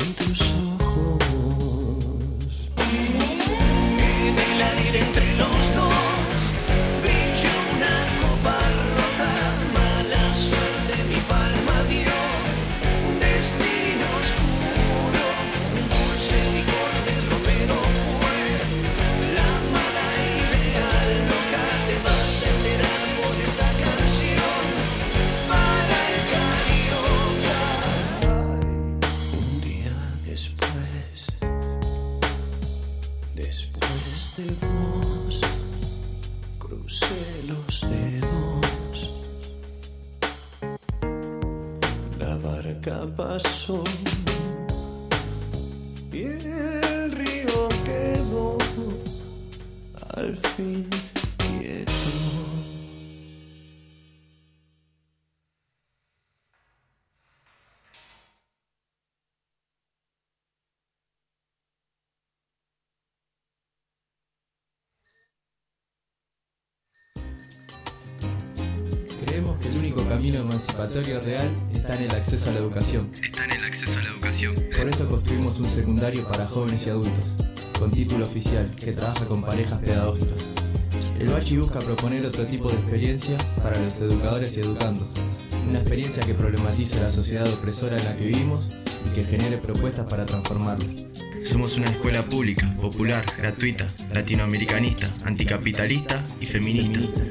en tus ojos. En el aire pasó y el río quedó al fin quieto. Creemos que el único camino emancipatorio real está en el acceso a la educación. Está en el acceso a la educación. Por eso construimos un secundario para jóvenes y adultos, con título oficial, que trabaja con parejas pedagógicas. El Bachi busca proponer otro tipo de experiencia para los educadores y educandos. Una experiencia que problematice la sociedad opresora en la que vivimos y que genere propuestas para transformarla. Somos una escuela pública, popular, gratuita, latinoamericanista, anticapitalista y feminista.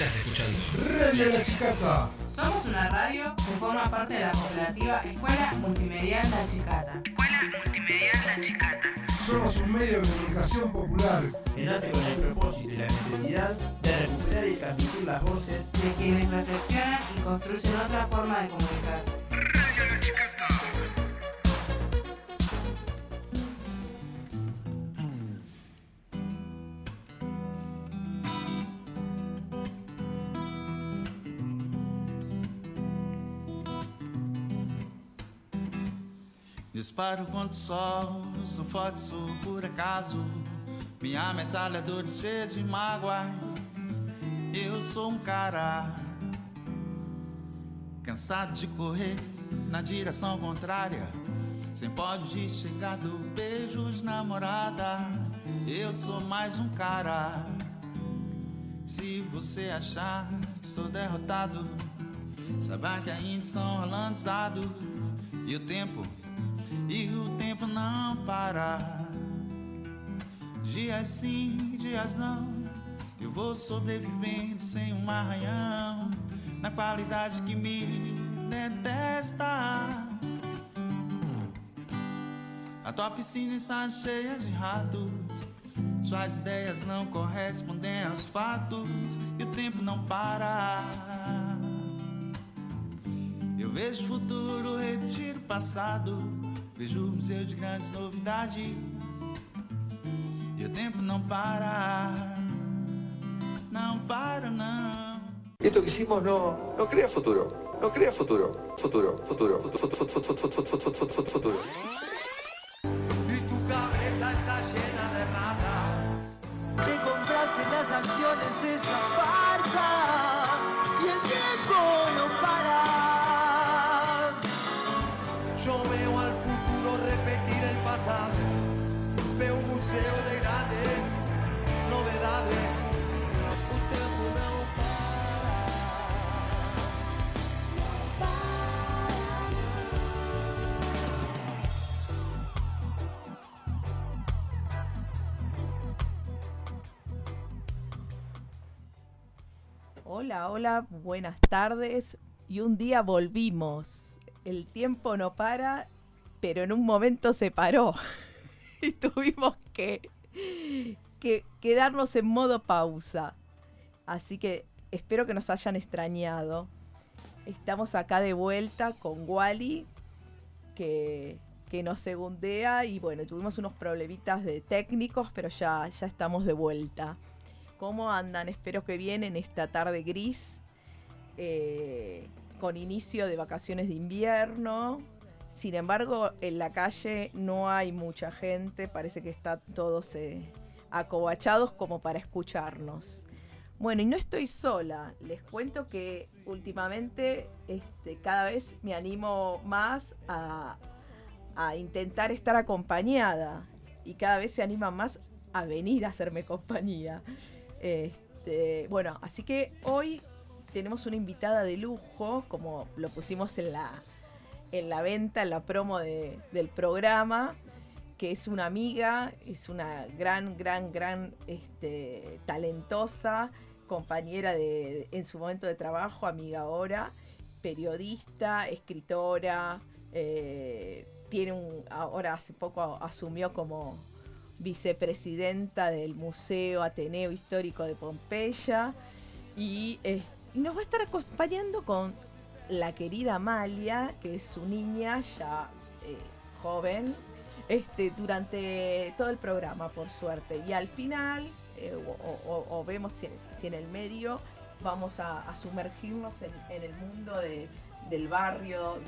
Estás escuchando. Radio La Chicata. Somos una radio que forma parte de la cooperativa Escuela Multimedial La Chicata. Escuela Multimedial La Chicata. Somos un medio de comunicación popular. que nace con el propósito y la necesidad de recuperar y transmitir las voces De quienes nos gestionan y construyen otra forma de comunicar. Disparo contra o sol, sou forte, sou por acaso. Minha metralhadora cheia de mágoas. Eu sou um cara cansado de correr na direção contrária. Sem pode chegar do beijos namorada. Eu sou mais um cara. Se você achar que sou derrotado, saiba que ainda estão rolando os dados. E o tempo e o tempo não para. Dias sim, dias não. Eu vou sobrevivendo sem um arranhão. Na qualidade que me detesta. A tua piscina está cheia de ratos. Suas ideias não correspondem aos fatos. E o tempo não para. Eu vejo o futuro repetir o passado. Vejo o museu de grandes novidades. E o tempo não para. Não para, não. Esto que hicimos no, no crea futuro. No crea futuro. Futuro, futuro, futuro, futuro, futuro, futuro, futuro, Hola, hola, buenas tardes. Y un día volvimos. El tiempo no para, pero en un momento se paró. y tuvimos que, que quedarnos en modo pausa. Así que espero que nos hayan extrañado. Estamos acá de vuelta con Wally, que, que nos segundea. Y bueno, tuvimos unos problemitas de técnicos, pero ya, ya estamos de vuelta. ¿Cómo andan? Espero que bien en esta tarde gris, eh, con inicio de vacaciones de invierno. Sin embargo, en la calle no hay mucha gente, parece que están todos eh, acobachados como para escucharnos. Bueno, y no estoy sola, les cuento que últimamente este, cada vez me animo más a, a intentar estar acompañada y cada vez se anima más a venir a hacerme compañía. Este, bueno, así que hoy tenemos una invitada de lujo, como lo pusimos en la, en la venta, en la promo del programa, que es una amiga, es una gran, gran, gran este, talentosa compañera de, en su momento de trabajo, amiga ahora, periodista, escritora, eh, tiene un, ahora hace poco asumió como vicepresidenta del Museo Ateneo Histórico de Pompeya y, eh, nos va a estar acompañando con la querida Amalia, que es su niña ya eh, joven, este, durante todo el programa, por suerte. Y al final, eh, o, vemos si, en el medio vamos a, sumergirnos en el mundo de, del barrio,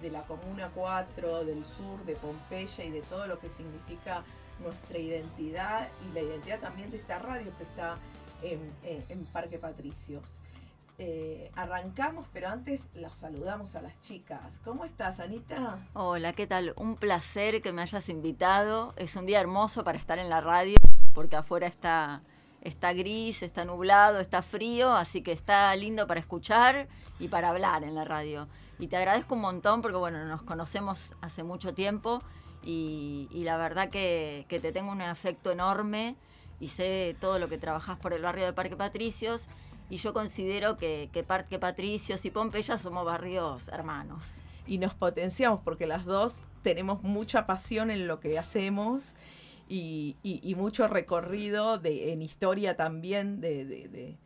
de, la Comuna 4, del sur, de Pompeya y de todo lo que significa nuestra identidad y la identidad también de esta radio que está en, Parque Patricios. Eh, arrancamos, pero antes los saludamos a las chicas. ¿Cómo estás, Anita? Hola, ¿qué tal? Un placer que me hayas invitado. Es un día hermoso para estar en la radio porque afuera está, está gris, está nublado, está frío, así que está lindo para escuchar y para hablar en la radio. Y te agradezco un montón porque, bueno, nos conocemos hace mucho tiempo y, la verdad que, te tengo un afecto enorme y sé todo lo que trabajas por el barrio de Parque Patricios y yo considero que, Parque Patricios y Pompeya somos barrios hermanos. Y nos potenciamos porque las dos tenemos mucha pasión en lo que hacemos y, mucho recorrido de, en historia también de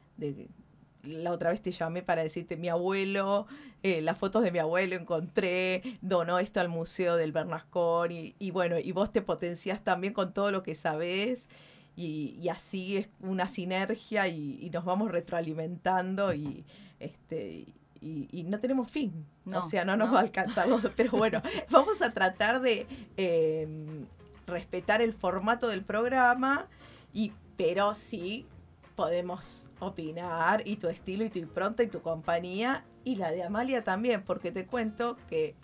la otra vez te llamé para decirte mi abuelo, eh, las fotos de mi abuelo encontré, donó esto al Museo del Bernascón y, bueno, y vos te potencias también con todo lo que sabés y, así es una sinergia y, nos vamos retroalimentando y este y, no tenemos fin, o sea, no nos va a alcanzar, pero bueno, vamos a tratar de em, respetar el formato del programa y pero sí podemos opinar y tu estilo y tu impronta y tu compañía y la de Amalia también, porque te cuento que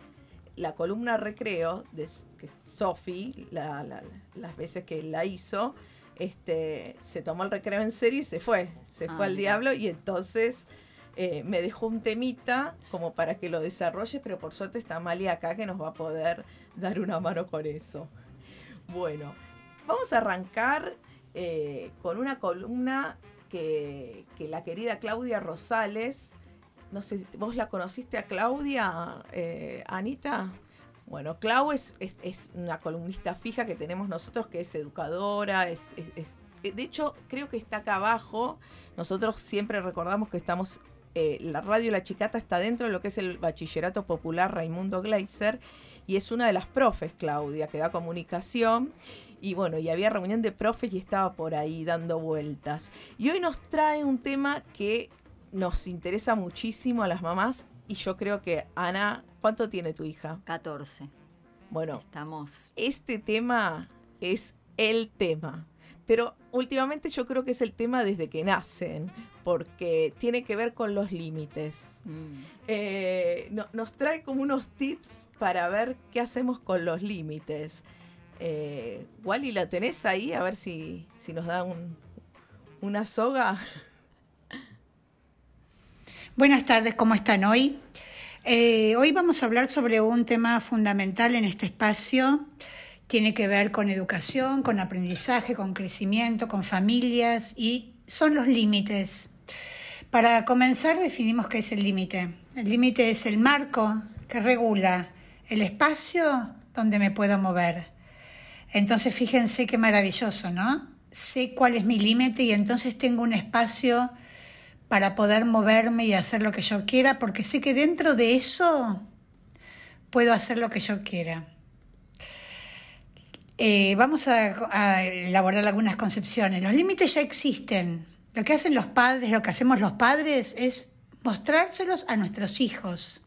la columna recreo de Sofi, las veces que la hizo, este, se tomó el recreo en serio y se fue, se fue al ah, diablo y entonces eh, me dejó un temita como para que lo desarrolle, pero por suerte está Amalia acá que nos va a poder dar una mano con eso. Bueno, vamos a arrancar eh, con una columna que, la querida Claudia Rosales, no sé, ¿vos la conociste a Claudia, eh, Anita? Bueno, Clau es, es, una columnista fija que tenemos nosotros, que es educadora, es, de hecho creo que está acá abajo, nosotros siempre recordamos que estamos, eh, la radio La Chicata está dentro de lo que es el Bachillerato Popular Raimundo Gleiser, y es una de las profes, Claudia, que da comunicación y bueno, y había reunión de profes y estaba por ahí dando vueltas. Y hoy nos trae un tema que nos interesa muchísimo a las mamás y yo creo que, Ana, ¿cuánto tiene tu hija? 14. Bueno, estamos. Este tema es el tema. Pero últimamente yo creo que es el tema desde que nacen, porque tiene que ver con los límites. Mm. Eh, nos trae como unos tips para ver qué hacemos con los límites. Eh, Wally, ¿la tenés ahí? A ver si, si nos da un, una soga. Buenas tardes, ¿cómo están hoy? Eh, hoy vamos a hablar sobre un tema fundamental en este espacio. Tiene que ver con educación, con aprendizaje, con crecimiento, con familias y son los límites. Para comenzar definimos qué es el límite. El límite es el marco que regula el espacio donde me puedo mover. Entonces fíjense qué maravilloso, ¿no? Sé cuál es mi límite y entonces tengo un espacio para poder moverme y hacer lo que yo quiera, porque sé que dentro de eso puedo hacer lo que yo quiera. Eh, vamos a, elaborar algunas concepciones. Los límites ya existen. Lo que hacen los padres, lo que hacemos los padres es mostrárselos a nuestros hijos.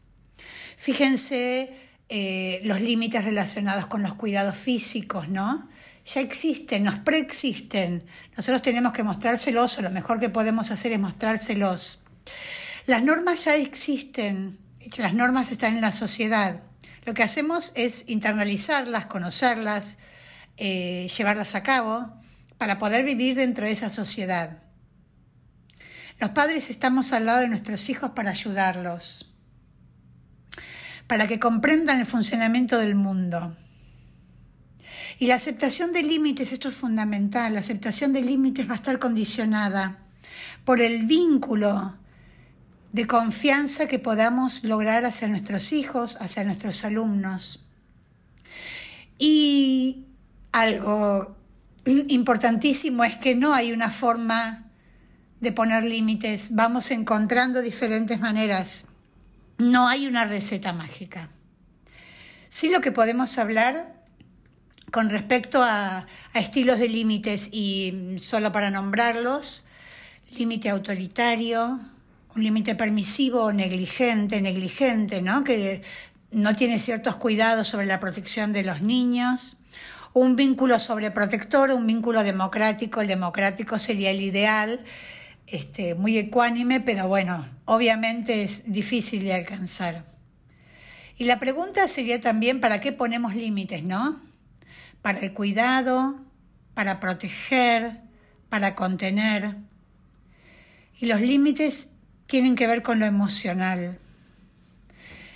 Fíjense eh, los límites relacionados con los cuidados físicos, ¿no? Ya existen, nos preexisten. Nosotros tenemos que mostrárselos, o lo mejor que podemos hacer es mostrárselos. Las normas ya existen, las normas están en la sociedad. Lo que hacemos es internalizarlas, conocerlas, eh, llevarlas a cabo para poder vivir dentro de esa sociedad. Los padres estamos al lado de nuestros hijos para ayudarlos, para que comprendan el funcionamiento del mundo. Y la aceptación de límites, esto es fundamental, la aceptación de límites va a estar condicionada por el vínculo de confianza que podamos lograr hacia nuestros hijos, hacia nuestros alumnos. Y algo importantísimo es que no hay una forma de poner límites, vamos encontrando diferentes maneras. No hay una receta mágica. Sí lo que podemos hablar con respecto a, estilos de límites y solo para nombrarlos, límite autoritario, un límite permisivo o negligente, negligente, ¿no? que no tiene ciertos cuidados sobre la protección de los niños, un vínculo sobreprotector, un vínculo democrático, el democrático sería el ideal, este, muy ecuánime, pero bueno, obviamente es difícil de alcanzar. Y la pregunta sería también, ¿para qué ponemos límites, no? Para el cuidado, para proteger, para contener. Y los límites tienen que ver con lo emocional.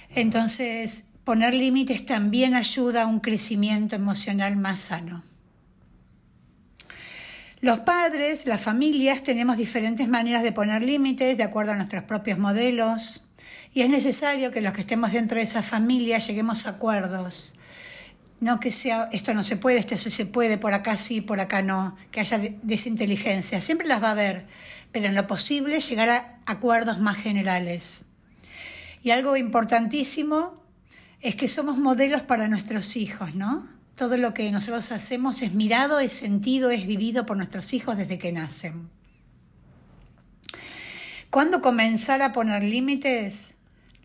Entonces, poner límites también ayuda a un crecimiento emocional más sano. Los padres, las familias, tenemos diferentes maneras de poner límites de acuerdo a nuestros propios modelos y es necesario que los que estemos dentro de esa familia lleguemos a acuerdos. No que sea, esto no se puede, esto sí se puede, por acá sí, por acá no, que haya desinteligencia. Siempre las va a haber, pero en lo posible llegar a acuerdos más generales. Y algo importantísimo es que somos modelos para nuestros hijos, ¿no? Todo lo que nosotros hacemos es mirado, es sentido, es vivido por nuestros hijos desde que nacen. ¿Cuándo comenzar a poner límites?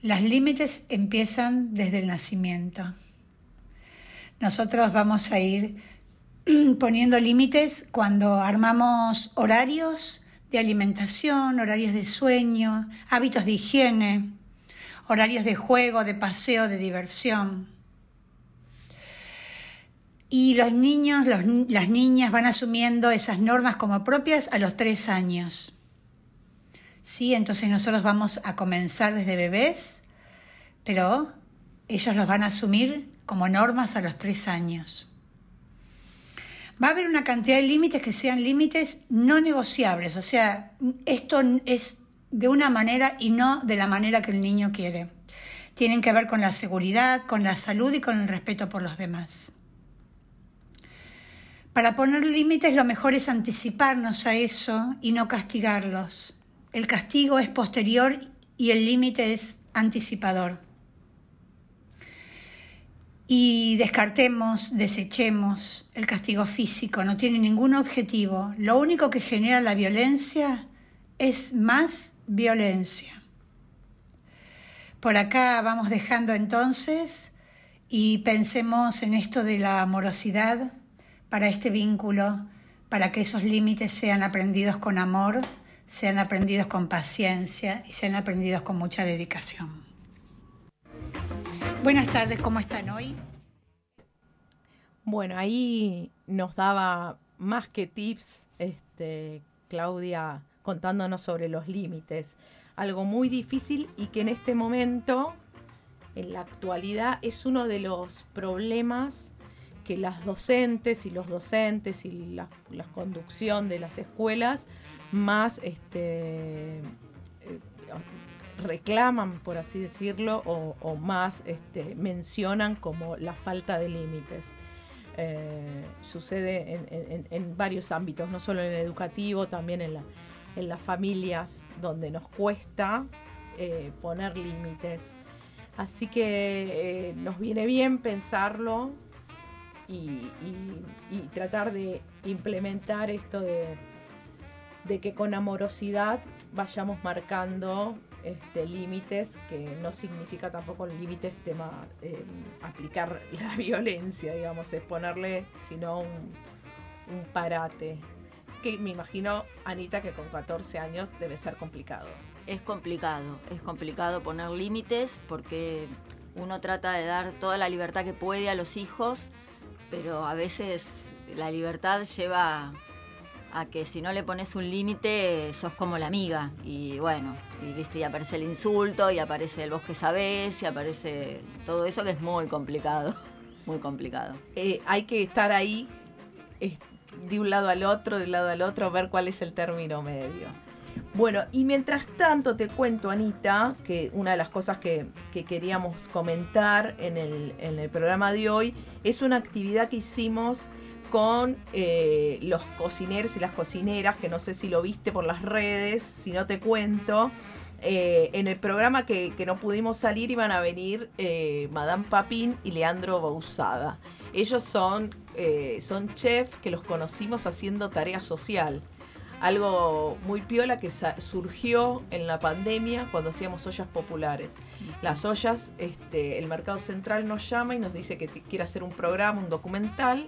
Las límites empiezan desde el nacimiento. Nosotros vamos a ir poniendo límites cuando armamos horarios de alimentación, horarios de sueño, hábitos de higiene, horarios de juego, de paseo, de diversión. Y los niños, las niñas van asumiendo esas normas como propias a los tres años. ¿Sí? Entonces nosotros vamos a comenzar desde bebés, pero ellos los van a asumir como normas a los tres años. Va a haber una cantidad de límites que sean límites no negociables, o sea, esto es de una manera y no de la manera que el niño quiere. Tienen que ver con la seguridad, con la salud y con el respeto por los demás. Para poner límites lo mejor es anticiparnos a eso y no castigarlos. El castigo es posterior y el límite es anticipador y descartemos, desechemos el castigo físico, no tiene ningún objetivo. Lo único que genera la violencia es más violencia. Por acá vamos dejando entonces y pensemos en esto de la amorosidad para este vínculo, para que esos límites sean aprendidos con amor, sean aprendidos con paciencia y sean aprendidos con mucha dedicación. Buenas tardes, ¿cómo están hoy? Bueno, ahí nos daba más que tips, este, Claudia, contándonos sobre los límites. Algo muy difícil y que en este momento, en la actualidad, es uno de los problemas que las docentes y los docentes y la, conducción de las escuelas más este, eh, reclaman, por así decirlo, o, más este, mencionan como la falta de límites. Eh, sucede en, varios ámbitos, no solo en el educativo, también en, las familias, donde nos cuesta eh, poner límites. Así que eh, nos viene bien pensarlo y, tratar de implementar esto de, de que con amorosidad vayamos marcando este, límites, que no significa tampoco límites tema eh, aplicar la violencia, digamos, es ponerle, sino un, parate. Que me imagino, Anita, que con 14 años debe ser complicado. Es complicado, es complicado poner límites porque uno trata de dar toda la libertad que puede a los hijos, pero a veces la libertad lleva a que si no le pones un límite sos como la amiga y bueno, y viste, y aparece el insulto y aparece el bosque sabés y aparece todo eso que es muy complicado, muy complicado. Eh, hay que estar ahí de un lado al otro, de un lado al otro, ver cuál es el término medio. Bueno, y mientras tanto te cuento, Anita, que una de las cosas que, que queríamos comentar en el, en el programa de hoy es una actividad que hicimos con eh, los cocineros y las cocineras, que no sé si lo viste por las redes, si no te cuento. Eh, en el programa que, que, no pudimos salir iban a venir eh, Madame Papín y Leandro Bausada. Ellos son, eh, son chefs que los conocimos haciendo tarea social. Algo muy piola que surgió en la pandemia cuando hacíamos ollas populares. Las ollas, este, el Mercado Central nos llama y nos dice que quiere hacer un programa, un documental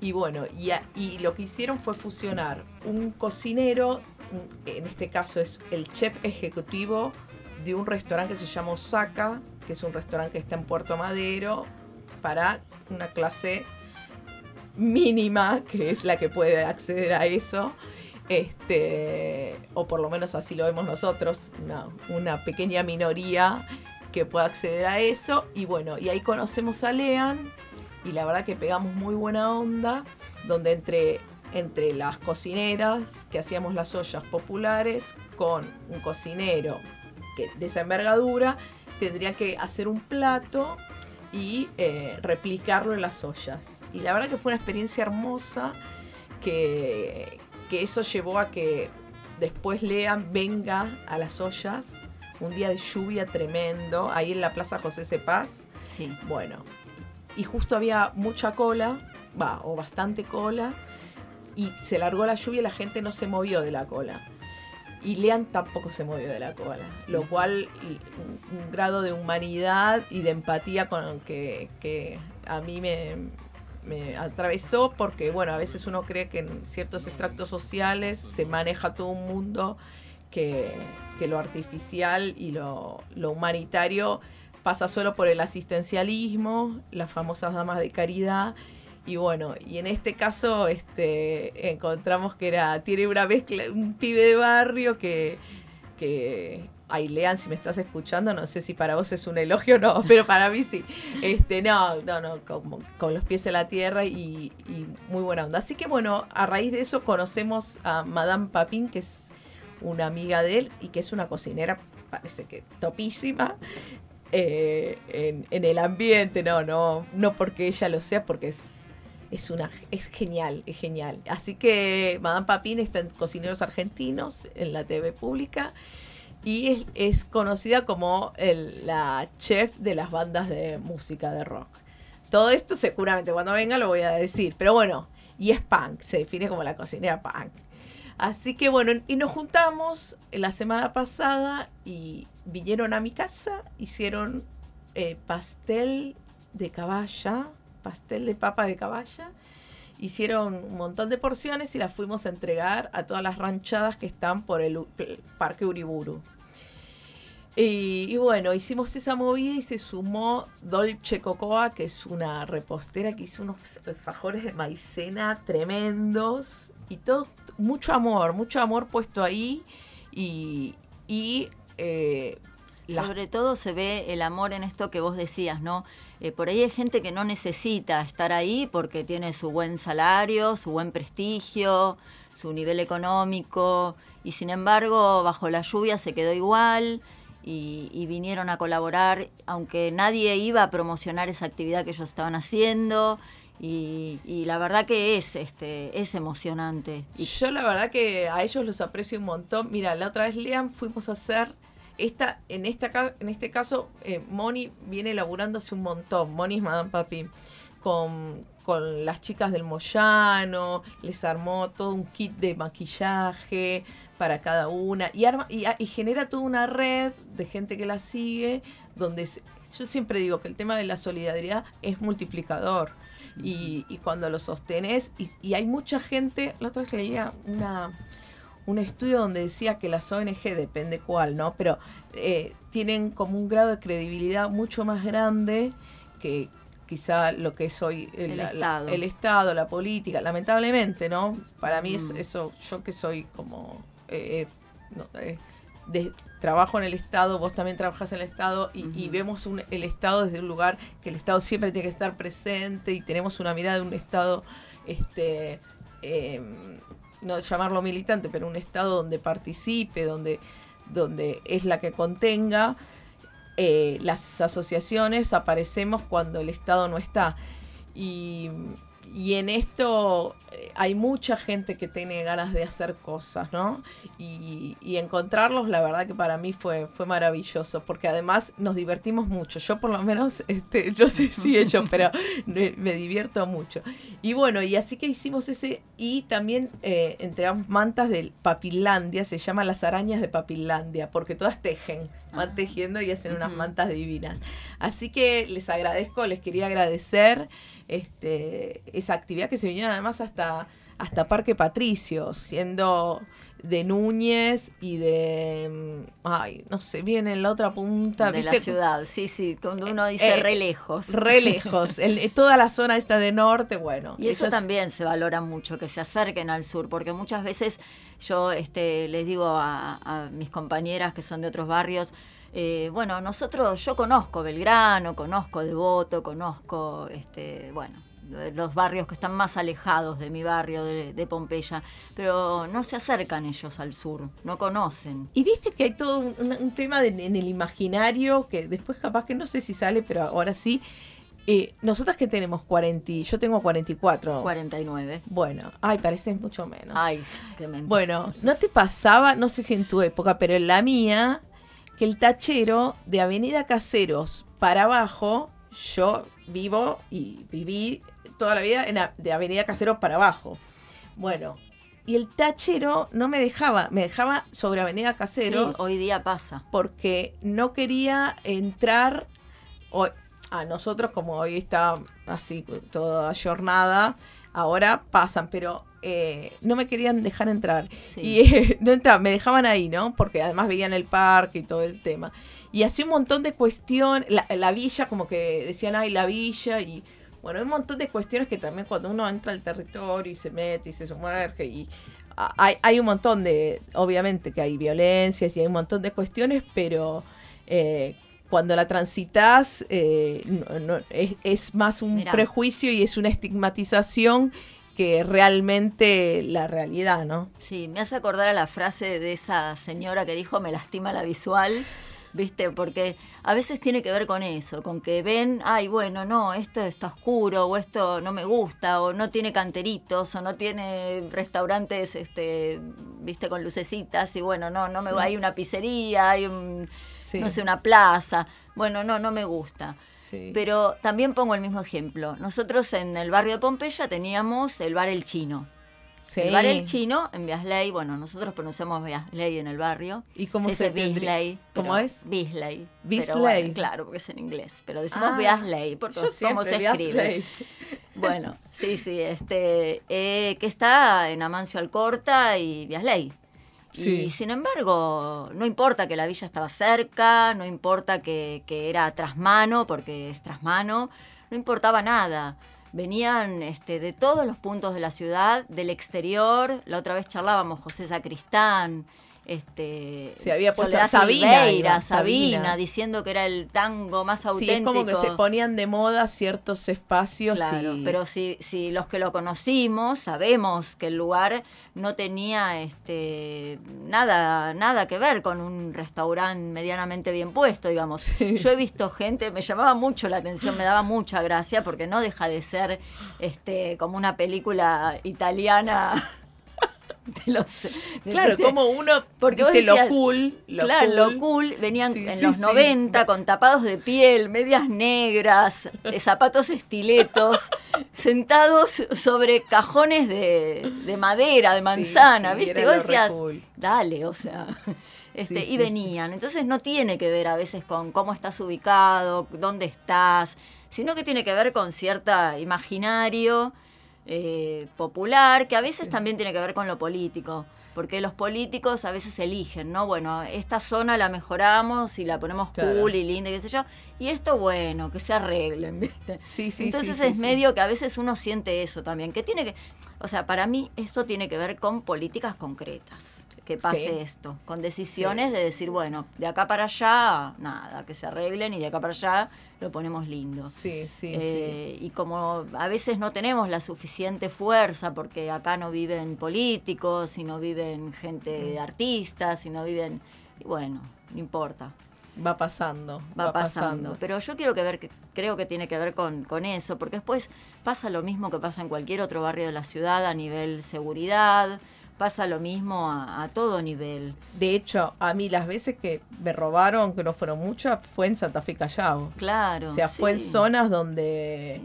y bueno, y, a, y, lo que hicieron fue fusionar un cocinero, en este caso es el chef ejecutivo de un restaurante que se llama Osaka, que es un restaurante que está en Puerto Madero, para una clase mínima, que es la que puede acceder a eso. Este, o por lo menos así lo vemos nosotros, una, pequeña minoría que pueda acceder a eso. Y bueno, y ahí conocemos a Lean, y la verdad que pegamos muy buena onda, donde entre, entre las cocineras que hacíamos las ollas populares con un cocinero que, de esa envergadura, tendría que hacer un plato y eh, replicarlo en las ollas. Y la verdad que fue una experiencia hermosa que, que eso llevó a que después Lean venga a las ollas, un día de lluvia tremendo, ahí en la Plaza José Cepaz. Sí. Bueno, y justo había mucha cola, va, o bastante cola, y se largó la lluvia y la gente no se movió de la cola. Y Lean tampoco se movió de la cola, lo cual un, un grado de humanidad y de empatía con que, que a mí me, me atravesó porque, bueno, a veces uno cree que en ciertos extractos sociales se maneja todo un mundo que, que lo artificial y lo, lo humanitario pasa solo por el asistencialismo, las famosas damas de caridad. Y bueno, y en este caso este, encontramos que era, tiene una mezcla, un pibe de barrio que, que ay, Lean, si me estás escuchando, no sé si para vos es un elogio o no, pero para mí sí. Este, no, no, no, con, con los pies en la tierra y, y, muy buena onda. Así que bueno, a raíz de eso conocemos a Madame Papin, que es una amiga de él y que es una cocinera, parece que topísima. Eh, en, en, el ambiente, no, no, no porque ella lo sea, porque es, es una es genial, es genial. Así que Madame Papín está en Cocineros Argentinos, en la TV pública, y es, es conocida como el, la chef de las bandas de música de rock. Todo esto seguramente cuando venga lo voy a decir, pero bueno, y es punk, se define como la cocinera punk. Así que bueno, y nos juntamos la semana pasada y vinieron a mi casa, hicieron eh, pastel de caballa, pastel de papa de caballa, hicieron un montón de porciones y las fuimos a entregar a todas las ranchadas que están por el, Parque Uriburu. Y, y, bueno, hicimos esa movida y se sumó Dolce Cocoa, que es una repostera que hizo unos alfajores de maicena tremendos y todo, mucho amor, mucho amor puesto ahí y, eh, sobre todo se ve el amor en esto que vos decías, ¿no? Eh, por ahí hay gente que no necesita estar ahí porque tiene su buen salario, su buen prestigio, su nivel económico y sin embargo bajo la lluvia se quedó igual. Y, vinieron a colaborar, aunque nadie iba a promocionar esa actividad que ellos estaban haciendo. Y, y, la verdad que es este es emocionante. Y yo la verdad que a ellos los aprecio un montón. Mira, la otra vez Lean fuimos a hacer esta en esta en este caso eh, Moni viene laburando hace un montón. Moni es Madame Papi. Con, con las chicas del Moyano, les armó todo un kit de maquillaje para cada una. Y arma y, y genera toda una red de gente que la sigue donde se, yo siempre digo que el tema de la solidaridad es multiplicador. Y, y cuando lo sostenes, y, y, hay mucha gente, la otra vez leía una, un estudio donde decía que las ONG, depende cuál, ¿no? Pero eh, tienen como un grado de credibilidad mucho más grande que quizá lo que es hoy el, El la- Estado. el Estado, la política, lamentablemente, ¿no? Para mí es- Mm. eso, yo que soy como... eh, eh, no, de- trabajo en el Estado, vos también trabajas en el Estado y, y vemos un- el Estado desde un lugar que el Estado siempre tiene que estar presente y tenemos una mirada de un Estado, este, eh, no llamarlo militante, pero un Estado donde participe, donde, donde es la que contenga. Eh, las asociaciones aparecemos cuando el Estado no está. Y, y en esto eh, hay mucha gente que tiene ganas de hacer cosas, ¿no? Y, y encontrarlos, la verdad que para mí fue, fue maravilloso, porque además nos divertimos mucho. Yo por lo menos, este, no sé si ellos, pero me, me divierto mucho. Y bueno, y así que hicimos ese, y también eh, entregamos mantas del Papilandia, se llama las arañas de Papilandia, porque todas tejen, van tejiendo y hacen unas mantas divinas. Así que les agradezco, les quería agradecer este, esa actividad que se vino además hasta, hasta Parque Patricio, siendo de Núñez y de, mm, ay, no sé, bien en la otra punta. de la ciudad, sí, sí, cuando uno dice Eh, re lejos. Re lejos, el- toda la zona esta de norte, bueno. Y eso es- también se valora mucho, que se acerquen al sur, porque muchas veces yo este, les digo a, a mis compañeras que son de otros barrios, eh, bueno, nosotros, yo conozco Belgrano, conozco Devoto, conozco, este, bueno, los barrios que están más alejados de mi barrio, de, de Pompeya, pero no se acercan ellos al sur, no conocen. Y viste que hay todo un, tema de- en el imaginario que después capaz que no sé si sale, pero ahora sí. Eh, nosotras que tenemos 40, y- yo tengo 44. 49. Bueno, ay, pareces mucho menos. Ay, qué mentira. Bueno, ¿no te pasaba, no sé si en tu época, pero en la mía, que el tachero de Avenida Caseros para abajo, yo vivo y viví toda la vida en a- de Avenida Caseros para abajo. Bueno, y el tachero no me dejaba, me dejaba sobre Avenida Caseros Sí, hoy día pasa. porque no quería entrar o- a nosotros como hoy está así toda jornada ahora pasan pero eh, no me querían dejar entrar Sí. y eh, no entraban, me dejaban ahí no porque además veían el parque y todo el tema y así un montón de cuestiones la, la villa como que decían ay la villa y bueno hay un montón de cuestiones que también cuando uno entra al territorio y se mete y se sumerge y hay, hay un montón de, obviamente que hay violencias y hay un montón de cuestiones, pero eh, cuando la transitas eh, no- no- es, es más un Mirá. prejuicio y es una estigmatización que realmente la realidad, ¿no? Sí, me hace acordar a la frase de esa señora que dijo me lastima la visual, ¿viste? Porque a veces tiene que ver con eso, con que ven, ay, bueno, no, esto está oscuro, o esto no me gusta, o no tiene canteritos, o no tiene restaurantes, este, ¿viste? Con lucecitas, y bueno, no, no me Sí. hay una pizzería, hay un, Sí. no sé, una plaza, bueno, no, no me gusta. Sí. Pero también pongo el mismo ejemplo. Nosotros en el barrio de Pompeya teníamos el bar El Chino. Sí. El bar El Chino en Biasley, bueno, nosotros pronunciamos Biasley en el barrio. ¿Y cómo se se dice Bisley. cómo es? Bisley. Bisley. Bueno, claro, porque es en inglés. Pero decimos Ah, Biasley, porque yo cómo siempre se escribe. Bueno, sí, sí, este, eh, que está en Amancio Alcorta y Biasley. Sí. Y sin embargo, no importa que la villa estaba cerca, no importa que, que era trasmano, porque es trasmano, no importaba nada. Venían este, de todos los puntos de la ciudad, del exterior. La otra vez charlábamos José Sacristán, este, Se había puesto Soledad Sabina, Silveira, Sabina, Sabina. diciendo que era el tango más Sí, auténtico. es como que se ponían de moda ciertos espacios Claro, y... pero si, si los que lo conocimos sabemos que el lugar no tenía este nada, nada que ver con un restaurante medianamente bien puesto, digamos. Yo he visto gente, me llamaba mucho la atención, me daba mucha gracia, porque no deja de ser este como una película italiana. De los, de- Claro, como uno Porque dice lo cool, lo claro, cool. lo cool, venían Sí, en sí, los sí. 90 con tapados de piel, medias negras, eh, zapatos estiletos, sentados sobre cajones de, de madera, de manzana, ¿viste? vos decías, cool. dale, o sea. Este, y venían. Entonces no tiene que ver a veces con cómo estás ubicado, dónde estás, sino que tiene que ver con cierta imaginario eh, popular, que a veces también tiene que ver con lo político. porque los políticos a veces eligen, ¿no? Bueno, esta zona la mejoramos y la ponemos Claro. cool y linda, y qué sé yo, y esto bueno, que se arreglen, ¿viste? Sí, sí, Entonces sí, es medio que a veces uno siente eso también, que tiene que, o sea, para mí esto tiene que ver con políticas concretas, que pase Sí. esto, con decisiones de decir, bueno, de acá para allá, nada, que se arreglen y de acá para allá lo ponemos lindo. Sí, sí, Eh, Y como a veces no tenemos la suficiente fuerza, porque acá no viven políticos, y no viven gente artistas, y no viven, y bueno, no importa Va pasando. va, pasando. Pero yo quiero que ver, que, creo que tiene que ver con, con eso, porque después pasa lo mismo que pasa en cualquier otro barrio de la ciudad a nivel seguridad, pasa lo mismo a, a todo nivel. De hecho, a mí las veces que me robaron, que no fueron muchas, fue en Santa Fe Callao. Claro. O sea, fue en zonas donde.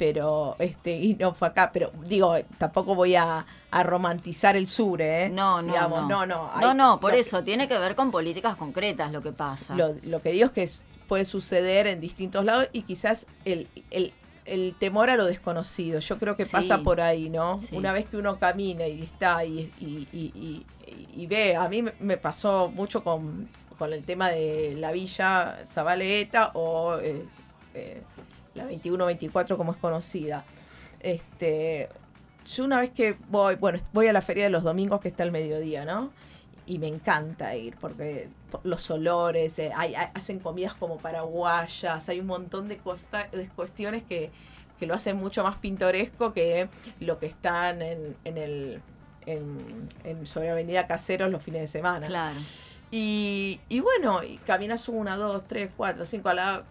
Pero, este, y no fue acá. Pero digo, tampoco voy a, a romantizar el sur, ¿eh? No, no, Digamos, no. no. No, No, hay- no, por que- eso, tiene que ver con políticas concretas lo que pasa. Lo, lo que digo es que es- puede suceder en distintos lados y quizás el, el, el temor a lo desconocido. Yo creo que Sí. pasa por ahí, ¿no? Sí. Una vez que uno camina y está y, y, y- y- y ve, a mí me, me pasó mucho con, con el tema de la villa Zabaleta o eh, eh, la 21-24 como es conocida. Este, yo una vez que voy, bueno, voy a la feria de los domingos que está al mediodía, ¿no? Y me encanta ir porque por los olores, eh, hay- hay- hacen comidas como paraguayas, hay un montón de, costa- de cuestiones que, que lo hacen mucho más pintoresco que lo que están en, en el en, en sobre Avenida Caseros los fines de semana. Claro. Y, y bueno, y caminas una, dos, tres, cuatro, cinco a la.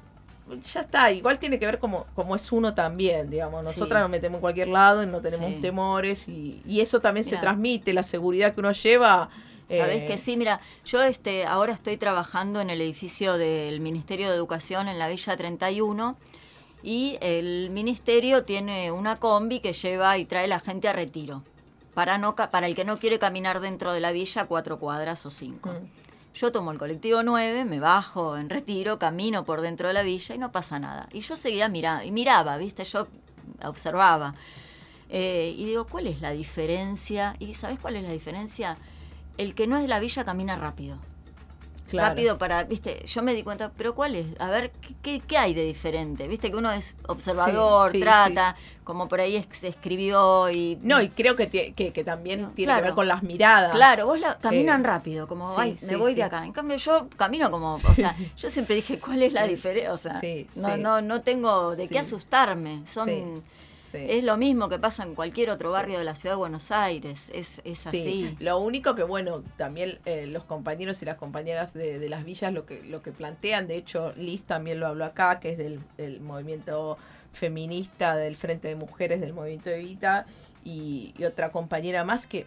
Ya está, igual tiene que ver como, como es uno también, digamos. Nosotras Sí. nos metemos en cualquier lado y no tenemos Sí. temores y, y eso también se transmite, la seguridad que uno lleva. Sabes eh, que sí, mira, yo este ahora estoy trabajando en el edificio del Ministerio de Educación en la Villa 31 y el ministerio tiene una combi que lleva y trae la gente a retiro para no para el que no quiere caminar dentro de la villa cuatro cuadras o cinco. Mm. Yo tomo el colectivo 9, me bajo en retiro, camino por dentro de la villa y no pasa nada. Y yo seguía mirando, y miraba, ¿viste? Yo observaba. Eh, y digo, ¿cuál es la diferencia? ¿Y sabes cuál es la diferencia? El que no es de la villa camina rápido. Claro. Rápido para, viste, yo me di cuenta, pero ¿cuál es? A ver, ¿qué, qué, hay de diferente? Viste que uno es observador, Sí, sí, trata, como por ahí es- se escribió y... No, y creo que, que, que también tiene que ver con las miradas. Claro, vos la, caminan Eh, rápido, como, ay, me voy de acá. En cambio, yo camino como, o sea, yo siempre dije, ¿cuál es la diferencia? O sea, no, no, no tengo de qué asustarme. Son, Sí. Es lo mismo que pasa en cualquier otro barrio de la ciudad de Buenos Aires. Es, es así. Sí, lo único que bueno, también eh, los compañeros y las compañeras de, de las villas lo que, lo que plantean, de hecho Liz también lo habló acá, que es del, del movimiento feminista del Frente de Mujeres del Movimiento Evita, y, y otra compañera más que,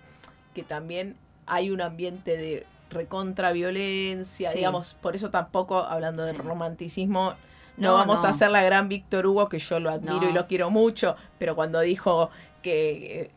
que también hay un ambiente de recontra violencia, digamos, por eso tampoco, hablando del Sí. romanticismo, no, No, vamos no. a hacer la gran Víctor Hugo, que yo lo admiro No. y lo quiero mucho, pero cuando dijo que eh,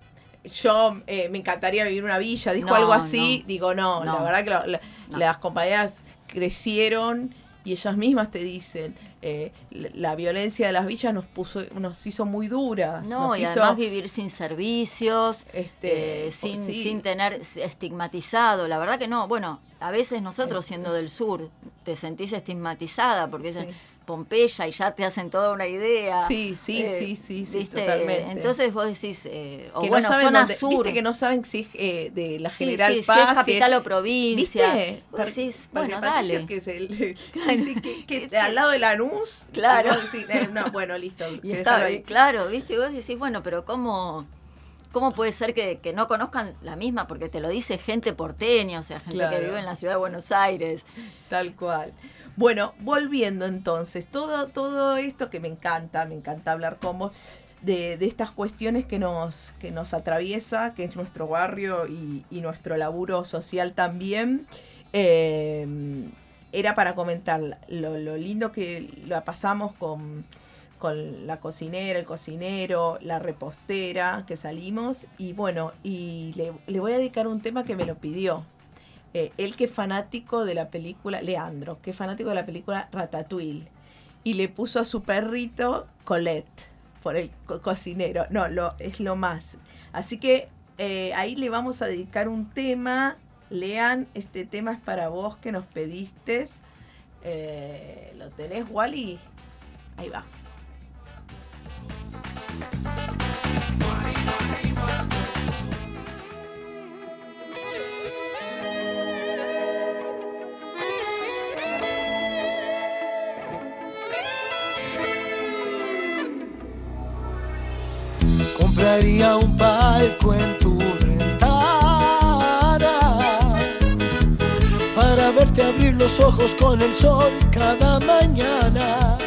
yo eh, me encantaría vivir en una villa, dijo algo así, digo, no, la verdad que lo- la- No. las compañeras crecieron y ellas mismas te dicen, eh, la, la violencia de las villas nos puso, nos hizo muy duras. No, nos y hizo, además vivir sin servicios, Este, eh, sin, sí. sin tener estigmatizado. La verdad que no. Bueno, a veces nosotros siendo del sur te sentís estigmatizada porque Sí. dicen Pompeya y ya te hacen toda una idea. Sí, sí, Eh, sí, sí, sí, totalmente. Entonces vos decís, eh, o que bueno, no saben zona dónde- sur. viste que no saben si es eh, de la Sí, General sí, si Paz, es capital o provincia. ¿Viste? Vos decís, bueno, Patricio, dale. que es el, sí, sí, que, que al lado de Lanús. Claro. decís, eh, no, bueno, listo. Y está, claro, viste, vos decís, bueno, pero ¿cómo, cómo puede ser que, que no conozcan la misma? Porque te lo dice gente porteña, o sea, gente Claro. que vive en la ciudad de Buenos Aires. Tal cual. Bueno, volviendo entonces, todo, todo esto que me encanta, me encanta hablar con vos, de, de estas cuestiones que nos, que nos atraviesa, que es nuestro barrio y, y nuestro laburo social también, eh, era para comentar lo, lo lindo que la pasamos con, con la cocinera, el cocinero, la repostera, que salimos, y bueno, y le, voy a dedicar un tema que me lo pidió. Eh, él que es fanático de la película, Leandro, que es fanático de la película Ratatouille, y le puso a su perrito Colette por el co- cocinero. No, lo, es lo más. Así que eh, ahí le vamos a dedicar un tema. Lean, este tema es para vos que nos pediste. Eh, ¿Lo tenés, Wally? Ahí va. Compraría un palco en tu ventana para verte abrir los ojos con el sol cada mañana.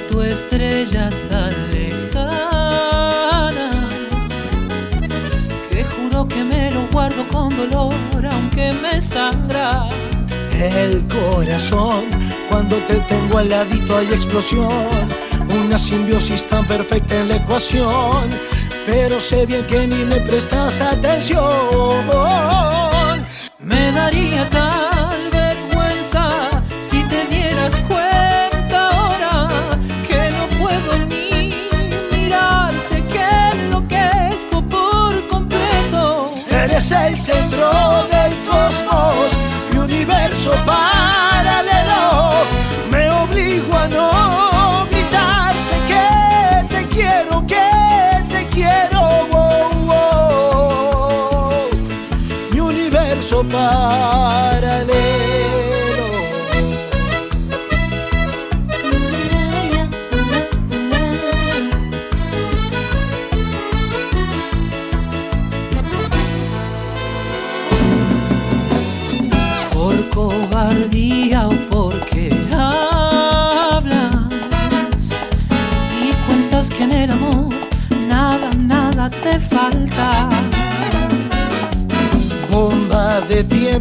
Tu estrella es tan lejana que juro que me lo guardo con dolor aunque me sangra. El corazón, cuando te tengo al ladito hay explosión, una simbiosis tan perfecta en la ecuación, pero sé bien que ni me prestas atención. Me daría tal vergüenza si te dieras cuenta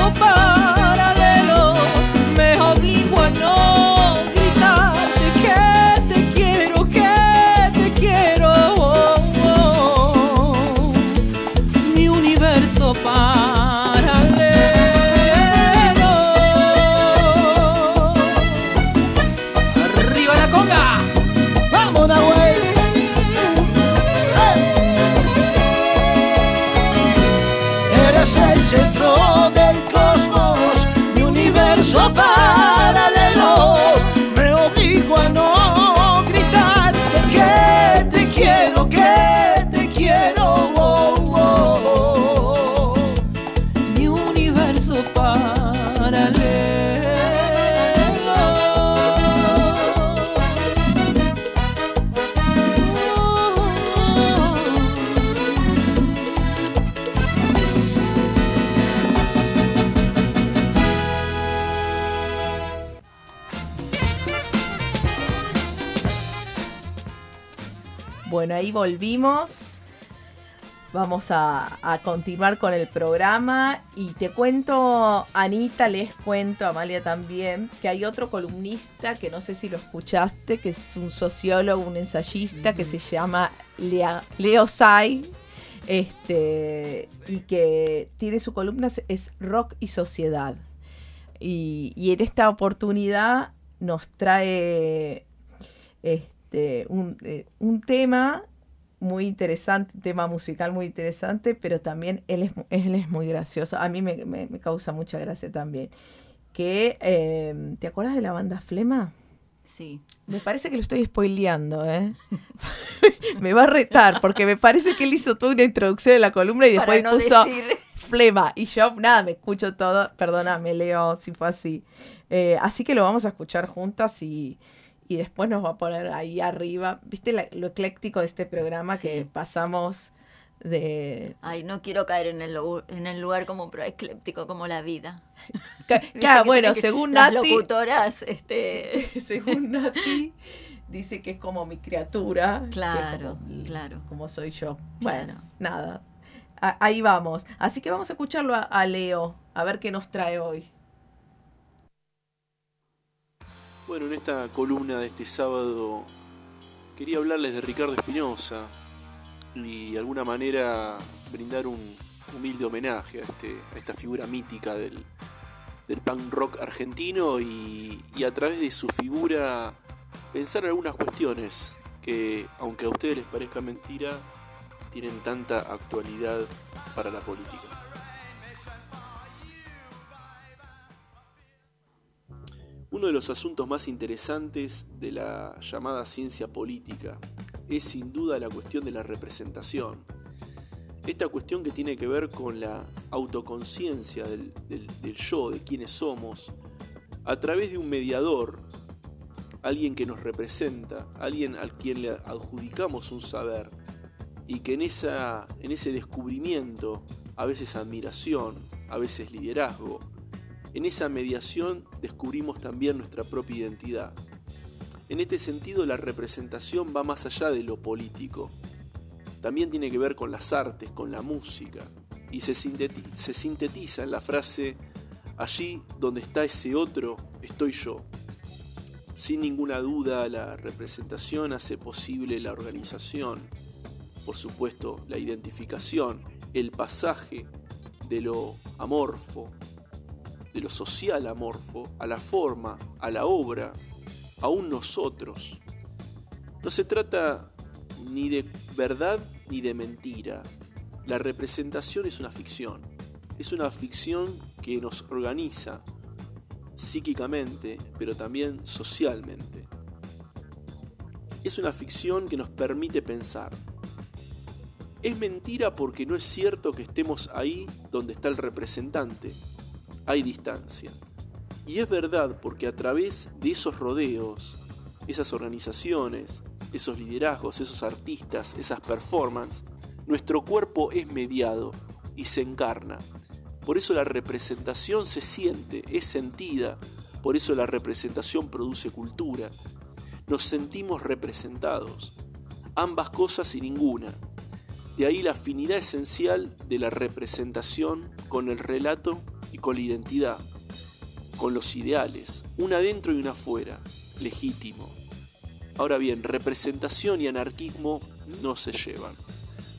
universo paralelo. Me obligo a no gritarte que te quiero, que te quiero. Mi universo paralelo. Ahí volvimos. Vamos a, a continuar con el programa y te cuento, Anita, les cuento, Amalia también, que hay otro columnista que no sé si lo escuchaste, que es un sociólogo, un ensayista que se llama Lea- Leo Sai, este, y que tiene su columna es Rock y Sociedad. Y, y en esta oportunidad nos trae este, un, eh, un tema muy interesante, tema musical muy interesante, pero también él es, él es muy gracioso. A mí me, me- me causa mucha gracia también. Que, eh, ¿te acuerdas de la banda Flema? Sí. Me parece que lo estoy spoileando, ¿eh? me va a retar, porque me parece que él hizo toda una introducción de la columna y después no puso decir. Flema. Y yo, nada, me escucho todo. Perdóname, Leo, si fue así. Eh, así que lo vamos a escuchar juntas y, y después nos va a poner ahí arriba. ¿Viste la- lo ecléctico de este programa que pasamos de... Ay, no quiero caer en el, en el lugar como proecléptico, como la vida. Claro, bueno, según las Nati... locutoras, este... según Nati, dice que es como mi criatura. Claro, como, claro. Como soy yo. Bueno, nada. ahí vamos. Así que vamos a escucharlo a Leo, a ver qué nos trae hoy. Bueno, en esta columna de este sábado quería hablarles de Ricardo Espinosa y de alguna manera brindar un humilde homenaje a, este, a esta figura mítica del, del punk rock argentino y, y a través de su figura pensar en algunas cuestiones que, aunque a ustedes les parezca mentira, tienen tanta actualidad para la política. Uno de los asuntos más interesantes de la llamada ciencia política es sin duda la cuestión de la representación. Esta cuestión que tiene que ver con la autoconciencia del, yo, de quienes somos, a través de un mediador, alguien que nos representa, alguien al quien le adjudicamos un saber, y que en, ese descubrimiento, a veces admiración, a veces liderazgo, en esa mediación descubrimos también nuestra propia identidad. En este sentido, la representación va más allá de lo político. También tiene que ver con las artes, con la música, y se sintetiza, en la frase, allí donde está ese otro, estoy yo. Sin ninguna duda, la representación hace posible la organización, por supuesto, la identificación, el pasaje de lo amorfo, de lo social amorfo a la forma, a la obra, a un nosotros. No se trata ni de verdad ni de mentira. La representación es una ficción. Es una ficción que nos organiza psíquicamente, pero también socialmente. Es una ficción que nos permite pensar. Es mentira porque no es cierto que estemos ahí donde está el representante, hay distancia. Y es verdad porque a través de esos rodeos, esas organizaciones, esos liderazgos, esos artistas, esas performances, nuestro cuerpo es mediado y se encarna. Por eso la representación se siente, es sentida, por eso la representación produce cultura. Nos sentimos representados, ambas cosas y ninguna. De ahí la afinidad esencial de la representación con el relato y con la identidad, con los ideales, una adentro y una afuera, legítimo. Ahora bien, representación y anarquismo no se llevan.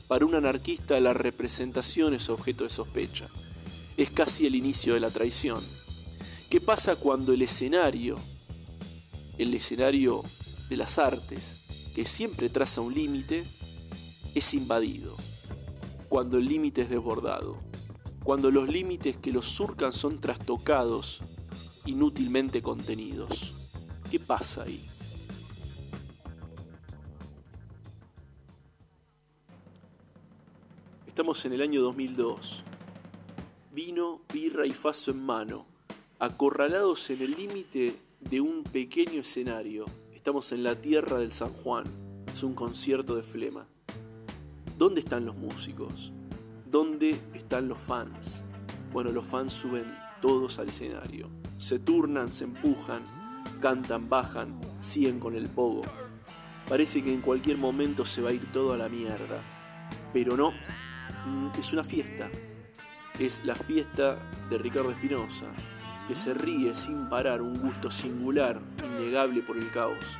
Para un anarquista la representación es objeto de sospecha. Es casi el inicio de la traición. ¿Qué pasa cuando el escenario, el escenario de las artes, que siempre traza un límite, es invadido? Cuando el límite es desbordado cuando los límites que los surcan son trastocados, inútilmente contenidos. ¿Qué pasa ahí? Estamos en el año 2002. Vino, birra y faso en mano, acorralados en el límite de un pequeño escenario. Estamos en la tierra del San Juan. Es un concierto de flema. ¿Dónde están los músicos? ¿Dónde están los fans? Bueno, los fans suben todos al escenario. Se turnan, se empujan, cantan, bajan, siguen con el pogo. Parece que en cualquier momento se va a ir todo a la mierda. Pero no, mm, es una fiesta. Es la fiesta de Ricardo Espinosa, que se ríe sin parar, un gusto singular, innegable por el caos.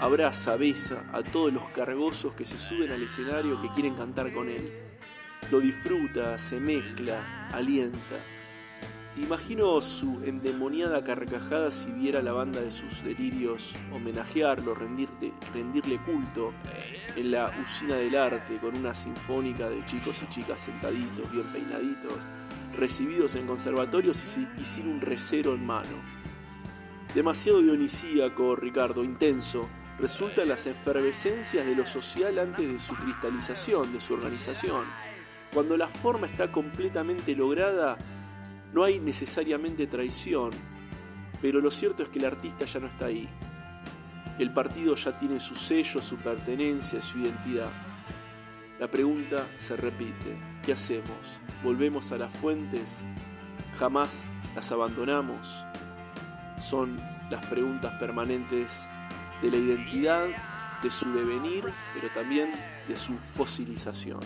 Abraza, besa a todos los cargosos que se suben al escenario que quieren cantar con él lo disfruta, se mezcla, alienta. Imagino su endemoniada carcajada si viera la banda de sus delirios homenajearlo, rendirle culto en la usina del arte con una sinfónica de chicos y chicas sentaditos, bien peinaditos, recibidos en conservatorios y, sin un recero en mano. Demasiado dionisíaco, Ricardo, intenso, resultan las efervescencias de lo social antes de su cristalización, de su organización cuando la forma está completamente lograda, no hay necesariamente traición, pero lo cierto es que el artista ya no está ahí. El partido ya tiene su sello, su pertenencia, su identidad. La pregunta se repite. ¿Qué hacemos? ¿Volvemos a las fuentes? ¿Jamás las abandonamos? Son las preguntas permanentes de la identidad, de su devenir, pero también de su fosilización.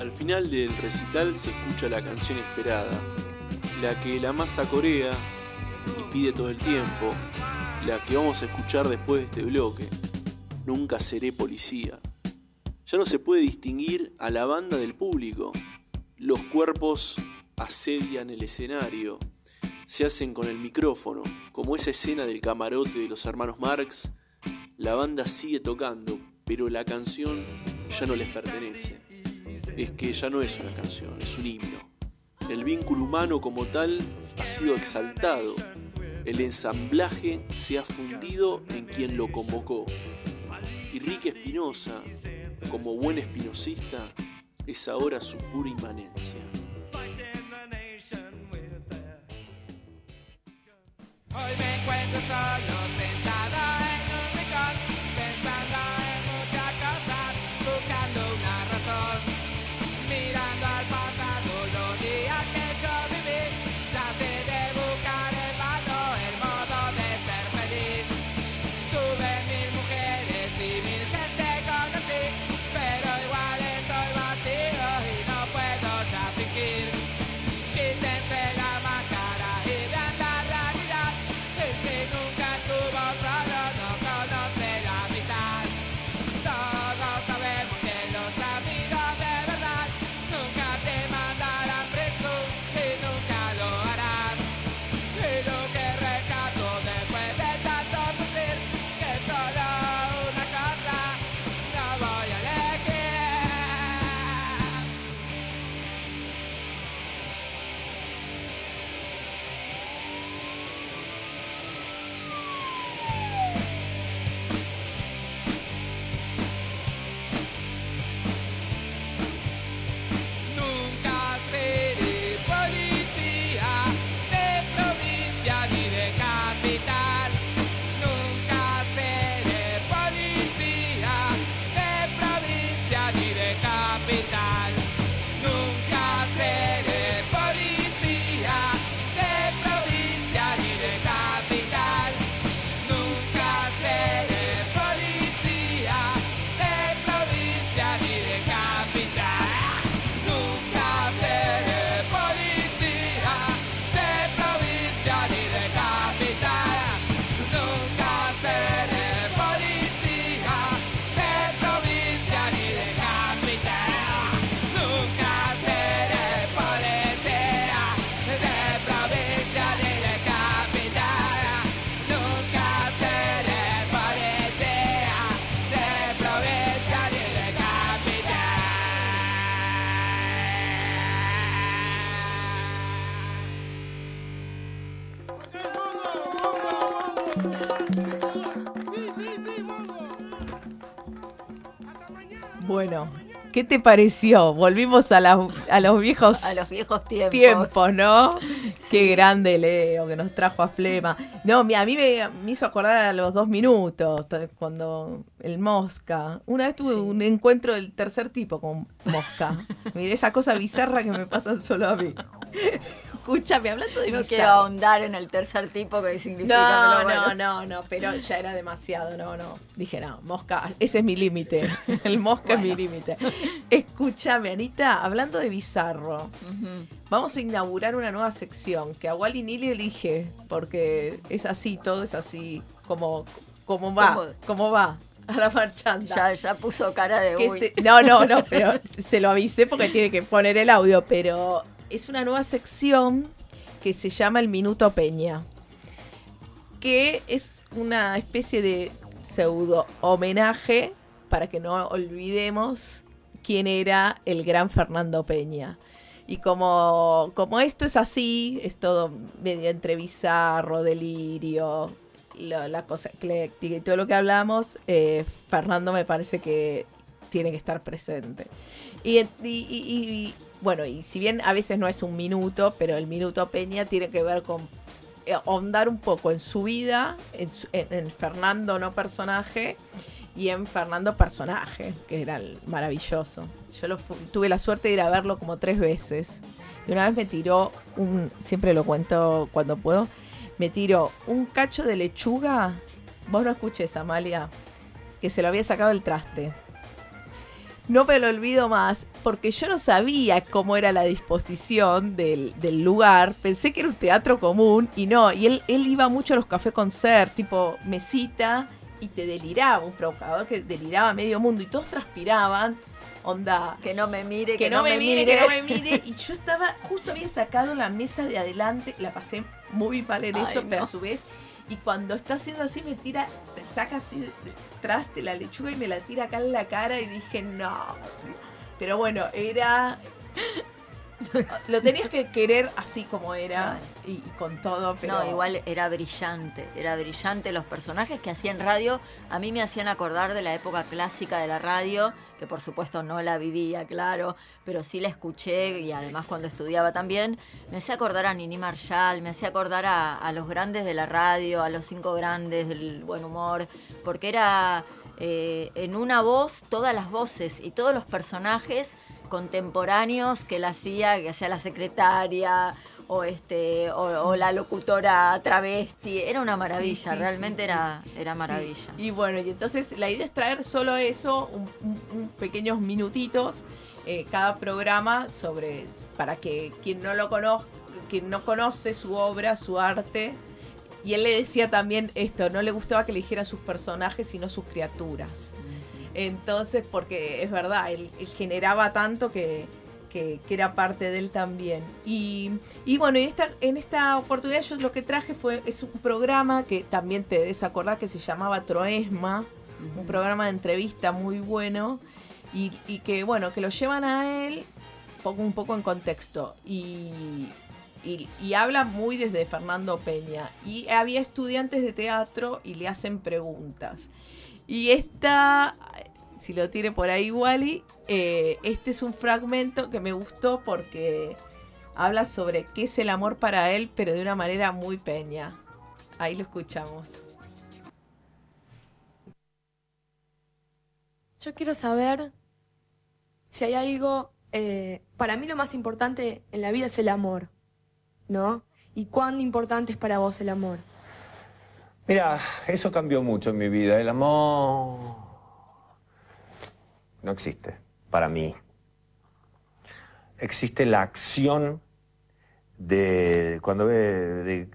Al final del recital se escucha la canción esperada, la que la masa corea y pide todo el tiempo, la que vamos a escuchar después de este bloque. Nunca seré policía. Ya no se puede distinguir a la banda del público. Los cuerpos asedian el escenario, se hacen con el micrófono, como esa escena del camarote de los hermanos Marx. La banda sigue tocando, pero la canción ya no les pertenece. Es que ya no es una canción, es un himno. El vínculo humano como tal ha sido exaltado. El ensamblaje se ha fundido en quien lo convocó. Y Rick Espinosa, como buen espinosista, es ahora su pura inmanencia. Hoy me encuentro solo sentado ¿qué te pareció? Volvimos a, la- a los viejos A los viejos tiempos. tiempos, ¿no? Qué grande Leo que nos trajo a Flema. No, a mí me, me hizo acordar a los dos minutos, cuando el Mosca. Una vez tuve un encuentro del tercer tipo con Mosca. Miré esa cosa bizarra que me pasan solo a mí. Escúchame, hablando de No quiero ahondar en el tercer tipo que significa. No, pero no, bueno. no, no, pero ya era demasiado, no, no. Dije, no, mosca, ese es mi límite. El mosca es mi límite. Escúchame, Anita, hablando de bizarro, vamos a inaugurar una nueva sección que a Wally Nili elige, porque es así, todo es así, como, como va, ¿Cómo? como va. A la marchanda. Ya, ya puso cara de uy. se- no, no, no, pero se lo avisé porque tiene que poner el audio, pero es una nueva sección que se llama el Minuto Peña, que es una especie de pseudo homenaje para que no olvidemos quién era el gran Fernando Peña. Y como, como esto es así, es todo medio entre bizarro, delirio, la cosa ecléctica y todo lo que hablamos, eh, Fernando me parece que tiene que estar presente. Y, bueno, y si bien a veces no es un minuto, pero el minuto Peña tiene que ver con eh, ahondar un poco en su vida, en, Fernando no personaje y en Fernando personaje, que era el maravilloso. Yo tuve la suerte de ir a verlo como tres veces. Y una vez me tiró un, siempre lo cuento cuando puedo, me tiró un cacho de lechuga. Vos no escuches, Amalia, que se lo había sacado del traste. No me lo olvido más, porque yo no sabía cómo era la disposición del, del lugar. Pensé que era un teatro común y no. Y él, él iba mucho a los cafés concert, tipo mesita, y te deliraba, un provocador que deliraba a medio mundo y todos transpiraban. Onda. Que no me mire, Que, no, me mire, que no me mire. Y yo estaba, justo había sacado la mesa de adelante, la pasé muy mal en Ay, eso, pero a su vez. Y cuando está haciendo así, me tira, se saca así de- detrás de la lechuga y me la tira acá en la cara y dije, no. Pero bueno, era. Lo tenías que querer así como era y, y con todo, pero. No, igual era brillante, era brillante. Los personajes que hacían radio a mí me hacían acordar de la época clásica de la radio, que por supuesto no la vivía, claro, pero sí la escuché y además cuando estudiaba también, me hacía acordar a Nini Marshall, me hacía acordar a, a los grandes de la radio, a los cinco grandes del buen humor, porque era eh, en una voz todas las voces y todos los personajes contemporáneos que él hacía, que hacía la secretaria o este o, o la locutora travesti, era una maravilla, Sí, sí, realmente sí, era era maravilla. Y bueno, y entonces la idea es traer solo eso, un, un- un pequeños minutitos, eh, cada programa sobre para que quien no lo conozca, quien no conoce su obra, su arte. Y él le decía también esto, no le gustaba que le dijeran sus personajes, sino sus criaturas. Entonces, porque es verdad, él, él generaba tanto que, que- que era parte de él también. Y, y bueno, en esta, en esta oportunidad yo lo que traje fue, es un programa que también te debes acordar que se llamaba Troesma, un programa de entrevista muy bueno, y, y que bueno, que lo llevan a él pongo un poco en contexto. Y, y, habla muy desde Fernando Peña. Y había estudiantes de teatro y le hacen preguntas. Y esta, si lo tiene por ahí Wally, eh, este es un fragmento que me gustó porque habla sobre qué es el amor para él, pero de una manera muy peña. Ahí lo escuchamos. Yo quiero saber si hay algo, eh, para mí lo más importante en la vida es el amor, ¿no? ¿Y cuán importante es para vos el amor? Mira, eso cambió mucho en mi vida. El amor no existe para mí. Existe la acción de cuando ve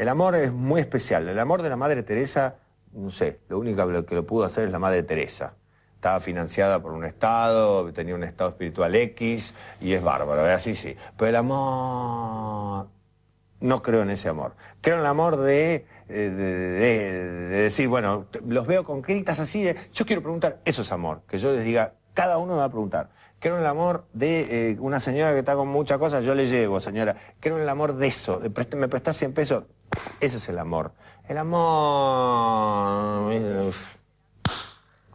el amor es muy especial. El amor de la Madre Teresa, no sé, lo único que lo pudo hacer es la Madre Teresa. Estaba financiada por un Estado, tenía un Estado espiritual X y es bárbaro, ¿verdad? Sí. Pero el amor no creo en ese amor. Creo en el amor de, eh, de, de- de decir, bueno, los veo con gritas así de, yo quiero preguntar, eso es amor. Que yo les diga, cada uno me va a preguntar. Creo en el amor de eh, una señora que está con muchas cosas, yo le llevo, señora. Creo en el amor de eso, de me prestás 100 pesos, ese es el amor. El amor...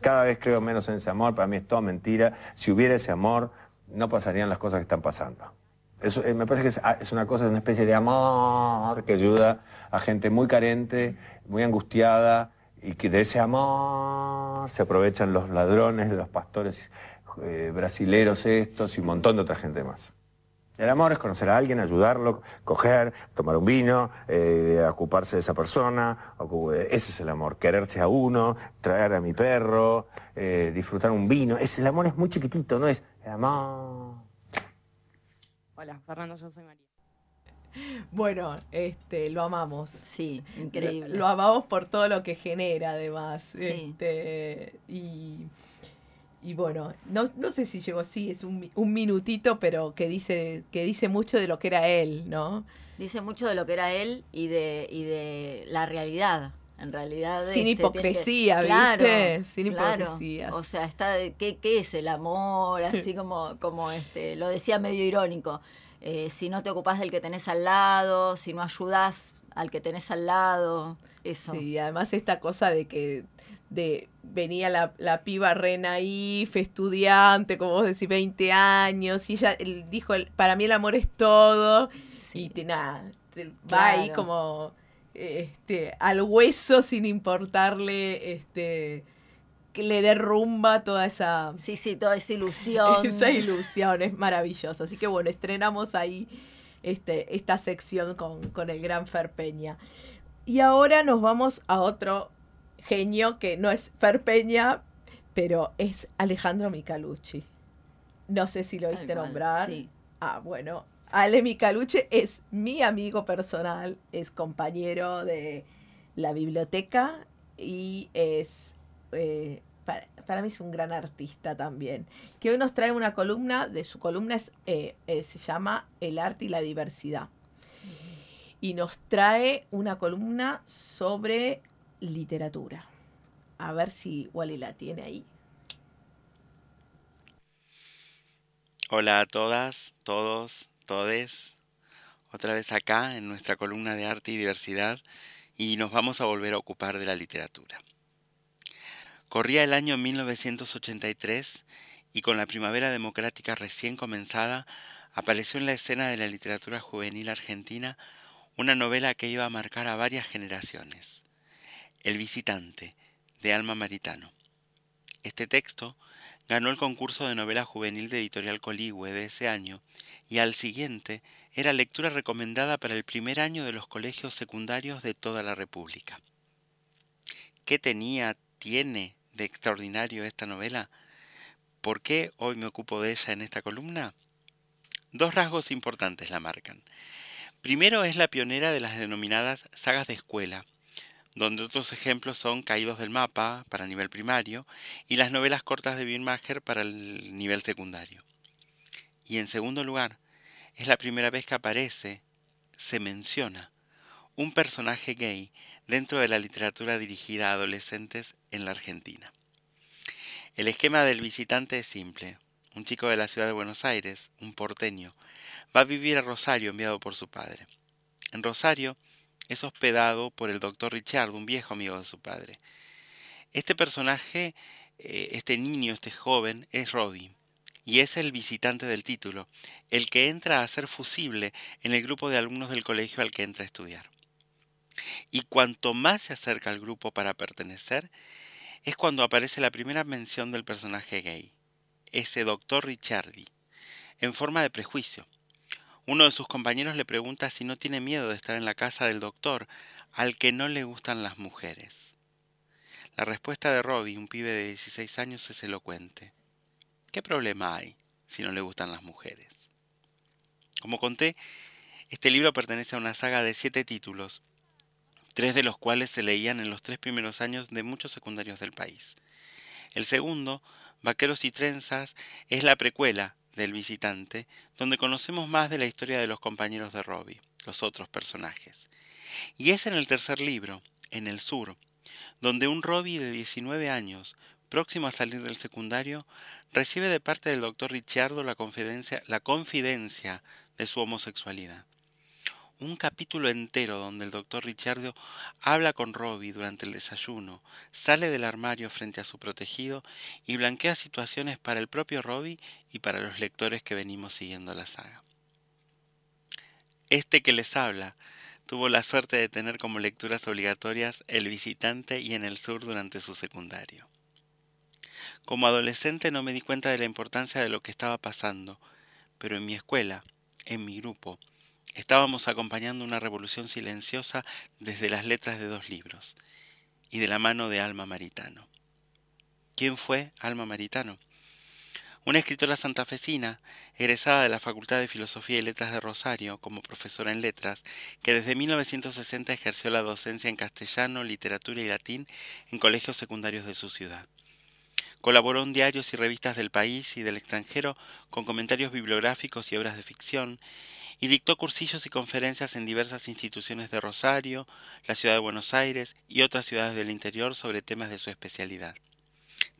cada vez creo menos en ese amor, para mí es toda mentira. Si hubiera ese amor, no pasarían las cosas que están pasando. Eso, eh, me parece que es, ah, es una cosa, una especie de amor que ayuda a gente muy carente, muy angustiada, y que de ese amor se aprovechan los ladrones, los pastores eh, brasileros estos y un montón de otra gente más. El amor es conocer a alguien, ayudarlo, coger, tomar un vino, eh, ocuparse de esa persona. Ese es el amor. Quererse a uno, traer a mi perro, eh, disfrutar un vino. Es, el amor es muy chiquitito, no es el amor. Hola, Fernando, yo soy María. Bueno, este, lo amamos. Sí, increíble. Lo, lo amamos por todo lo que genera, además. Sí. Este, y, y bueno, no, no sé si llegó así, es un, un minutito, pero que dice, que dice mucho de lo que era él, ¿no? Dice mucho de lo que era él y de, y de la realidad. En realidad. Sin este, hipocresía, Claro, ¿viste? Sin claro. hipocresías. O sea, está de ¿qué, qué es el amor, así como, como este, lo decía medio irónico. Eh, si no te ocupás del que tenés al lado, si no ayudás al que tenés al lado, eso. Sí, además esta cosa de que de venía la, la piba re naif, estudiante, como vos decís, 20 años, y ella él dijo, el- para mí el amor es todo. Y te, nada, te- va ahí como este, al hueso sin importarle este, que le derrumba toda esa, Sí, sí, toda esa ilusión. esa ilusión. Es maravilloso. Así que bueno, estrenamos ahí este, esta sección con, con el gran Fer Peña. Y ahora nos vamos a otro genio que no es Fer Peña, pero es Alejandro Micalucci. No sé si lo viste nombrar. sí. Ah, bueno. Ale Micalucci es mi amigo personal, es compañero de la biblioteca y es, eh, para, para mí es un gran artista también. Que hoy nos trae una columna, de su columna es, eh, eh, se llama El arte y la diversidad. Y nos trae una columna sobre literatura. A ver si Wally la tiene ahí. Hola a todas, todos, todes. Otra vez acá en nuestra columna de arte y diversidad y nos vamos a volver a ocupar de la literatura. Corría el año 1983 y con la primavera democrática recién comenzada apareció en la escena de la literatura juvenil argentina una novela que iba a marcar a varias generaciones. El visitante, de Alma Maritano. Este texto ganó el concurso de novela juvenil de Editorial Coligüe de ese año y al siguiente era lectura recomendada para el primer año de los colegios secundarios de toda la República. ¿Qué tenía, tiene de extraordinario esta novela? ¿Por qué hoy me ocupo de ella en esta columna? Dos rasgos importantes la marcan. Primero es la pionera de las denominadas sagas de escuela, donde otros ejemplos son Caídos del Mapa para nivel primario y las novelas cortas de Birmacher para el nivel secundario. Y en segundo lugar, es la primera vez que aparece, se menciona, un personaje gay dentro de la literatura dirigida a adolescentes en la Argentina. El esquema del visitante es simple. Un chico de la ciudad de Buenos Aires, un porteño, va a vivir a Rosario enviado por su padre. En Rosario es hospedado por el doctor Richard, un viejo amigo de su padre. Este personaje, eh, este niño, este joven, es Robbie, y es el visitante del título, el que entra a ser fusible en el grupo de alumnos del colegio al que entra a estudiar. Y cuanto más se acerca al grupo para pertenecer, es cuando aparece la primera mención del personaje gay, ese doctor Richardi, en forma de prejuicio. Uno de sus compañeros le pregunta si no tiene miedo de estar en la casa del doctor, al que no le gustan las mujeres. La respuesta de Robbie, un pibe de 16 años, es elocuente. ¿Qué problema hay si no le gustan las mujeres? Como conté, este libro pertenece a una saga de siete títulos, tres de los cuales se leían en los tres primeros años de muchos secundarios del país. El segundo, Vaqueros y Trenzas, es la precuela del visitante, donde conocemos más de la historia de los compañeros de Robbie, los otros personajes. Y es en el tercer libro, En el Sur, donde un Robbie de 19 años, próximo a salir del secundario, recibe de parte del doctor Ricciardo la confidencia, la confidencia de su homosexualidad. Un capítulo entero donde el doctor Ricciardo habla con Robbie durante el desayuno, sale del armario frente a su protegido y blanquea situaciones para el propio Robbie y para los lectores que venimos siguiendo la saga. Este que les habla tuvo la suerte de tener como lecturas obligatorias El visitante y En el sur durante su secundario. Como adolescente no me di cuenta de la importancia de lo que estaba pasando, pero en mi escuela, en mi grupo, estábamos acompañando una revolución silenciosa desde las letras de dos libros, y de la mano de Alma Maritano. ¿Quién fue Alma Maritano? Una escritora santafesina, egresada de la Facultad de Filosofía y Letras de Rosario como profesora en letras, que desde 1960 ejerció la docencia en castellano, literatura y latín en colegios secundarios de su ciudad. Colaboró en diarios y revistas del país y del extranjero con comentarios bibliográficos y obras de ficción, y dictó cursillos y conferencias en diversas instituciones de Rosario, la ciudad de Buenos Aires y otras ciudades del interior sobre temas de su especialidad.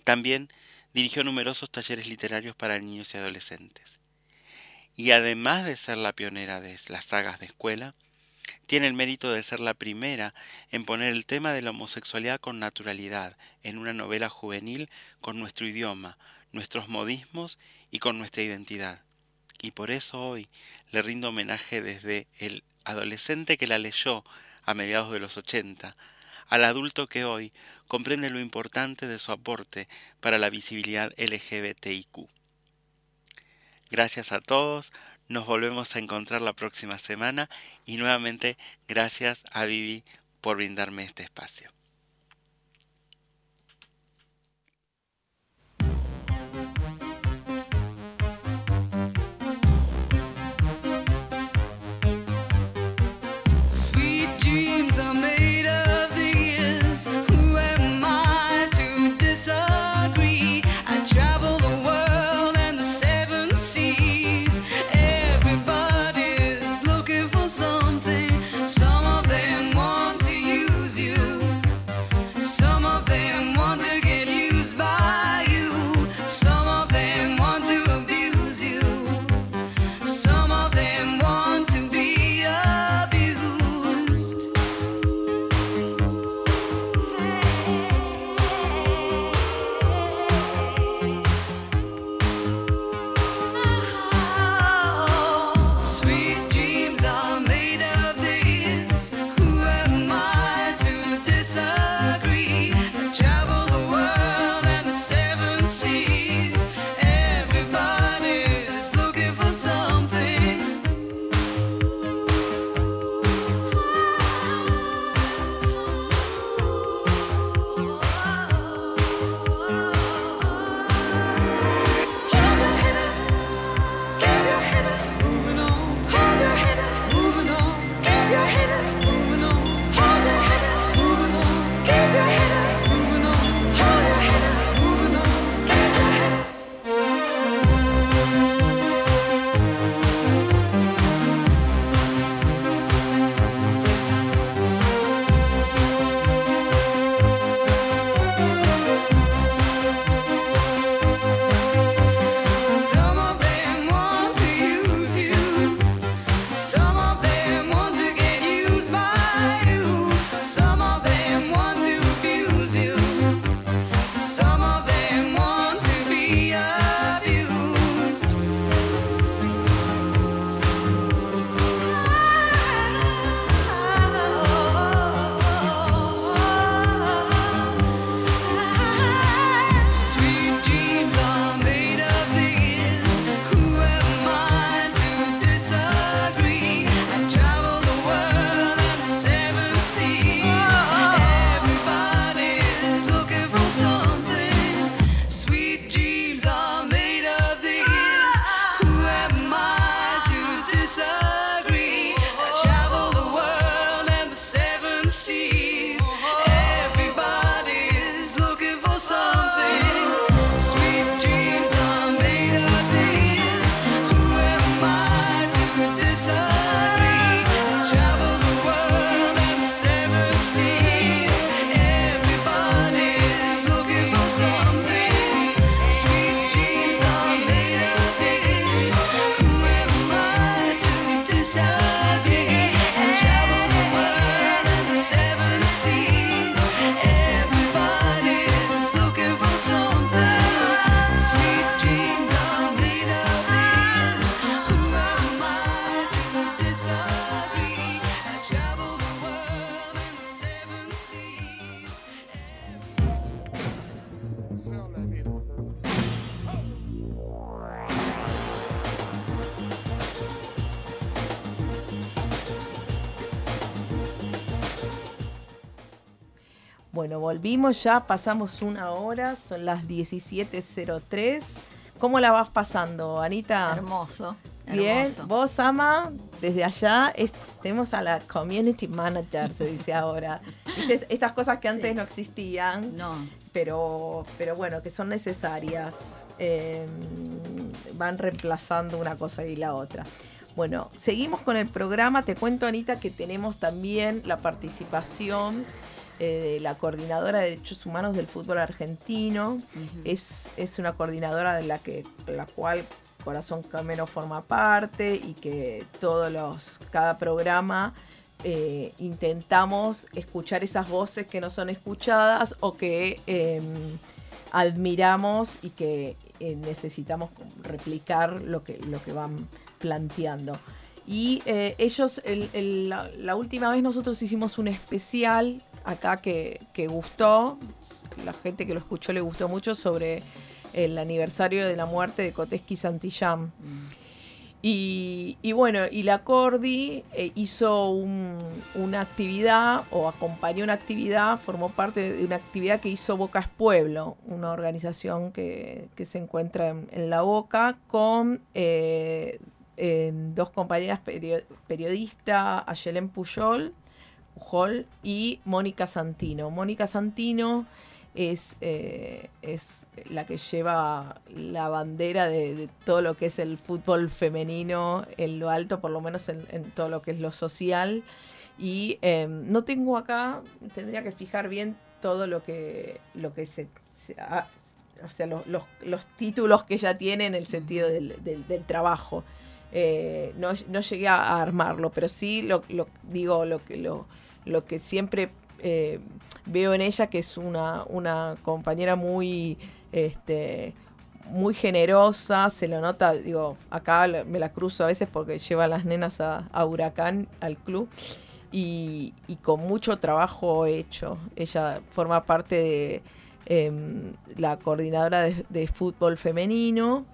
También dirigió numerosos talleres literarios para niños y adolescentes. Y además de ser la pionera de las sagas de escuela, tiene el mérito de ser la primera en poner el tema de la homosexualidad con naturalidad en una novela juvenil con nuestro idioma, nuestros modismos y con nuestra identidad. y por eso hoy le rindo homenaje desde el adolescente que la leyó a mediados de los 80 al adulto que hoy comprende lo importante de su aporte para la visibilidad LGBTIQ. Gracias a todos, nos volvemos a encontrar la próxima semana y nuevamente gracias a Vivi por brindarme este espacio. Volvimos ya, pasamos una hora, son las 17.03. ¿Cómo la vas pasando, Anita? Hermoso. Bien, hermoso. vos, Ama, desde allá es- tenemos a la community manager, se dice ahora. Estas cosas que antes no existían, pero, pero bueno, que son necesarias. eh, van reemplazando una cosa y la otra. Bueno, seguimos con el programa. Te cuento, Anita, que tenemos también la participación eh, la coordinadora de derechos humanos del fútbol argentino. es, es una coordinadora de la que la cual Corazón Camero forma parte y que todos los cada programa eh, intentamos escuchar esas voces que no son escuchadas o que eh, admiramos y que, eh, necesitamos replicar lo que, lo que van planteando. Y eh, ellos, el- el- la, la última vez nosotros hicimos un especial acá que, que gustó, la gente que lo escuchó le gustó mucho sobre el aniversario de la muerte de Koteski Santillán. Y, y bueno, y la Cordi eh, hizo un- una actividad o acompañó una actividad, formó parte de una actividad que hizo Boca es Pueblo, una organización que, que se encuentra en, en La Boca con eh, dos compañeras perio- periodistas, Ayelen Puyol, Pujol y Mónica Santino. Mónica Santino es, eh, es la que lleva la bandera de, todo lo que es el fútbol femenino en lo alto, por lo menos en, todo lo que es lo social. Y eh, no tengo acá, tendría que fijar bien todo lo que, lo que se, ha- o sea, los, los- los títulos que ella tiene en el sentido del, del- del trabajo. Eh, no, no llegué a armarlo, pero sí lo, lo- digo lo que lo, lo que siempre eh, veo en ella, que es una, una compañera muy este, muy generosa, se lo nota, digo, acá me la cruzo a veces porque lleva a las nenas a, Huracán, al club, y, con mucho trabajo hecho. Ella forma parte de em, la coordinadora de, de fútbol femenino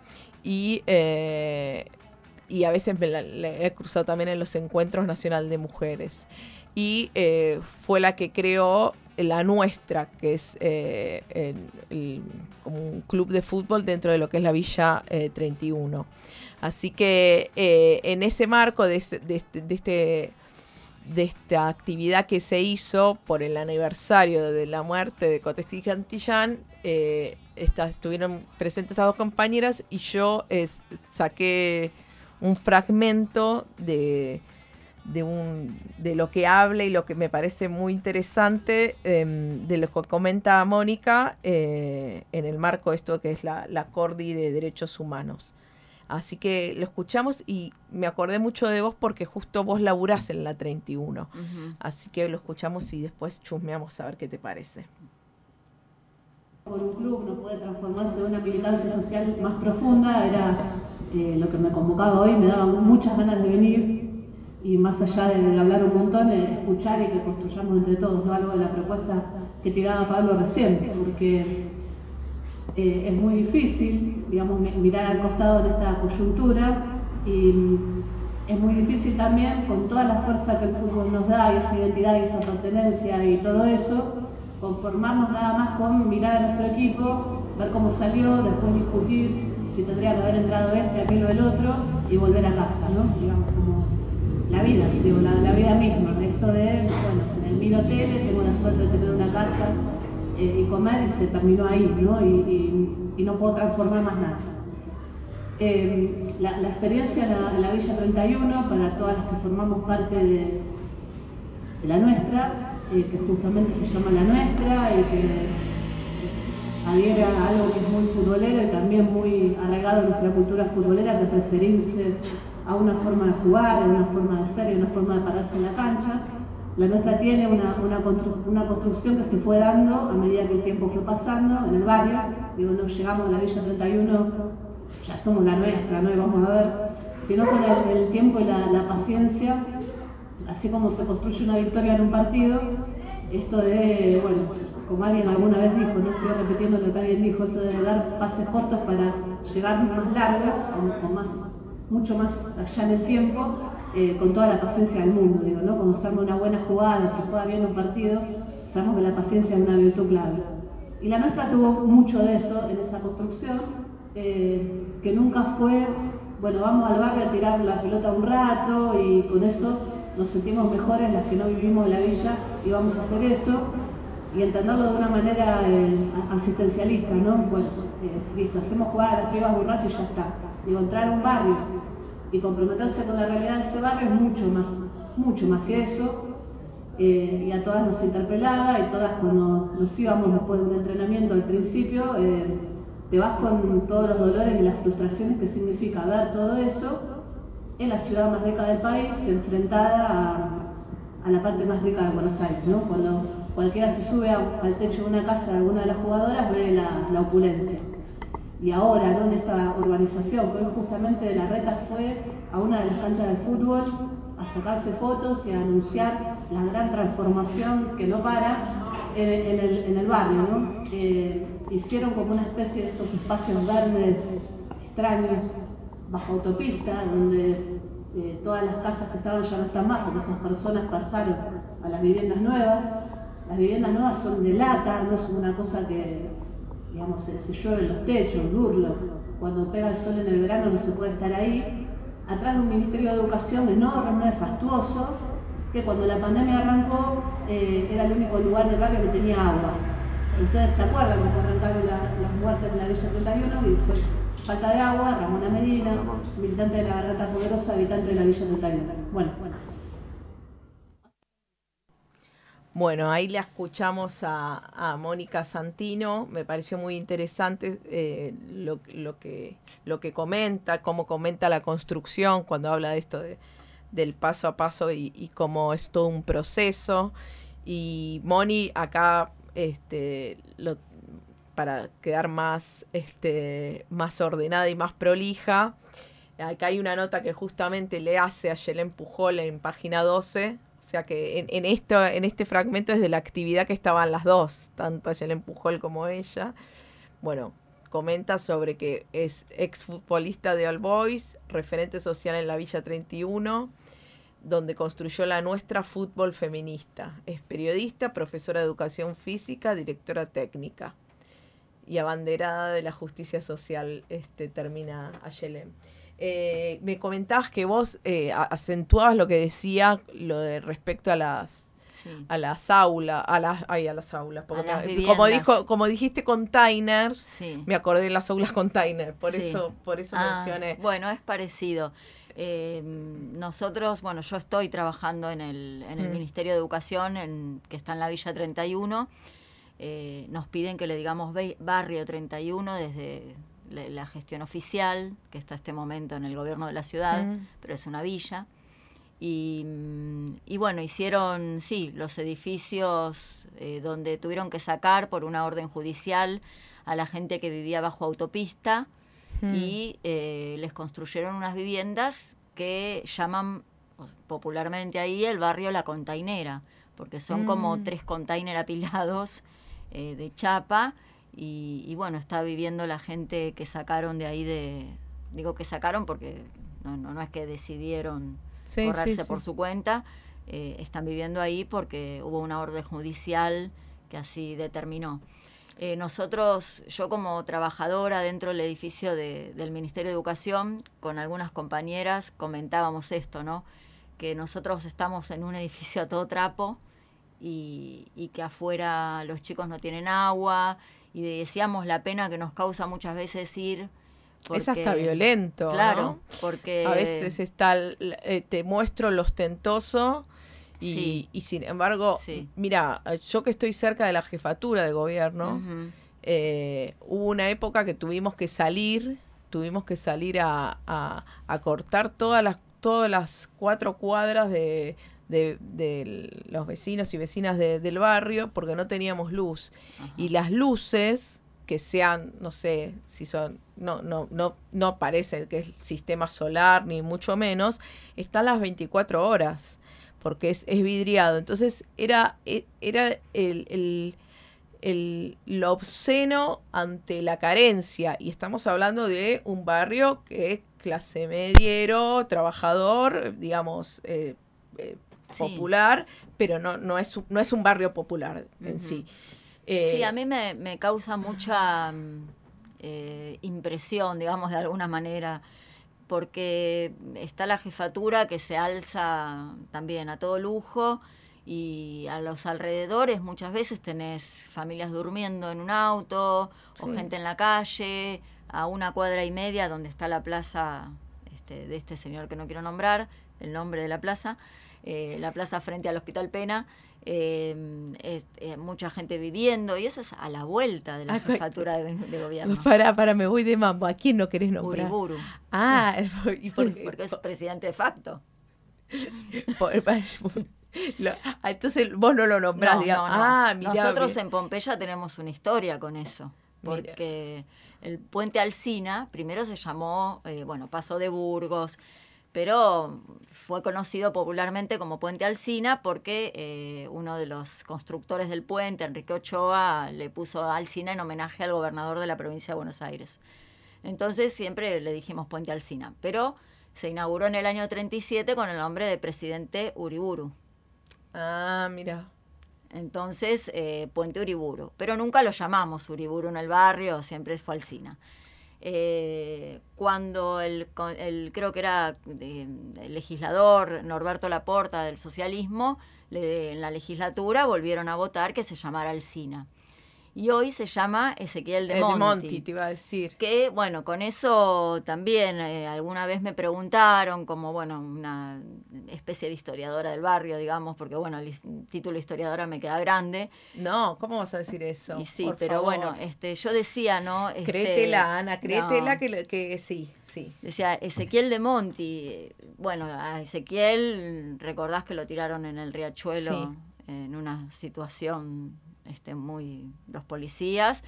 y, eh, y a veces me la, la he cruzado también en los encuentros nacional de mujeres. Y eh, fue la que creó la nuestra, que es eh, como un club de fútbol dentro de lo que es la Villa eh, 31. Así que eh, en ese marco de este, este- este- de esta actividad que se hizo por el aniversario de la muerte de Cotesti Cantillán, eh, estuvieron presentes estas dos compañeras y yo eh, saqué un fragmento de, de, un, de lo que habla y lo que me parece muy interesante em, de lo que comenta Mónica eh, en el marco de esto que es la, la Cordi de Derechos Humanos. Así que lo escuchamos y me acordé mucho de vos porque justo vos laburás en la 31. Ujú. Así que lo escuchamos y después chusmeamos a ver qué te parece. por un club no puede transformarse en una militancia social más profunda, era eh, lo que me convocaba hoy, me daba muchas ganas de venir y más allá de, de hablar un montón, eh, escuchar y que construyamos entre todos ¿no? algo de la propuesta que tiraba Pablo recién, porque eh, es muy difícil, digamos, mi- mirar al costado en esta coyuntura y mm, es muy difícil también con toda la fuerza que el fútbol nos da y esa identidad y esa pertenencia y todo eso, conformarnos nada más con mirar a nuestro equipo, ver cómo salió, después discutir si tendría que haber entrado este, aquel o el otro y volver a casa, ¿no? La vida, digo, la, vida misma, esto de, bueno, en el miro tele, tengo la suerte de tener una casa eh, y comer y se terminó ahí, ¿no? Y, no puedo transformar más nada. Eh, la, experiencia en la, Villa 31, para todas las que formamos parte de, de la nuestra, eh, que justamente se llama la nuestra y que adhiere a algo que es muy futbolero y también muy arraigado en nuestra cultura futbolera, que es referirse a una forma de jugar, a una forma de ser y a una forma de pararse en la cancha. La nuestra tiene una, una, constru- una construcción que se fue dando a medida que el tiempo fue pasando en el barrio. Digo, no llegamos a la Villa 31, ya somos la nuestra, ¿no? Y vamos a ver, sino con el, tiempo y la, paciencia, así como se construye una victoria en un partido, esto de, bueno, como alguien alguna vez dijo, no estoy repitiendo lo que alguien dijo, esto de dar pases cortos para llegar más largo, o, o más, mucho más allá en el tiempo, eh, con toda la paciencia del mundo, digo, ¿no? Cuando se arma una buena jugada, se juega bien un partido, sabemos que la paciencia es una virtud clave. Y la nuestra tuvo mucho de eso en esa construcción, eh, que nunca fue, bueno, vamos al barrio a tirar la pelota un rato y con eso nos sentimos mejores las que no vivimos en la villa y vamos a hacer eso y entenderlo de una manera eh, asistencialista, ¿no? Bueno, listo, hacemos jugar las pibas un rato y ya está. Digo, entrar a un barrio y comprometerse con la realidad de ese barrio es mucho más, mucho más que eso. Eh, y a todas nos interpelaba y todas cuando nos íbamos después de un entrenamiento al principio, eh, te vas con todos los dolores y las frustraciones que significa ver todo eso en la ciudad más rica del país, enfrentada a, la parte más rica de Buenos Aires, ¿no? Cuando cualquiera se sube al techo de una casa de alguna de las jugadoras, ve la opulencia. Y ahora, ¿no? En esta urbanización, que justamente la reta fue a una de las canchas de fútbol a sacarse fotos y a anunciar la gran transformación que no para en, el, en el barrio. Eh, hicieron como una especie de estos espacios verdes extraños bajo autopista, donde eh, todas las casas que estaban ya no están más, porque esas personas pasaron a las viviendas nuevas. Las viviendas nuevas son de lata, no es una cosa que, digamos, se, se llueve en los techos, durlo. Cuando pega el sol en el verano no se puede estar ahí. Atrás de un Ministerio de Educación enorme, fastuoso, que cuando la pandemia arrancó eh, era el único lugar del barrio que tenía agua. Ustedes se acuerdan cuando arrancaron la- las muertes en la Villa 31 y fue falta de agua, Ramona Medina, militante de la Garganta Poderosa, habitante de la Villa 31. Bueno, bueno. Bueno, ahí la escuchamos a, Mónica Santino, me pareció muy interesante eh, lo, lo que, lo que comenta, cómo comenta la construcción cuando habla de esto de- del paso a paso y, y cómo es todo un proceso. Y Moni acá, este, lo- para quedar más, este, más ordenada y más prolija, acá hay una nota que justamente le hace a Yelén Pujol en página 12, o sea que en, en esto, en este fragmento es de la actividad que estaban las dos, tanto Yelén Pujol como ella. Bueno, comenta sobre que es exfutbolista de All Boys, referente social en la Villa 31, donde construyó la nuestra fútbol feminista. Es periodista, profesora de educación física, directora técnica y abanderada de la justicia social, este, termina Ayelén. Eh, me comentabas que vos eh, acentuabas lo que decía lo de respecto a las a las aulas, a las, ay, a las aulas, porque A las me- como dijo, como dijiste containers, Sí. me acordé de las aulas container, por Sí. eso, por eso Ah, mencioné. Bueno, es parecido. Eh, nosotros, bueno, yo estoy trabajando en el, en el Mm. Ministerio de Educación, en, que está en la Villa 31. Eh, nos piden que le digamos Barrio 31 desde la, la gestión oficial, que está este momento en el gobierno de la ciudad, Mm. pero es una villa. Y, mm, y bueno, hicieron, sí, los edificios eh, donde tuvieron que sacar por una orden judicial a la gente que vivía bajo autopista Mm. y eh, les construyeron unas viviendas que llaman popularmente ahí el barrio La Containera, porque son como tres containers apilados eh, de chapa y, y bueno, está viviendo la gente que sacaron de ahí de... Digo que sacaron porque no, no, no es que decidieron Sí, correrse sí, sí. por su cuenta, eh, están viviendo ahí porque hubo una orden judicial que así determinó. Eh, nosotros, yo como trabajadora dentro del edificio de- del Ministerio de Educación, con algunas compañeras comentábamos esto, ¿no? Que nosotros estamos en un edificio a todo trapo y, y que afuera los chicos no tienen agua y decíamos la pena que nos causa muchas veces ir. es hasta porque- violento, Claro, ¿no? porque... a veces está, eh, te muestro lo ostentoso y, Sí. y sin embargo, Sí. mira, yo que estoy cerca de la jefatura de gobierno, eh, hubo una época que tuvimos que salir, tuvimos que salir a, a- a cortar todas las, todas las cuatro cuadras de, de- de los vecinos y vecinas de- del barrio porque no teníamos luz. Y las luces que sean, no sé, si son, no, no, no, no parece que es sistema solar, ni mucho menos, están las 24 horas, porque es, es vidriado. Entonces era, e- era el, el, el- lo obsceno ante la carencia. Y estamos hablando de un barrio que es clase mediero, trabajador, digamos, eh, eh, Sí. popular, pero no, no, es, un- no es un barrio popular en sí. sí, Eh, a mí me, me causa mucha mm, eh, impresión, digamos, de alguna manera, porque está la jefatura que se alza también a todo lujo y a los alrededores muchas veces tenés familias durmiendo en un auto o gente en la calle, a una cuadra y media donde está la plaza este, de este señor que no quiero nombrar, el nombre de la plaza, eh, la plaza frente al Hospital Pena, eh, eh, mucha gente viviendo, y eso es a la vuelta de la Ah, jefatura de, de gobierno. Para, para, me voy de mambo. ¿A quién no querés nombrar? Uriburu. Ah, ¿y por qué? Porque es presidente de facto. Por- por- lo- ah, entonces vos no lo nombrás, No, digamos. no, no. Ah, mirá. Nosotros en Pompeya tenemos una historia con eso. porque el puente Alsina primero se llamó, eh, bueno, Paso de Burgos, pero fue conocido popularmente como Puente Alsina porque eh, uno de los constructores del puente, Enrique Ochoa, le puso Alsina en homenaje al gobernador de la provincia de Buenos Aires. Entonces siempre le dijimos Puente Alsina, pero se inauguró en el año 37 con el nombre de presidente Uriburu. Ah, mira. Entonces, eh, Puente Uriburu. Pero nunca lo llamamos Uriburu en el barrio, siempre fue Alsina. Eh, cuando el, el- creo que era el legislador Norberto Laporta del socialismo, le- en la legislatura volvieron a votar que se llamara Alsina. Y hoy se llama Ezequiel de El de Monti. Monti, te iba a decir. Que, bueno, con eso también eh, alguna vez me preguntaron, como, bueno, una especie de historiadora del barrio, digamos, porque, bueno, el título historiadora me queda grande. No, ¿cómo vas a decir eso? Y sí, Por pero favor. bueno, este, yo decía, ¿no? Este, Créetela, Ana, créetela no. que, que sí, sí. Decía Ezequiel de Monti. eh, Bueno, a Ezequiel, recordás que lo tiraron en el riachuelo Sí. en una situación este, muy. los policías.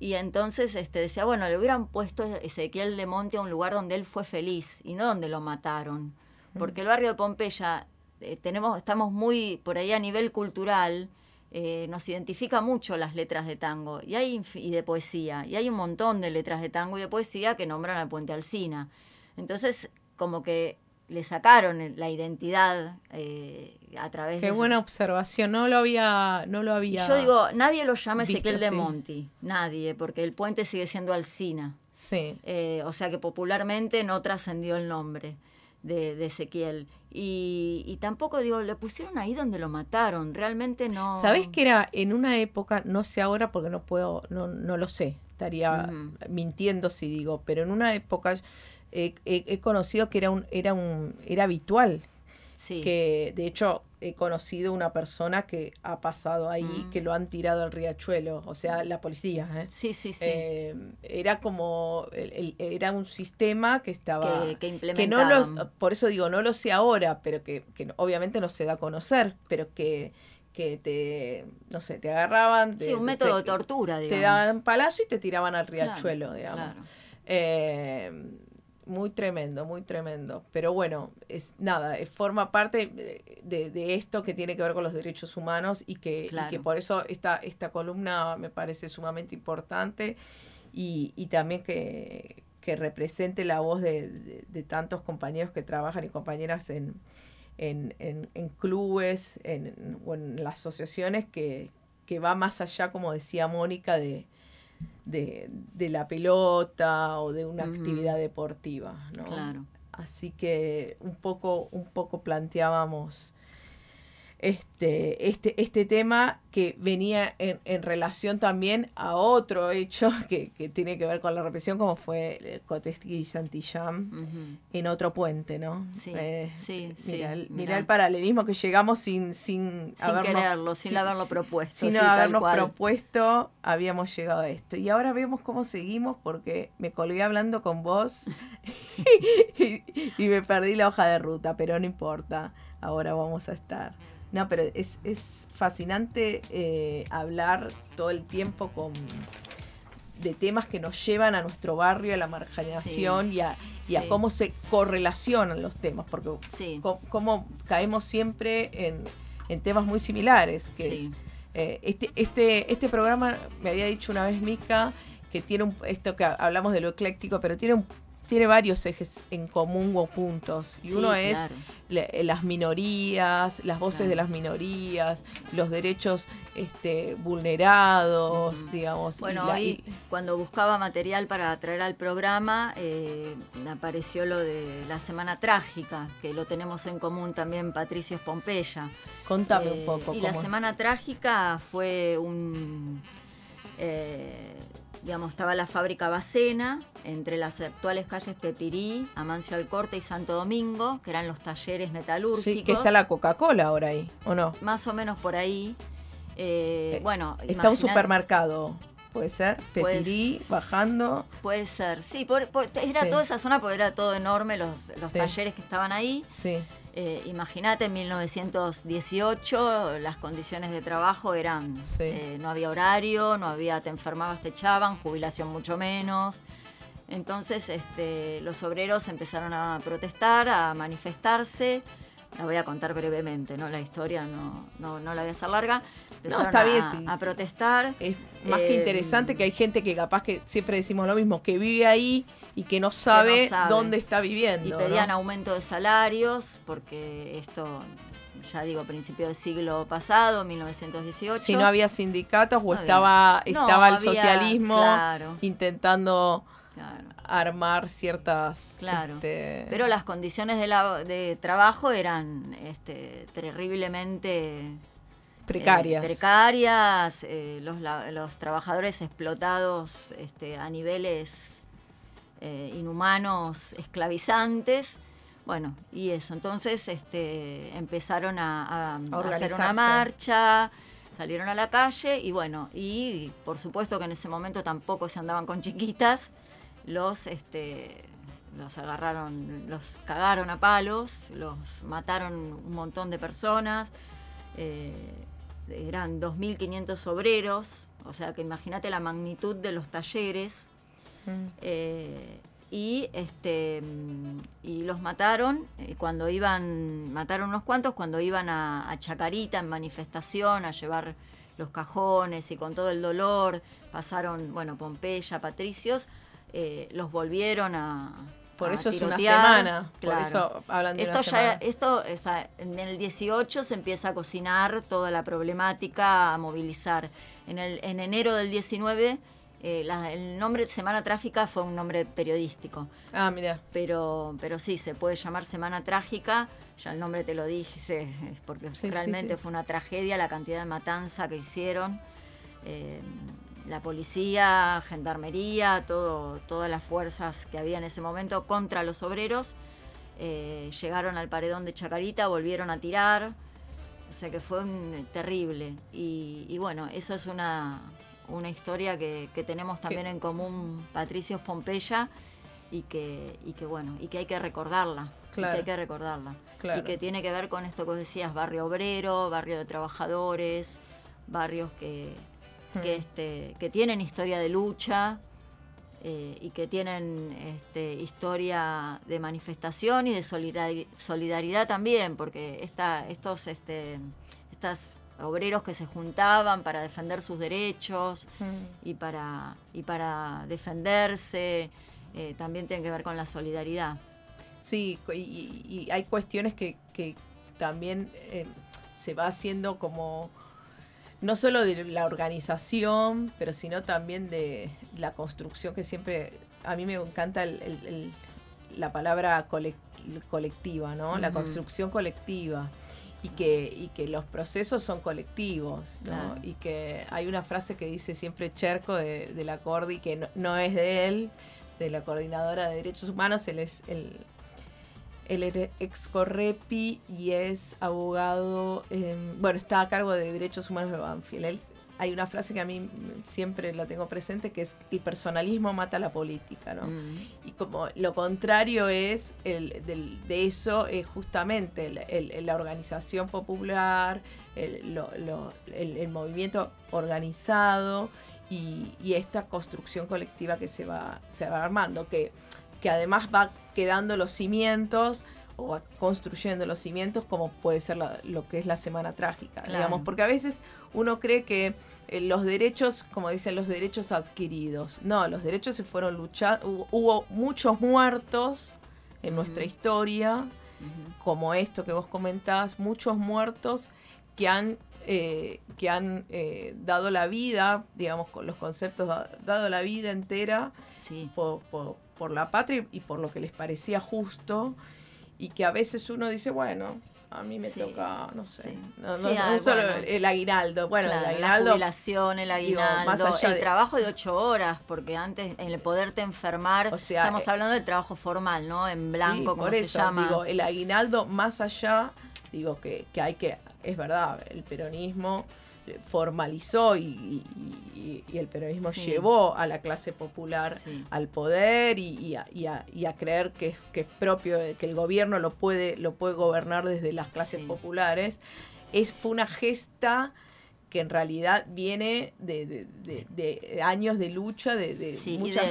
Y entonces este, decía, bueno, le hubieran puesto Ezequiel de Monti a un lugar donde él fue feliz y no donde lo mataron. Porque el barrio de Pompeya, eh, tenemos, estamos muy por ahí a nivel cultural, eh, nos identifica mucho las letras de tango y, hay, y de poesía. Y hay un montón de letras de tango y de poesía que nombran al Puente Alsina. Entonces, como que le sacaron la identidad eh, a través Qué de... buena observación, no lo había, no lo había. yo digo, nadie lo llama Ezequiel de. Monti, nadie, porque el puente sigue siendo Alsina. Sí. Eh, o sea que popularmente no trascendió el nombre de, de Ezequiel. Y, y tampoco, digo, le pusieron ahí donde lo mataron, realmente no... ¿Sabés que era en una época, no sé ahora porque no puedo, no, no lo sé, estaría mintiendo si digo, pero en una época eh, he, he conocido que era un, era un, era habitual. Sí. Que de hecho he conocido una persona que ha pasado ahí, Mm. que lo han tirado al riachuelo, o sea, la policía. ¿eh? Sí, sí, sí. Eh, era como, el- el- era un sistema que estaba... Que- que no lo, por eso digo, no lo sé ahora, pero que, que obviamente no se da a conocer, pero que, que te, no sé, te agarraban... Sí, te- un te- método de te- tortura, Te digamos. daban palazo y te tiraban al Claro, riachuelo, digamos. claro. Eh, muy tremendo, muy tremendo. Pero bueno, es nada, forma parte de, de esto que tiene que ver con los derechos humanos y que, y Claro. que por eso esta, esta columna me parece sumamente importante y, y también que, que represente la voz de, de- de tantos compañeros que trabajan y compañeras en, en, en- en clubes en, o en las asociaciones que, que va más allá, como decía Mónica, de, de, de la pelota o de una actividad deportiva, ¿no? Claro. Así que un poco, un poco planteábamos este, este, este tema que venía en, en relación también a otro hecho que, que tiene que ver con la represión, como fue el Cotesqui y Santillán Ujú. en otro puente, ¿no? Sí, Eh, sí, mirá. mirá el paralelismo que llegamos sin, sin, Sin quererlo, sin haberlo propuesto, Sin sí, habernos propuesto, habíamos llegado a esto. Y ahora vemos cómo seguimos porque me colgué hablando con vos y, y me perdí la hoja de ruta, pero no importa, ahora vamos a estar. No, pero es, es fascinante eh, hablar todo el tiempo con de temas que nos llevan a nuestro barrio, a la marginación Sí, y, a, y a sí. cómo se correlacionan los temas, porque Sí. cómo caemos siempre en, en temas muy similares, que es eh, este, este, este programa, me había dicho una vez Mica, que tiene un, esto que hablamos de lo ecléctico, pero tiene un tiene varios ejes en común o puntos. Y Sí, uno es claro. eh, las minorías, las voces Claro. de las minorías, los derechos este, vulnerados, digamos. y Bueno, la- hoy y- cuando buscaba material para traer al programa, eh, apareció lo de la Semana Trágica, que lo tenemos en común también Patricios Pompeya. Contame un Eh, poco. Y la Semana Trágica fue un... eh, digamos, estaba la fábrica Bacena, entre las actuales calles Pepirí, Amancio Alcorte y Santo Domingo, que eran los talleres metalúrgicos. Sí, que está la Coca-Cola ahora ahí, ¿o no? Más o menos por ahí. Eh, bueno, Está un supermercado, puede ser, Pues- Pepirí, bajando. Puede ser, sí, por- por- era Sí. toda esa zona porque era todo enorme, los, los Sí. talleres que estaban ahí. Sí. Eh, Imagínate, en 1918 las condiciones de trabajo eran, eh, no había horario, no había, te enfermabas, te echaban, jubilación mucho menos. Entonces este, los obreros empezaron a protestar, a manifestarse. La voy a contar brevemente, ¿no? La historia no, no, no la voy a hacer larga. No, Empezaron está a, bien, sí, a protestar. Es más que interesante que hay gente que capaz que siempre decimos lo mismo, que vive ahí y que no sabe, sabe. dónde está viviendo. Y ¿no? pedían aumento de salarios, porque esto, ya digo, principio del siglo pasado, 1918. Si no había sindicatos o No estaba, No, estaba el había- socialismo claro. intentando armar ciertas... Claro. este, Pero las condiciones de, la- de trabajo eran este, terriblemente Precarias. eh, precarias, eh, los, la- los trabajadores explotados este, a niveles eh, inhumanos, esclavizantes. Bueno, y eso. Entonces este, empezaron a, a- a hacer una marcha, salieron a la calle y bueno, y por supuesto que en ese momento tampoco se andaban con chiquitas, los este, los agarraron, los cagaron a palos, los mataron un montón de personas, eh, eran 2.500 obreros, o sea que imagínate la magnitud de los talleres. Mm. Eh, y este y los mataron eh, cuando iban mataron unos cuantos cuando iban a, a Chacarita en manifestación a llevar los cajones y con todo el dolor pasaron bueno Pompeya Patricios eh, los volvieron a Por a eso es una semana, por eso hablan de esto una ya semana. esto o sea, en el 18 se empieza a cocinar toda la problemática a movilizar en el en enero del 19 eh, la- el nombre Semana Trágica fue un nombre periodístico. Ah, mira. Pero, pero sí, se puede llamar Semana Trágica, ya el nombre te lo dije, porque Sí, sí, realmente sí. fue una tragedia la cantidad de matanza que hicieron. Eh, la policía, gendarmería, todo, todas las fuerzas que había en ese momento contra los obreros. eh, llegaron al paredón de Chacarita, volvieron a tirar. O sea que fue un- terrible. Y, y bueno, eso es una, una historia que, que tenemos también en común Patricios Pompeya y que, y que bueno, y que hay que recordarla. y que hay que recordarla. Claro. Y que tiene que ver con esto que decías, barrio obrero, barrio de trabajadores, barrios que, que, Hmm. este, que tienen historia de lucha. eh, y que tienen este, historia de manifestación y de solidari- solidaridad también, porque esta, estos este, estas obreros que se juntaban para defender sus derechos Mm. y para, y para defenderse, eh, también tienen que ver con la solidaridad. Sí, y hay cuestiones que, que también eh, se va haciendo como no solo de la organización, pero sino también de la construcción que siempre, a mí me encanta el- el- el- la palabra colec- colectiva, ¿no? La construcción colectiva. Y que, y que los procesos son colectivos, ¿no? Claro. Y que hay una frase que dice siempre Cherco de, de la Cordi, que no, no es de él, de la coordinadora de derechos humanos, él es el, él era ex Correpi y es abogado, eh, bueno, está a cargo de derechos humanos de Banfield. Él- hay una frase que a mí siempre la tengo presente, que es el personalismo mata la política, ¿no? Mm. Y como lo contrario es el, del- de eso es justamente el- el- la organización popular, el, lo- lo- el- el movimiento organizado y, y esta construcción colectiva que se va, se va armando, que, que además va quedando los cimientos o va construyendo los cimientos como puede ser la- lo que es la semana trágica, Claro. digamos, porque a veces uno cree que eh, los derechos, como dicen, los derechos adquiridos. No, los derechos se fueron luchados. Hubo, hubo muchos muertos en nuestra historia, como esto que vos comentás, muchos muertos que han, eh, que han eh, dado la vida, digamos, con los conceptos, da- dado la vida entera por, por- por la patria y por lo que les parecía justo. Y que a veces uno dice, bueno, a mí me Sí. toca, no sé, no, Sí, no- no solo bueno. el aguinaldo. Bueno, Claro, el aguinaldo. La jubilación, el digo, aguinaldo, más allá el de- trabajo de ocho horas, porque antes en el poderte enfermar, sea, estamos eh, hablando del trabajo formal, ¿no? En blanco, como se llama. digo, el aguinaldo más allá, digo que, que hay que es verdad, el peronismo formalizó y, y- y el peronismo Sí. llevó a la clase popular Sí. al poder y, a, y a- y a creer que, es- que es propio, de- que el gobierno lo puede, lo puede gobernar desde las clases Sí. populares, es, fue una gesta que en realidad viene de, de- de- de años de lucha, de, y muchas...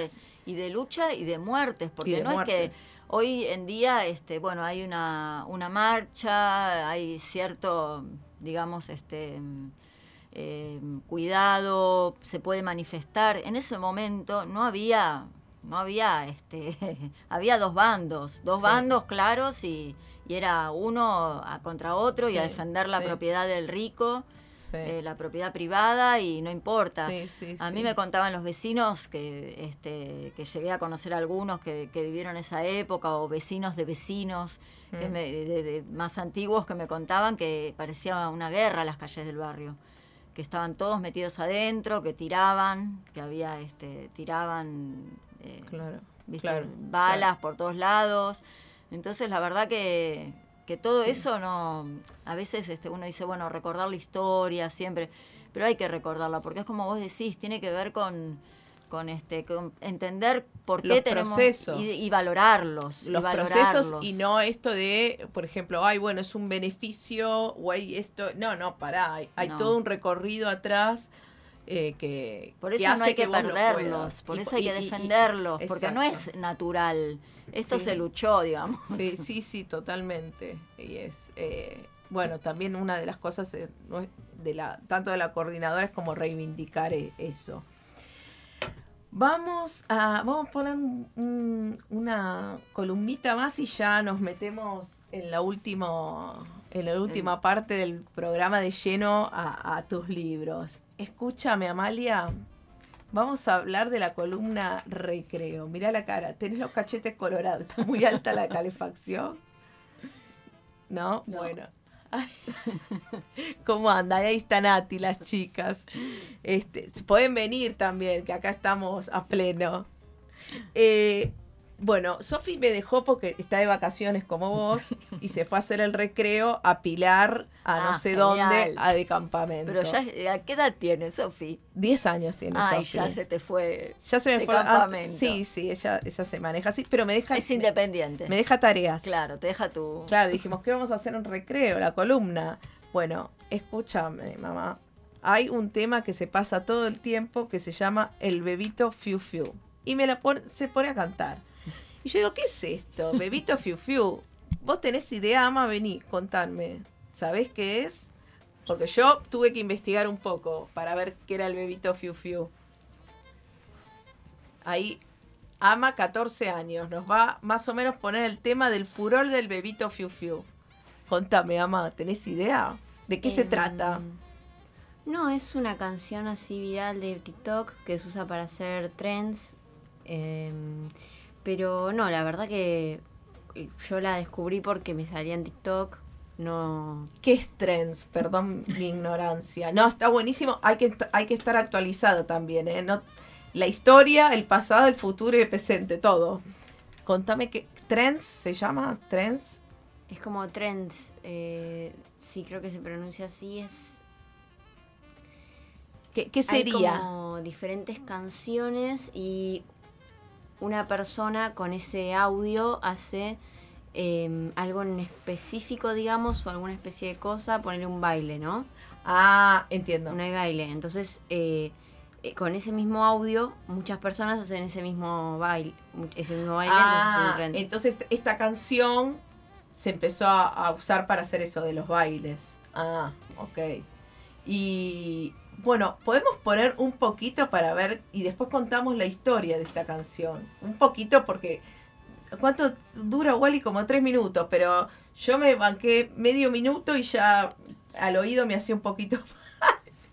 y de lucha y de muertes, porque no muertes. es que hoy en día, este, bueno, hay una, una marcha, hay cierto, digamos, este eh, cuidado, se puede manifestar. En ese momento no había, no había, este, había dos bandos, dos Sí. bandos claros y, y era uno a contra otro y a defender la sí. propiedad del rico. Eh, la propiedad privada y no importa. A mí me contaban los vecinos que, este, que llegué a conocer algunos que, que vivieron esa época o vecinos de vecinos que Mm. me- de- de- más antiguos que me contaban que parecía una guerra las calles del barrio que estaban todos metidos adentro que tiraban que había este tiraban eh, Claro, ¿viste? claro, balas claro. por todos lados entonces la verdad que, que todo eso no a veces este uno dice bueno recordar la historia siempre pero hay que recordarla porque es como vos decís tiene que ver con con este con entender por qué Los tenemos procesos. y, y valorarlos y los procesos valorarlos. y no esto de, por ejemplo, ay, bueno, es un beneficio o hay esto. No, no, pará, hay, hay No. todo un recorrido atrás eh, que. Por que eso no hay que, lo perderlos, por Y- eso hay y- que y- y- defenderlos, porque no es natural. Esto Sí. se luchó, digamos. Sí, sí, sí, totalmente. Y es, eh, bueno, también una de las cosas eh, de la, tanto de la coordinadora es como reivindicar e- eso. Vamos a, vamos a poner un- un- una columnita más y ya nos metemos en la última, en la última parte del programa de lleno a, a tus libros. Escúchame, Amalia. Vamos a hablar de la columna recreo. Mira la cara, tenés los cachetes colorados, está muy alta la calefacción. ¿No? Bueno. ¿Cómo andan? Ahí están Nati, las chicas. Este, pueden venir también, que acá estamos a pleno. Eh, bueno, Sofi me dejó porque está de vacaciones como vos y se fue a hacer el recreo a Pilar, a no Ah, sé genial. dónde, a de campamento. Pero ya, ¿a qué edad tiene Sofi? 10 años tiene Ay, Sofi. ya se te fue. Ya se me de fue. ah, campamento. sí, sí, ella, ella se maneja así, pero me deja. Es independiente. Me deja tareas. Claro, te deja tu. Claro, dijimos que vamos a hacer un recreo, la columna. Bueno, escúchame, mamá. Hay un tema que se pasa todo el tiempo que se llama El bebito Fiu Fiu. Y me la pon- se pone a cantar. Y yo digo, ¿qué es esto? Bebito Fiu Fiu. ¿Vos tenés idea, ama? Vení, contadme. ¿Sabés qué es? Porque yo tuve que investigar un poco para ver qué era el bebito Fiu Fiu. Ahí, ama 14 años, nos va más o menos poner el tema del furor del bebito Fiu Fiu. Contame, ama, ¿tenés idea? ¿De qué se Em, trata? No, es una canción así viral de TikTok que se usa para hacer trends. em, pero no, la verdad que yo la descubrí porque me salía en TikTok. No. ¿Qué es trends? Perdón mi ignorancia. No, está buenísimo. Hay que, hay que estar actualizado también, ¿eh? No, la historia, el pasado, el futuro y el presente, todo. Contame qué. ¿Trends se llama? ¿Trends? Es como trends. eh, sí, creo que se pronuncia así. Es. ¿Qué, qué Hay sería? como diferentes canciones y una persona con ese audio hace em, algo en específico, digamos, o alguna especie de cosa, ponerle un baile, ¿no? Ah, entiendo. No hay baile. Entonces, eh, eh, con ese mismo audio, muchas personas hacen ese mismo baile. Ese mismo baile, entonces Ah, entonces esta canción se empezó a, a usar para hacer eso de los bailes. Ah, ok. Y bueno, podemos poner un poquito para ver y después contamos la historia de esta canción. Un poquito porque... ¿Cuánto dura Wally? Como tres minutos, pero yo me banqué medio minuto y ya al oído me hacía un poquito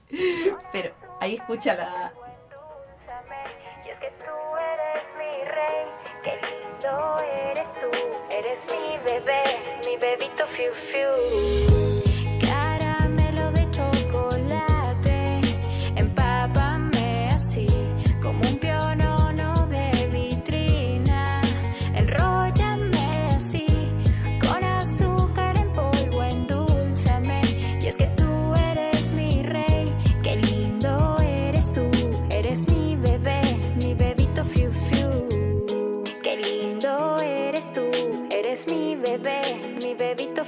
pero ahí escucha la... Bebé, mi bebito fiu.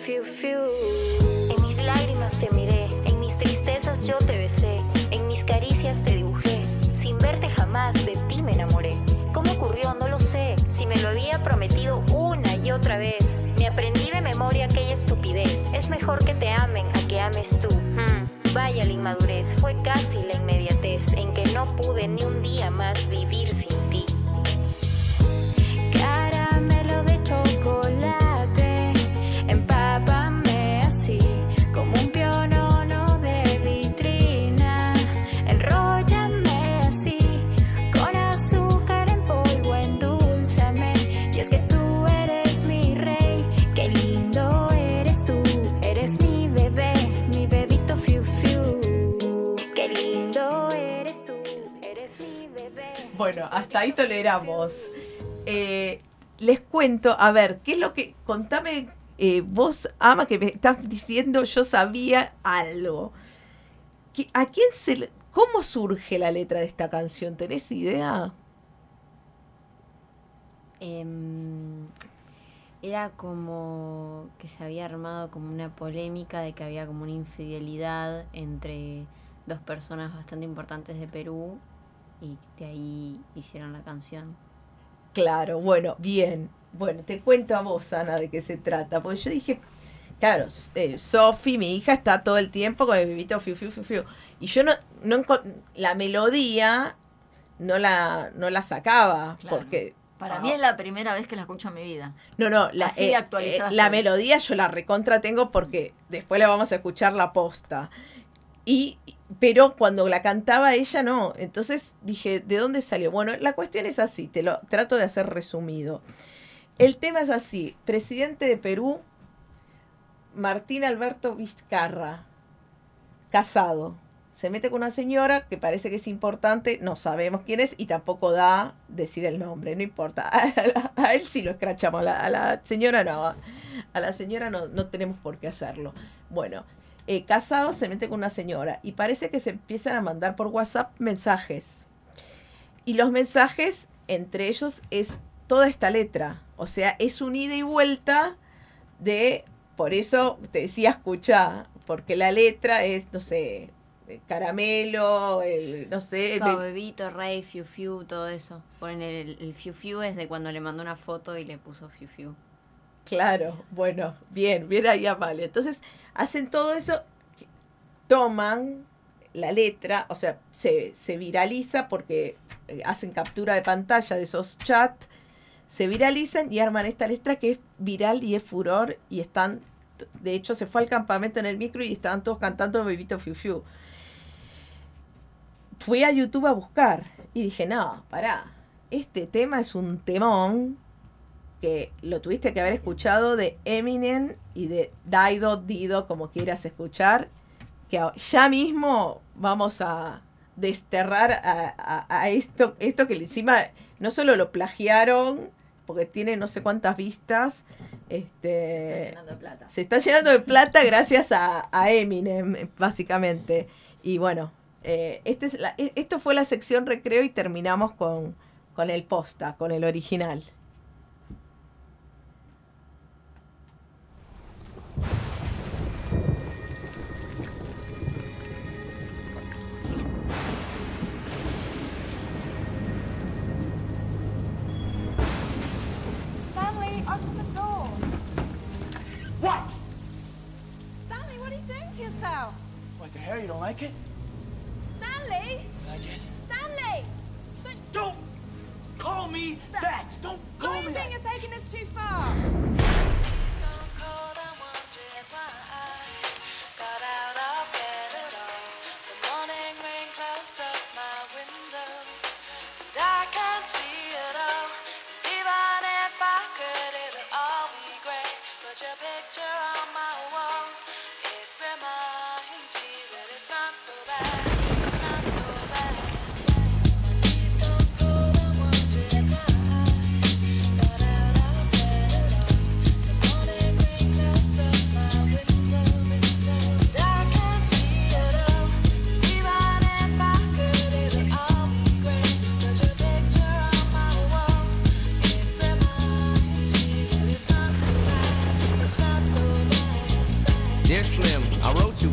En mis lágrimas te miré, en mis tristezas yo te besé, en mis caricias te dibujé. Sin verte jamás de ti me enamoré. ¿Cómo ocurrió? No lo sé. Si me lo había prometido una y otra vez. Me aprendí de memoria aquella estupidez. Es mejor que te amen a que ames tú. Hmm. Vaya la inmadurez, fue casi la inmediatez en que no pude ni un día más vivir sin ti. Caramelo de chocolate. Hasta ahí toleramos. Eh, les cuento, a ver, ¿qué es lo que. Contame, eh, vos, Ama, que me estás diciendo, yo sabía algo. ¿Qui- ¿A quién se ¿Cómo surge la letra de esta canción? ¿Tenés idea? Em, era como que se había armado como una polémica de que había como una infidelidad entre dos personas bastante importantes de Perú y de ahí hicieron la canción. Claro, bueno, bien. Bueno, te cuento a vos, Ana, de qué se trata. Porque yo dije, claro, eh, Sofi, mi hija, está todo el tiempo con el bebito fiu, fiu, fiu, fiu. Y yo no, no la melodía no la, no la sacaba. Claro. Porque. Para ah, mí es la primera vez que la escucho en mi vida. No, no, la, Así eh, actualizada eh, la melodía yo la recontra tengo porque después la vamos a escuchar la posta. Y, pero cuando la cantaba ella no. Entonces dije, ¿de dónde salió? Bueno, la cuestión es así, te lo trato de hacer resumido. El tema es así, presidente de Perú, Martín Alberto Vizcarra, casado. Se mete con una señora que parece que es importante, no sabemos quién es y tampoco da decir el nombre, no importa. A, él sí lo escrachamos, a la, a la señora no. A la señora no, no tenemos por qué hacerlo. Bueno, eh, casado se mete con una señora y parece que se empiezan a mandar por WhatsApp mensajes. Y los mensajes, entre ellos, es toda esta letra. O sea, es un ida y vuelta de, por eso te decía escuchá, porque la letra es, no sé, caramelo, el, no sé, Como be- bebito, rey, fiu fiu, todo eso. Ponen el, el fiu fiu es de cuando le mandó una foto y le puso fiu fiu. Claro, bueno, bien, bien ahí Amalia. Entonces, hacen todo eso, toman la letra, o sea, se, se viraliza porque eh, hacen captura de pantalla de esos chats, se viralizan y arman esta letra que es viral y es furor y están, de hecho se fue al campamento en el micro y estaban todos cantando Bebito Fiu Fiu. Fui a YouTube a buscar y dije, no, pará, este tema es un temón que lo tuviste que haber escuchado de Eminem y de Daido Dido, como quieras escuchar, que ya mismo vamos a desterrar a, a- a esto, esto que encima no solo lo plagiaron, porque tiene no sé cuántas vistas, este, se está llenando de plata gracias a, a Eminem, básicamente. Y bueno, eh, este es la- e- esto fue la sección recreo y terminamos con, con el posta, con el original. To yourself? What the hell? You don't like it? Stanley! I did. Stanley! Don't, Don't call me that. Don't call Don't me you think you're taking this too far?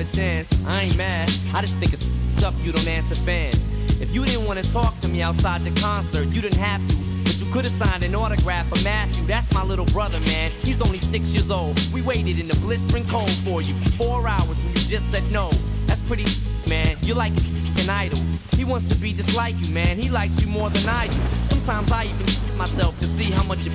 Have a chance. I ain't mad. I just think it's stuff you don't answer fans. If you didn't want to talk to me outside the concert, you didn't have to. But you could have signed an autograph for Matthew. That's my little brother, man. He's only six years old. We waited in the blistering cold for you for four hours and you just said no. That's pretty, man. You're like an idol. He wants to be just like you, man. He likes you more than I do. Sometimes I even myself to see how much it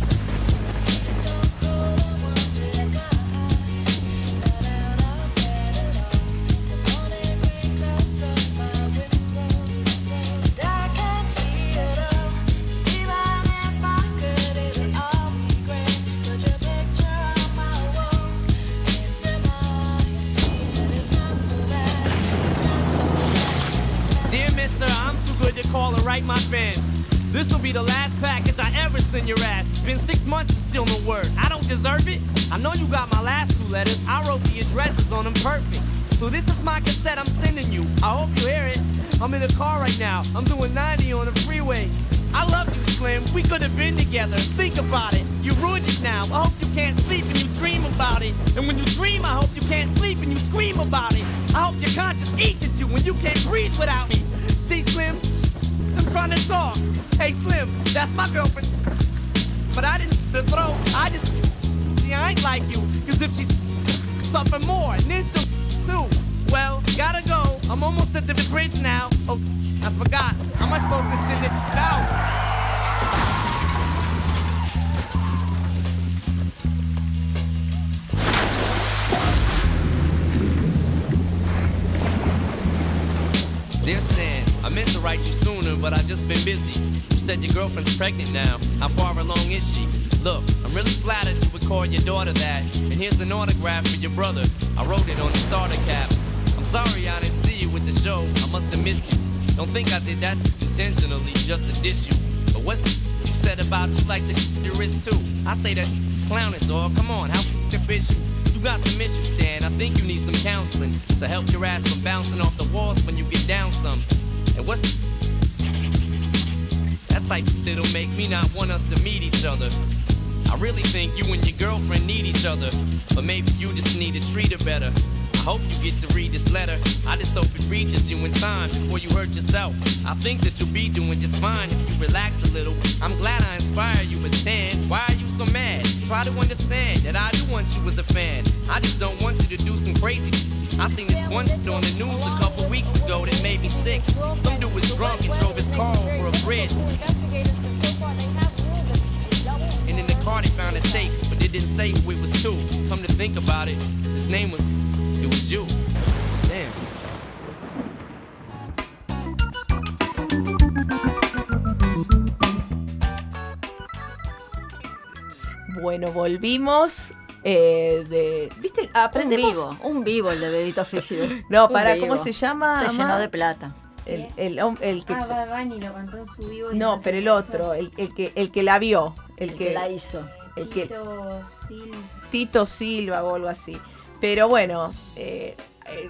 Aprendemos. Un vivo, un vivo el de Bedito Fischer. No, para. ¿cómo se llama? Se llenó de plata. El, el, hom- el que. Ah, Bad Bunny lo cantó en su vivo. y no, pero el otro, el, el que, el que la vio. El, El que, que la hizo. El que, Tito Sil- Tito Silva o algo así. Pero bueno, eh, eh,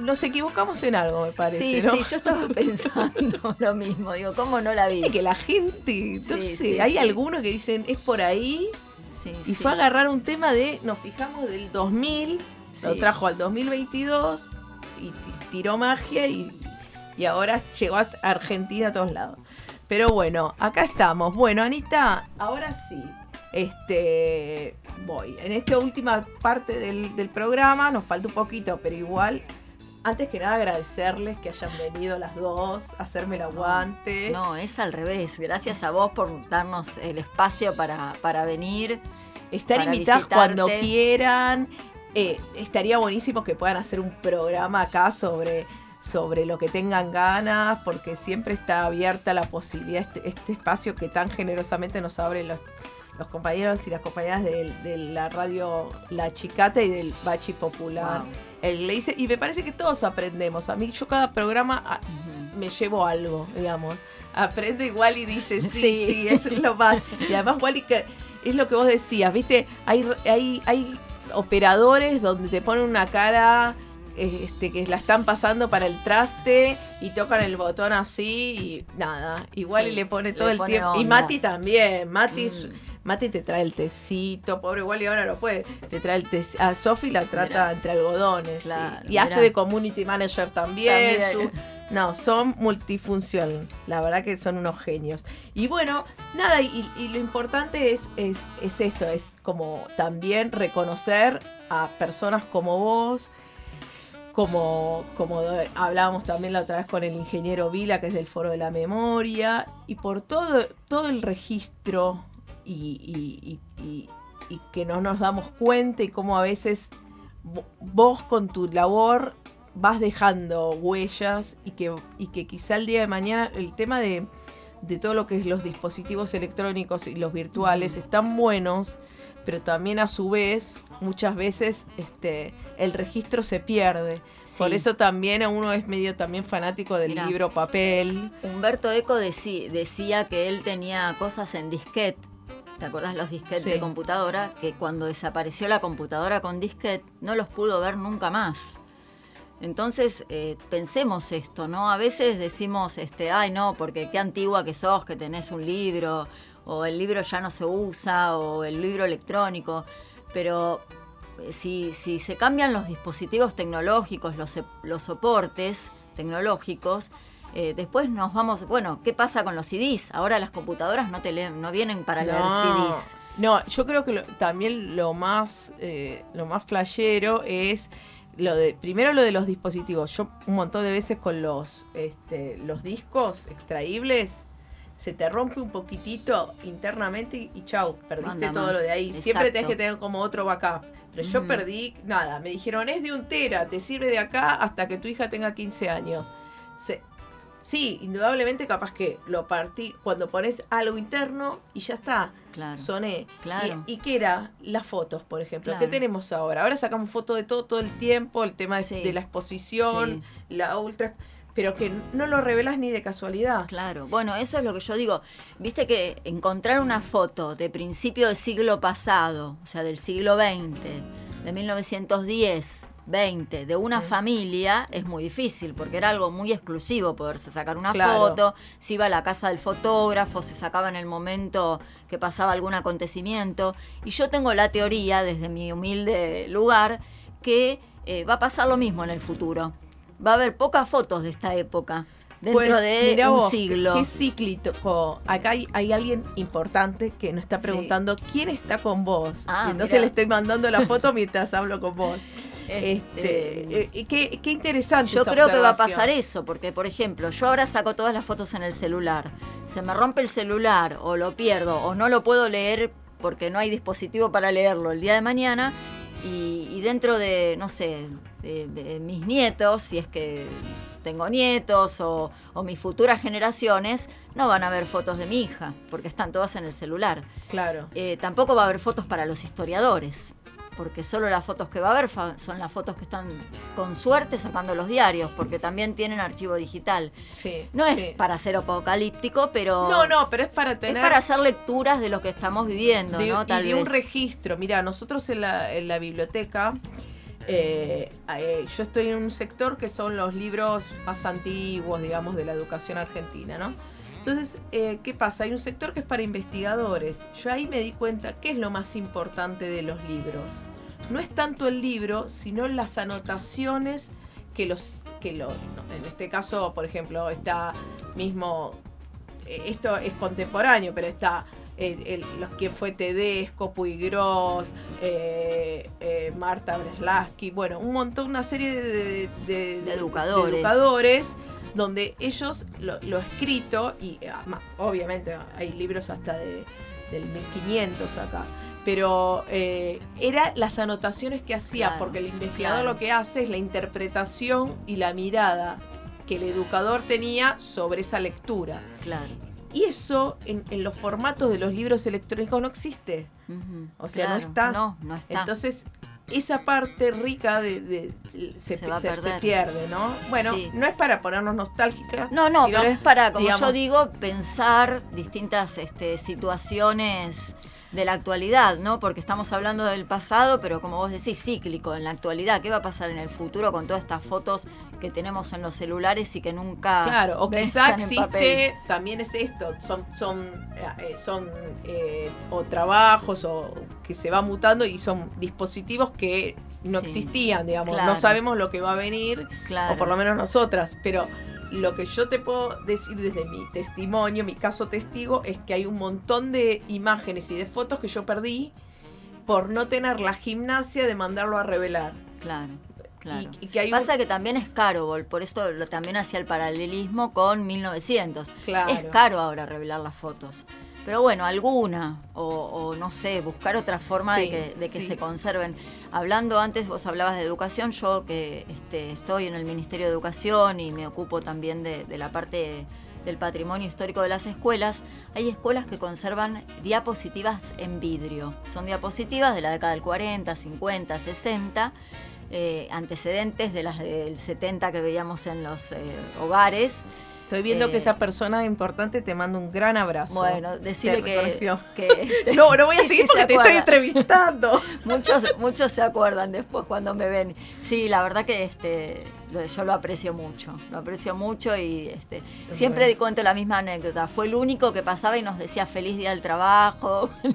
nos equivocamos en algo, me parece. Sí, ¿no? sí, yo estaba pensando lo mismo. Digo, ¿cómo no la vi? Viste que la gente, no Sí, sé, sí, hay sí. algunos que dicen es por ahí Sí, y sí. fue a agarrar un tema de, nos fijamos del 2000, lo trajo al 2022 y ti- tiró magia y, y ahora llegó a Argentina a todos lados. Pero bueno, acá estamos. Bueno, Anita, ahora sí. Este, voy. En esta última parte del, del programa nos falta un poquito, pero igual, antes que nada agradecerles que hayan venido las dos, hacerme el aguante. No, es al revés. Gracias a vos por darnos el espacio para, para venir. Estar para invitadas cuando quieran. Eh, estaría buenísimo que puedan hacer un programa acá sobre, sobre lo que tengan ganas, porque siempre está abierta la posibilidad, este, este espacio que tan generosamente nos abren los, los compañeros y las compañeras de, de la radio La Chicata y del Bachi Popular. Wow. El Gleiser, y me parece que todos aprendemos. A mí, yo cada programa ah, me llevo algo, digamos. Aprendo igual y dice, sí, sí, Sí. eso es lo más. Y además, Wally, que es lo que vos decías, ¿viste? Hay, hay, hay operadores donde te ponen una cara este, que la están pasando para el traste y tocan el botón así y nada. Igual Sí, y le pone le todo el pone tiempo. Y. Mati también. Mati, Mm. Mati te trae el tecito, pobre Wally ahora no puede. Te trae el tecito. A Sofi la trata Mirá. entre algodones. sí. Y hace de community manager también. También. su- no, son multifunción. La verdad que son unos genios. Y bueno, nada, y, y lo importante es, es, es esto, es como también reconocer a personas como vos, como, como hablábamos también la otra vez con el ingeniero Vila, que es del Foro de la Memoria, y por todo, todo el registro y, y- y- y- y que no nos damos cuenta y cómo a veces vo- vos con tu labor vas dejando huellas y que, y que quizá el día de mañana el tema de, de todo lo que es los dispositivos electrónicos y los virtuales están buenos, pero también a su vez muchas veces este, el registro se pierde. Sí. Por eso también a uno es medio también fanático del libro papel. Humberto Eco deci- decía que él tenía cosas en disquete. ¿Te acordás los disquetes Sí. de computadora? Que cuando desapareció la computadora con disquete no los pudo ver nunca más. Entonces, eh, pensemos esto, ¿no? A veces decimos, este, ay, no, porque qué antigua que sos, que tenés un libro, o el libro ya no se usa, o el libro electrónico. Pero eh, si, si se cambian los dispositivos tecnológicos, los, los soportes tecnológicos, eh, después nos vamos, bueno, ¿qué pasa con los CDs? Ahora las computadoras no, te leen- no vienen para leer. CDs. No, yo creo que lo- también lo más, eh, lo más flashero es lo de, primero lo de los dispositivos. Yo un montón de veces con los, este, los discos extraíbles se te rompe un poquitito internamente y, y chau, perdiste todo más. lo de ahí. Siempre tenés que tener como otro backup. Pero yo perdí nada. Me dijeron, es de un tera, te sirve de acá hasta que tu hija tenga 15 años. Se- sí, indudablemente capaz que lo partí cuando pones algo interno y ya está. Claro. Soné. Claro. ¿Y, y qué era? Las fotos, por ejemplo. ¿Qué Claro. tenemos ahora? Ahora sacamos fotos de todo todo el tiempo, el tema Sí. de la exposición, la ultra... Pero que no lo revelas ni de casualidad. Claro, bueno, eso es lo que yo digo. Viste que encontrar una foto de principio del siglo pasado, o sea, del siglo XX, de 1910, 20, de una familia, es muy difícil, porque era algo muy exclusivo poderse sacar una Claro. foto, se iba a la casa del fotógrafo, se sacaba en el momento que pasaba algún acontecimiento. Y yo tengo la teoría, desde mi humilde lugar, que eh, va a pasar lo mismo en el futuro. Va a haber pocas fotos de esta época. Dentro Pues, de un vos, siglo. Qué cíclico. Acá hay, hay alguien importante que nos está preguntando quién está con vos. Ah, y entonces mirá. le estoy mandando la foto mientras hablo con vos. Este, Este, eh, qué, qué interesante. Yo esa creo que va a pasar eso, porque por ejemplo, yo ahora saco todas las fotos en el celular. Se me rompe el celular o lo pierdo o no lo puedo leer porque no hay dispositivo para leerlo el día de mañana y, y dentro de, no sé, de, de mis nietos, si es que tengo nietos o, o mis futuras generaciones, no van a ver fotos de mi hija porque están todas en el celular. Claro. Eh, tampoco va a haber fotos para los historiadores, porque solo las fotos que va a haber son las fotos que están con suerte sacando los diarios, porque también tienen archivo digital. Sí, No es sí. para ser apocalíptico, pero No, no, pero es para es tener. para hacer lecturas de lo que estamos viviendo, de, ¿no? y Tal de un registro. Mira, nosotros en la, en la biblioteca Eh, eh, yo estoy en un sector que son los libros más antiguos, digamos, de la educación argentina, ¿no? Entonces, eh, ¿qué pasa? Hay un sector que es para investigadores. Yo ahí me di cuenta qué es lo más importante de los libros. No es tanto el libro, sino las anotaciones que los que lo, no, en este caso, por ejemplo, está mismo esto es contemporáneo, pero está el- los que fue Tedesco, Puy Gross, eh, eh, Marta Breslaski, bueno, un montón, una serie de, de- de- de educadores. donde ellos lo, lo escrito, y eh, obviamente hay libros hasta de, del 1500 acá, pero eh, era las anotaciones que hacía, Claro, porque el investigador claro. lo que hace es la interpretación y la mirada que el educador tenía sobre esa lectura. Claro. Y eso en, en los formatos de los libros electrónicos no existe. O sea, claro, no está. No, no está. Entonces, esa parte rica de, de- se, pierde, ¿no? Bueno, Sí. no es para ponernos nostálgica. No, no, sino, pero es para, como yo digo, pensar distintas este, situaciones de la actualidad, ¿no? Porque estamos hablando del pasado, pero como vos decís, cíclico en la actualidad. ¿Qué va a pasar en el futuro con todas estas fotos que tenemos en los celulares y que nunca Claro, o quizá papel? existe, también es esto, son, son, eh, son eh, o trabajos o que se va mutando y son dispositivos que no Sí, existían, digamos, claro. no sabemos lo que va a venir, Claro. o por lo menos nosotras, pero lo que yo te puedo decir desde mi testimonio, mi caso testigo, es que hay un montón de imágenes y de fotos que yo perdí por no tener la gimnasia de mandarlo a revelar. Claro. Claro. Y, y que hay un- Pasa que también es caro, por esto lo- también hacía el paralelismo con 1900. Claro. Es caro ahora revelar las fotos. Pero bueno, alguna, o, o no sé, buscar otra forma Sí, de que, de que sí. se conserven. Hablando antes, vos hablabas de educación, yo que este, estoy en el Ministerio de Educación y me ocupo también de, de la parte del patrimonio histórico de las escuelas, hay escuelas que conservan diapositivas en vidrio. Son diapositivas de la década del 40, 50, 60, eh, antecedentes de las del 70 que veíamos en los eh, hogares. Estoy viendo Eh, que esa persona importante te manda un gran abrazo. Bueno, decirle que, que- No, no voy a Sí, seguir sí, porque se te estoy entrevistando. muchos, muchos se acuerdan después cuando me ven. Sí, la verdad que este, yo lo aprecio mucho, lo aprecio mucho y este, siempre bueno. cuento la misma anécdota. Fue el único que pasaba y nos decía feliz día del trabajo.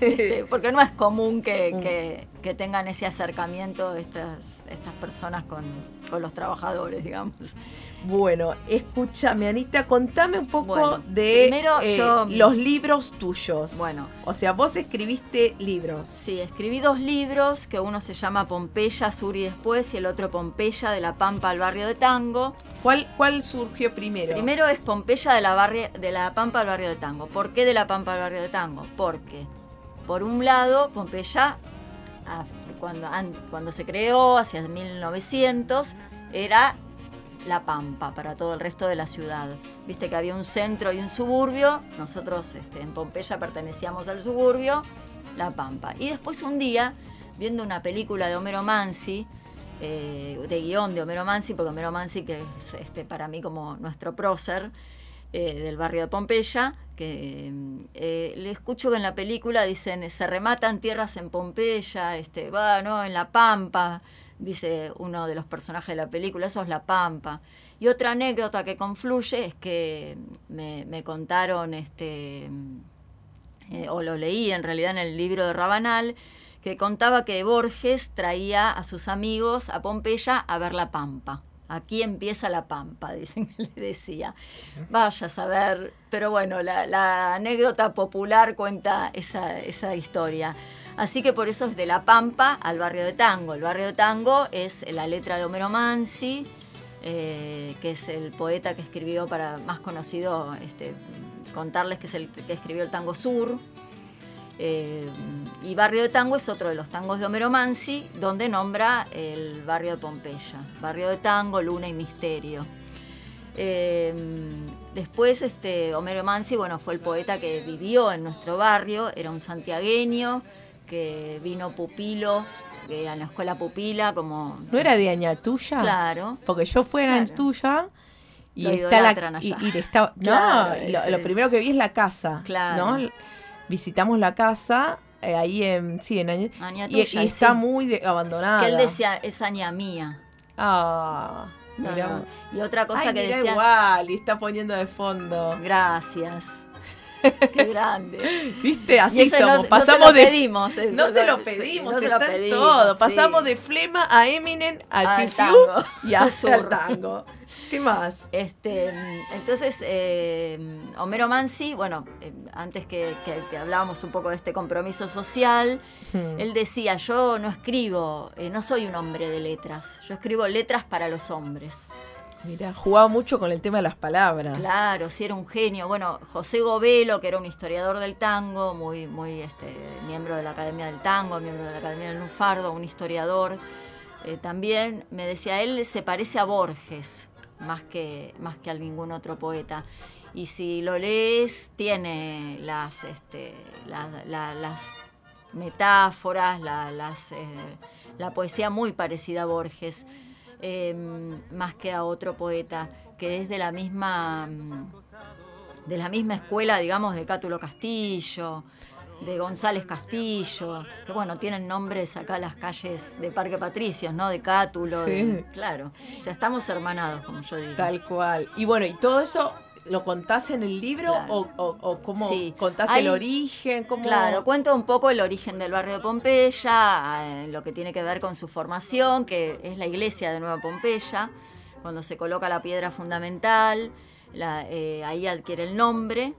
Este, porque no es común que, que- que tengan ese acercamiento estas, estas personas con, con los trabajadores, digamos. Bueno, escúchame, Anita, contame un poco Bueno, de primero eh, yo- los libros tuyos. Bueno. O sea, vos escribiste libros. Sí, escribí dos libros, que uno se llama Pompeya, Sur y Después, y el otro Pompeya, de la Pampa al barrio de Tango. ¿Cuál, cuál surgió primero? Primero es Pompeya de la, barri- de la Pampa al barrio de Tango. ¿Por qué de la Pampa al barrio de Tango? Porque, por un lado, Pompeya, cuando, an- cuando se creó, hacia 1900, era la Pampa para todo el resto de la ciudad. Viste que había un centro y un suburbio. Nosotros este, en Pompeya pertenecíamos al suburbio, la Pampa. Y después un día, viendo una película de Homero Mansi, eh, de guion de Homero Mansi, porque Homero Mansi, que es este, para mí como nuestro prócer eh, del barrio de Pompeya, que eh, le escucho que en la película dicen, se rematan tierras en Pompeya, este, va, ¿no? en La Pampa, dice uno de los personajes de la película, eso es La Pampa. Y otra anécdota que confluye es que me, me contaron, este, eh, o lo leí en realidad en el libro de Rabanal, que contaba que Borges traía a sus amigos a Pompeya a ver la Pampa. Aquí empieza la Pampa, dicen que le decía. Vaya a saber, pero bueno, la, anécdota popular cuenta esa, esa historia. Así que por eso es de La Pampa al barrio de Tango. El barrio de Tango es la letra de Homero Mansi, eh, que es el poeta que escribió para más conocido, este, contarles que es el que escribió el Tango Sur. Eh, y Barrio de Tango es otro de los tangos de Homero Mansi, donde nombra el barrio de Pompeya. Barrio de Tango, Luna y Misterio. Eh, después, este, Homero Mansi, bueno, fue el poeta que vivió en nuestro barrio, era un santiagueño que vino pupilo eh, a la escuela pupila como... ¿No era de Añatuya? Claro. Porque yo fui a Añatuya y Lo está la y, y está- no, Claro, y lo, lo primero que vi es la casa. Claro. ¿no? Visitamos la casa eh, ahí en, sí, en Aña- y, está sí. muy de- abandonada. Que él decía, es aña mía. Ah, No. Y otra cosa Ay, que decía. igual, y está poniendo de fondo. Gracias. Qué grande. ¿Viste? Así no- somos. no se Pasamos lo de. pedimos, eso, no te lo pedimos, está lo pedimos, todo. sí. Pasamos de Flema a Eminem, al Al Fifiu tango, y al el sur. tango. ¿Qué más? Este, entonces, eh, Homero Mansi, bueno, eh, antes que, que- que hablábamos un poco de este compromiso social, Hmm. él decía, yo no escribo, eh, no soy un hombre de letras, yo escribo letras para los hombres. Mirá, jugaba mucho con el tema de las palabras. Claro, sí era un genio. Bueno, José Govelo, que era un historiador del tango, muy, muy este, miembro de la Academia del Tango, miembro de la Academia del Lunfardo, un historiador, eh, también me decía, él se parece a Borges más que, más que a ningún otro poeta. Y si lo lees, tiene las, este, metáforas, la, eh, la poesía muy parecida a Borges, eh, más que a otro poeta, que es de la misma mm, de la misma escuela, digamos, de Cátulo Castillo, de González Castillo, que bueno, tienen nombres acá las calles de Parque Patricios, ¿no? De Cátulo, Sí. de- claro. O sea, estamos hermanados, como yo digo. Tal cual. Y bueno, ¿y todo eso lo contás en el libro Claro. o, o, o cómo Sí. contás Hay- el origen? ¿Cómo... Claro, cuento un poco el origen del barrio de Pompeya, eh, lo que tiene que ver con su formación, que es la iglesia de Nueva Pompeya, cuando se coloca la piedra fundamental, la- eh, ahí adquiere el nombre.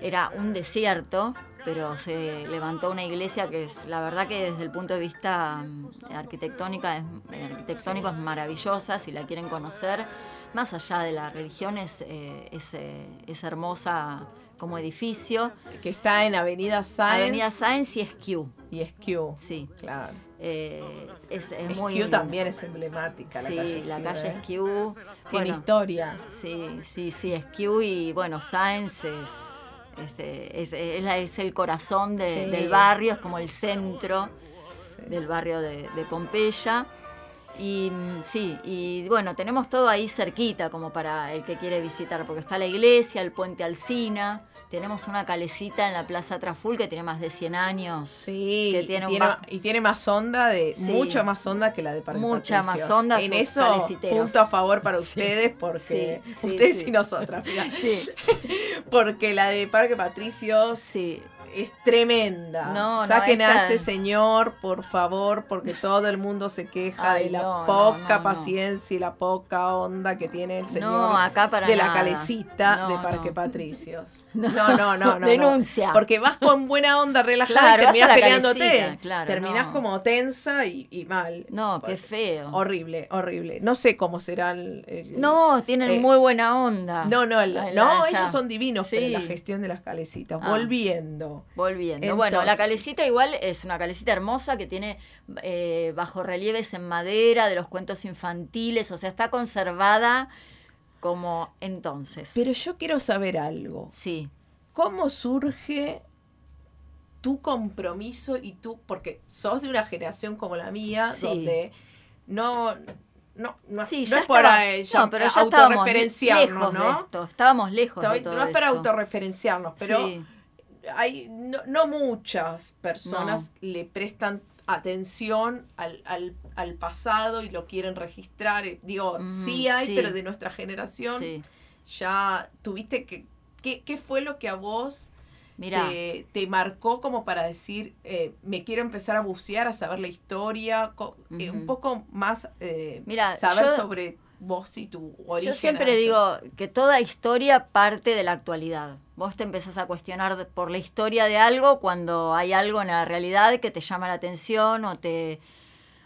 Era un desierto, pero se levantó una iglesia que es, la verdad que desde el punto de vista mm, arquitectónica es, eh, arquitectónico es maravillosa, si la quieren conocer. Más allá de la religión, es, eh, es, eh, es hermosa como edificio. Que está en Avenida Sáenz. Avenida Sáenz y Esquiú. Y Esquiú. Sí. Claro. Eh, es, es muy también es emblemática. Sí, la calle la calle ¿eh? Esquiú. Tiene historia. Sí, sí, sí, Esquiú y bueno, Sáenz es, es, es- es el corazón de- Sí. del barrio, es como el centro del barrio de, de Pompeya. Y mm, sí, y bueno, tenemos todo ahí cerquita como para el que quiere visitar, porque está la iglesia, el puente Alsina, tenemos una calecita en la Plaza Traful que tiene más de 100 años. Sí, que tiene y, tiene, bajo- y tiene más onda de Sí. mucho más onda que la de Parque Mucha más onda En eso punto a favor para Sí. ustedes porque Sí, sí, ustedes sí. y nosotras. Sí. porque la de Parque Patricios es tremenda. No, no, Saquen a ese señor, por favor, porque todo el mundo se queja Ay, de la no, poca paciencia y la poca onda que tiene el señor acá para de la calecita de Parque. Patricios. No, No, no, no. Denuncia. Porque vas con buena onda relajada Claro, y terminás peleándote. calecita, claro, terminás como tensa y, y mal. No, qué feo. Horrible, horrible. No sé cómo será el. el- No, tienen eh, muy buena onda. No, no, el- no, ellos son divinos, pero Sí. la gestión de las calecitas. Ah. Volviendo. Volviendo. bueno, la calecita igual es una calecita hermosa que tiene eh, bajo relieves en madera de los cuentos infantiles, o sea, está conservada como entonces. Pero yo quiero saber algo. Sí. ¿Cómo surge tu compromiso y tú, porque sos de una generación como la mía, Sí. donde no, no, no, Sí, no es para ella no, pero ya estábamos autorreferenciarnos, lejos de ¿no? esto, estábamos lejos Estoy- de todo no es para esto. autorreferenciarnos, pero Sí. Hay no, no muchas personas le prestan atención al, al- al pasado y lo quieren registrar. Eh, Digo, sí hay, sí. pero de nuestra generación Sí. ya tuviste que... ¿qué, qué fue lo que a vos Mirá. te, te marcó como para decir, eh, me quiero empezar a bucear, a saber la historia, co- eh, un poco más eh, Mira, saber yo- sobre vos y tu origen? Yo siempre digo que toda historia parte de la actualidad. Vos te empezás a cuestionar por la historia de algo cuando hay algo en la realidad que te llama la atención o te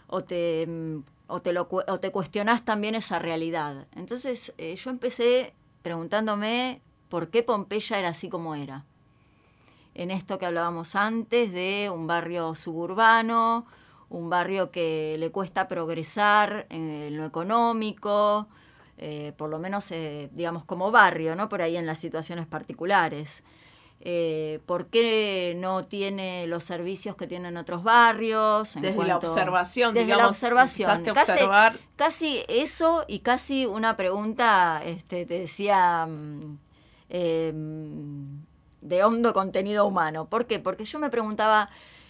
o te mm, o te, lo, o te cuestionás también esa realidad. Entonces eh, yo empecé preguntándome por qué Pompeya era así como era. En esto que hablábamos antes de un barrio suburbano, un barrio que le cuesta progresar en lo económico, eh, por lo menos, eh, digamos, como barrio, ¿no? Por ahí en las situaciones particulares. Eh, ¿Por qué no tiene los servicios que tienen otros barrios? en Desde la observación, Desde la observación. Casi- observar. Casi eso y casi una pregunta, este, te decía, mm, eh, de hondo contenido humano. ¿Por qué? Porque yo me preguntaba,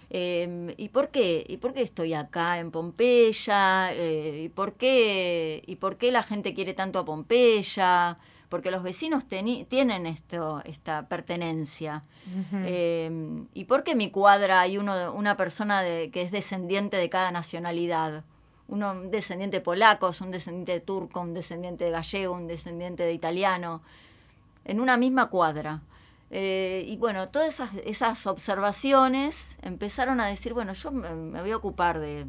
Eh, ¿y, por qué? ¿Y por qué estoy acá en Pompeya? Eh, ¿y, por qué, ¿Y por qué la gente quiere tanto a Pompeya? Porque los vecinos tienen esto, esta pertenencia. Eh, ¿Y por qué en mi cuadra hay uno, una persona de- que es descendiente de cada nacionalidad? Uno, un descendiente polaco, un descendiente de turco, un descendiente de gallego, un descendiente de italiano, en una misma cuadra. Eh, y bueno, todas esas, esas observaciones empezaron a decir, bueno, yo me, me voy a ocupar de,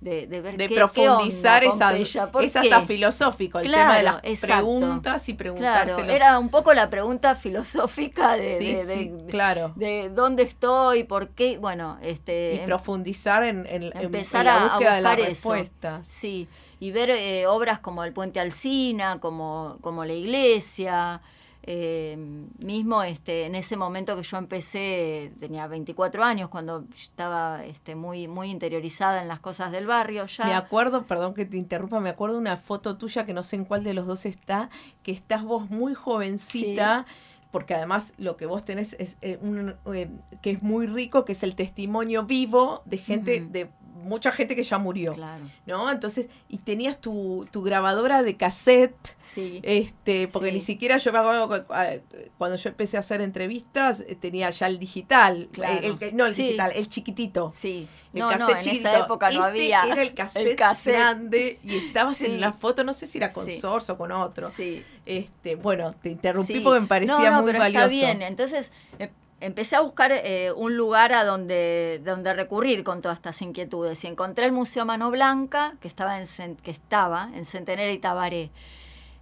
de, de ver de qué, profundizar qué onda esa, Pompeya, ¿por es qué? hasta filosófico el tema de las exacto. preguntas y preguntarse Claro, era un poco la pregunta filosófica de, Sí, de- sí, claro. de dónde estoy, por qué, bueno, este y profundizar en, en- empezar en la a, a búsqueda de las buscar eso. respuestas. Sí, y ver eh, obras como el Puente Alsina, como, como la iglesia. Eh, mismo este, en ese momento que yo empecé, tenía 24 años, cuando estaba este, muy, muy interiorizada en las cosas del barrio ya. Me acuerdo, perdón que te interrumpa, me acuerdo una foto tuya que no sé en cuál de los dos está, que estás vos muy jovencita. Porque además lo que vos tenés es eh, un, eh, que es muy rico, que es el testimonio vivo de gente, de mucha gente que ya murió. Claro. ¿No? Entonces, y tenías tu, tu grabadora de cassette. Sí. Este, porque Sí. ni siquiera yo me acuerdo cu- cu- cuando yo empecé a hacer entrevistas, eh, tenía ya el digital. Claro. El, el que- no el Sí. digital, el chiquitito. Sí. El No, no, cassette en esa época no Este había Era el cassette, cassette. grande y estabas en la foto, no sé si era con. Source o con otro. Sí. Este, bueno, te interrumpí porque me parecía No, no, muy pero valioso. Está bien, entonces eh, empecé a buscar eh, un lugar a donde, donde recurrir con todas estas inquietudes. Y encontré el Museo Mano Blanca, que estaba en, que estaba en Centenera y Tabaré.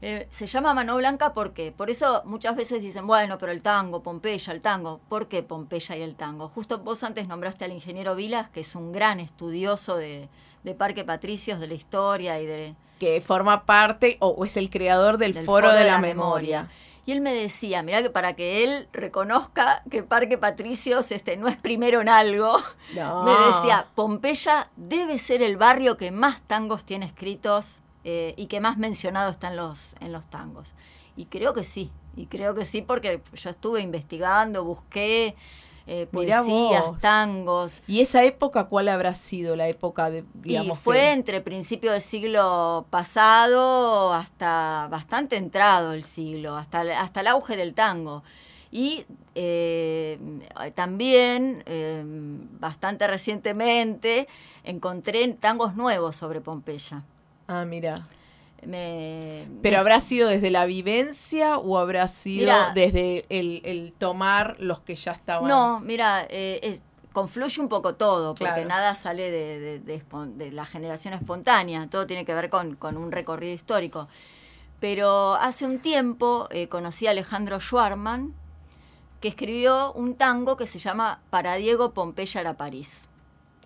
Eh, se llama Mano Blanca porque, por eso muchas veces dicen, bueno, pero el tango, Pompeya, el tango. ¿Por qué Pompeya y el tango? Justo vos antes nombraste al ingeniero Vilas, que es un gran estudioso de, de Parque Patricios, de la historia y de, Que forma parte o, o es el creador del, foro, de, la, memoria. Y él me decía, mirá que para que él reconozca que Parque Patricios este, no es primero en algo, No. me decía, Pompeya debe ser el barrio que más tangos tiene escritos eh, y que más mencionado está en los, en los tangos. Y creo que sí, y creo que sí porque yo estuve investigando, busqué eh, poesías, tangos. ¿Y esa época cuál habrá sido la época de, digamos, y fue que- entre principio del siglo pasado hasta bastante entrado el siglo, hasta, el- hasta el auge del tango. Y eh, también, eh, bastante recientemente, encontré tangos nuevos sobre Pompeya. Ah, mira. Me, ¿Pero me- habrá sido desde la vivencia o habrá sido desde el, el tomar los que ya estaban? No, mira, eh, es- confluye un poco todo, porque Claro. nada sale de, de- de espon- de la generación espontánea, todo tiene que ver con, con un recorrido histórico. Pero hace un tiempo eh, conocí a Alejandro Schwarman, que escribió un tango que se llama Para Diego Pompeya era París.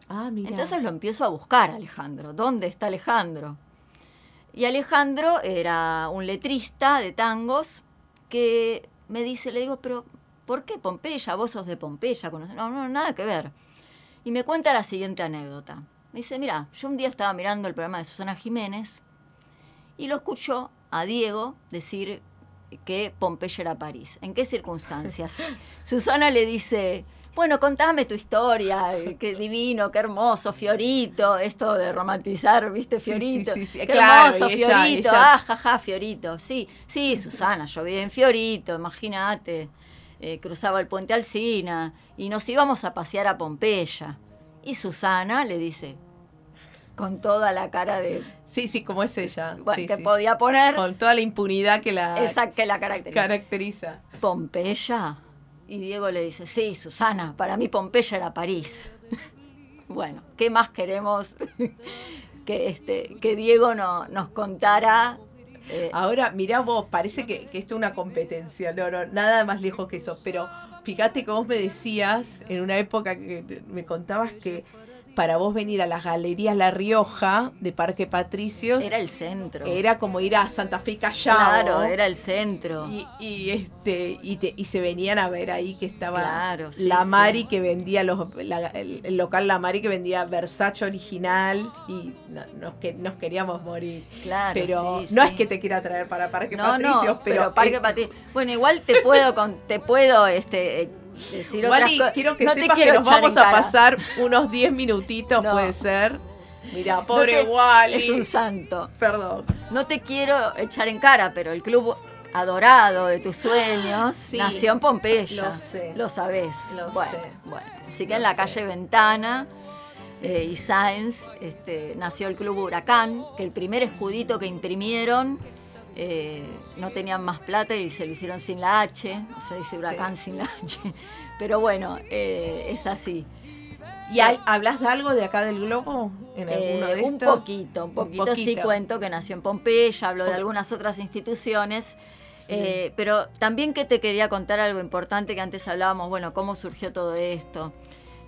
Ah, mira. Entonces lo empiezo a buscar, Alejandro. ¿Dónde está Alejandro? Y Alejandro era un letrista de tangos que me dice, le digo, pero ¿por qué Pompeya? Vos sos de Pompeya. conoces-". No, no, nada que ver. Y me cuenta la siguiente anécdota. Me dice, mira, yo un día estaba mirando el programa de Susana Jiménez y lo escuchó a Diego decir que Pompeya era París. ¿En qué circunstancias? Susana le dice, bueno, contame tu historia, eh, qué divino, qué hermoso, Fiorito, esto de romantizar, ¿viste? Sí, sí, Fiorito. sí, sí, Qué claro, hermoso, ella- Fiorito, ella- ah, jaja, Fiorito. Sí, sí, Susana, yo vivía en Fiorito, imagínate. Eh, cruzaba el puente Alsina y nos íbamos a pasear a Pompeya. Y Susana le dice, con toda la cara de... Sí, sí, como es ella. Bueno, sí, que sí. podía poner... Con toda la impunidad que la Esa que la caracteriza. caracteriza. ¿Pompeya? Y Diego le dice, sí, Susana, para mí Pompeya era París. bueno, ¿qué más queremos que, este, que Diego no, nos contara? eh, Ahora, mirá vos, parece que, esto es una competencia, no, no, nada más lejos que eso, pero fíjate que vos me decías, en una época que me contabas que para vos venir a las galerías La Rioja de Parque Patricios era el centro. era como ir a Santa Fe y Callao. Claro, era el centro. Y, y, este y, te- y se venían a ver ahí que estaba Claro, sí, la sí. Mari que vendía los la- el, el local La Mari que vendía Versace original y no- nos, que, nos queríamos morir. Claro, pero sí, no es que te quiera traer para Parque no, Patricios, no, pero, pero, Parque eh, Patricios. Bueno, igual te puedo, con, te puedo este, eh, decir otras Wally, cosas. quiero que No que nos vamos a pasar unos 10 minutitos, No. puede ser. Mira, No pobre te- Wally. Es un santo. Perdón. No te quiero echar en cara, pero el club adorado de tus sueños Sí. nació en Pompeya. Lo sé. Lo sabés. Lo bueno, sé. bueno. Así que Lo en la sé. calle Ventana eh, y Sáenz este, nació el club Huracán, que el primer escudito que imprimieron eh, no tenían más plata y se lo hicieron sin la H, o sea, dice Huracán sin la H. Pero bueno, eh, es así. ¿Y hay- hablas de algo de acá del globo? ¿En alguno Eh, de un estos? poquito, un Un poquito, sí poquito. cuento que nació en Pompeya, hablo de algunas otras instituciones, pero también que te quería contar algo importante que antes hablábamos, bueno, cómo surgió todo esto.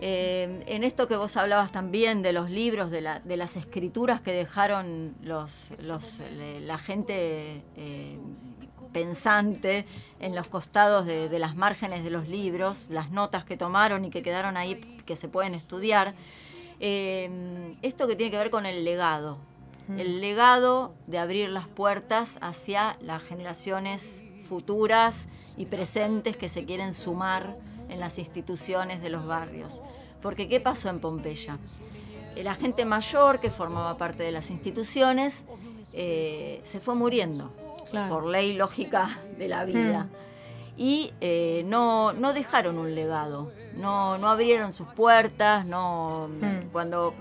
Eh, en esto que vos hablabas también de los libros, de, la- de las escrituras que dejaron los, los- le- la gente eh, pensante en los costados de, de las márgenes de los libros, las notas que tomaron y que quedaron ahí que se pueden estudiar. Eh, esto que tiene que ver con el legado, el legado de abrir las puertas hacia las generaciones futuras y presentes que se quieren sumar en las instituciones de los barrios. Porque ¿qué pasó en Pompeya? La gente mayor que formaba parte de las instituciones eh, se fue muriendo Claro. por ley lógica de la vida. Y eh, no, no dejaron un legado, no, no abrieron sus puertas, no, Mm. cuando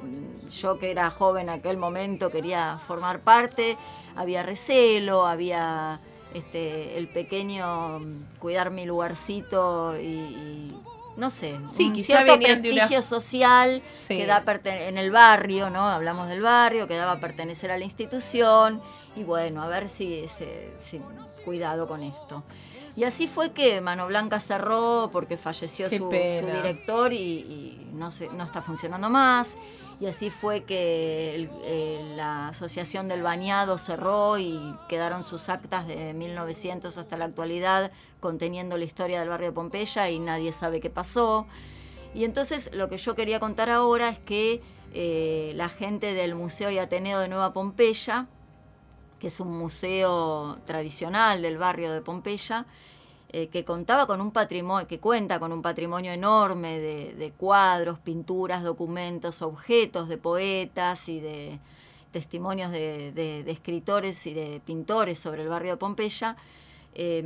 yo que era joven en aquel momento quería formar parte, había recelo, había este, el pequeño mm, cuidar mi lugarcito y, y no sé, Sí, un quizá cierto venían de una- prestigio social Sí. que da perte- en el barrio, ¿no? Hablamos del barrio, que daba a pertenecer a la institución y bueno, a ver si, si- cuidado con esto. Y así fue que Mano Blanca cerró porque falleció su, director y, y no, se, no está funcionando más. Y así fue que eh, la Asociación del Bañado cerró y quedaron sus actas de 1900 hasta la actualidad conteniendo la historia del barrio de Pompeya y nadie sabe qué pasó. Y entonces lo que yo quería contar ahora es que eh, la gente del Museo y Ateneo de Nueva Pompeya, que es un museo tradicional del barrio de Pompeya, eh, que contaba con un patrimonio, que cuenta con un patrimonio enorme de, de cuadros, pinturas, documentos, objetos de poetas y de testimonios de, de- de escritores y de pintores sobre el barrio de Pompeya. eh,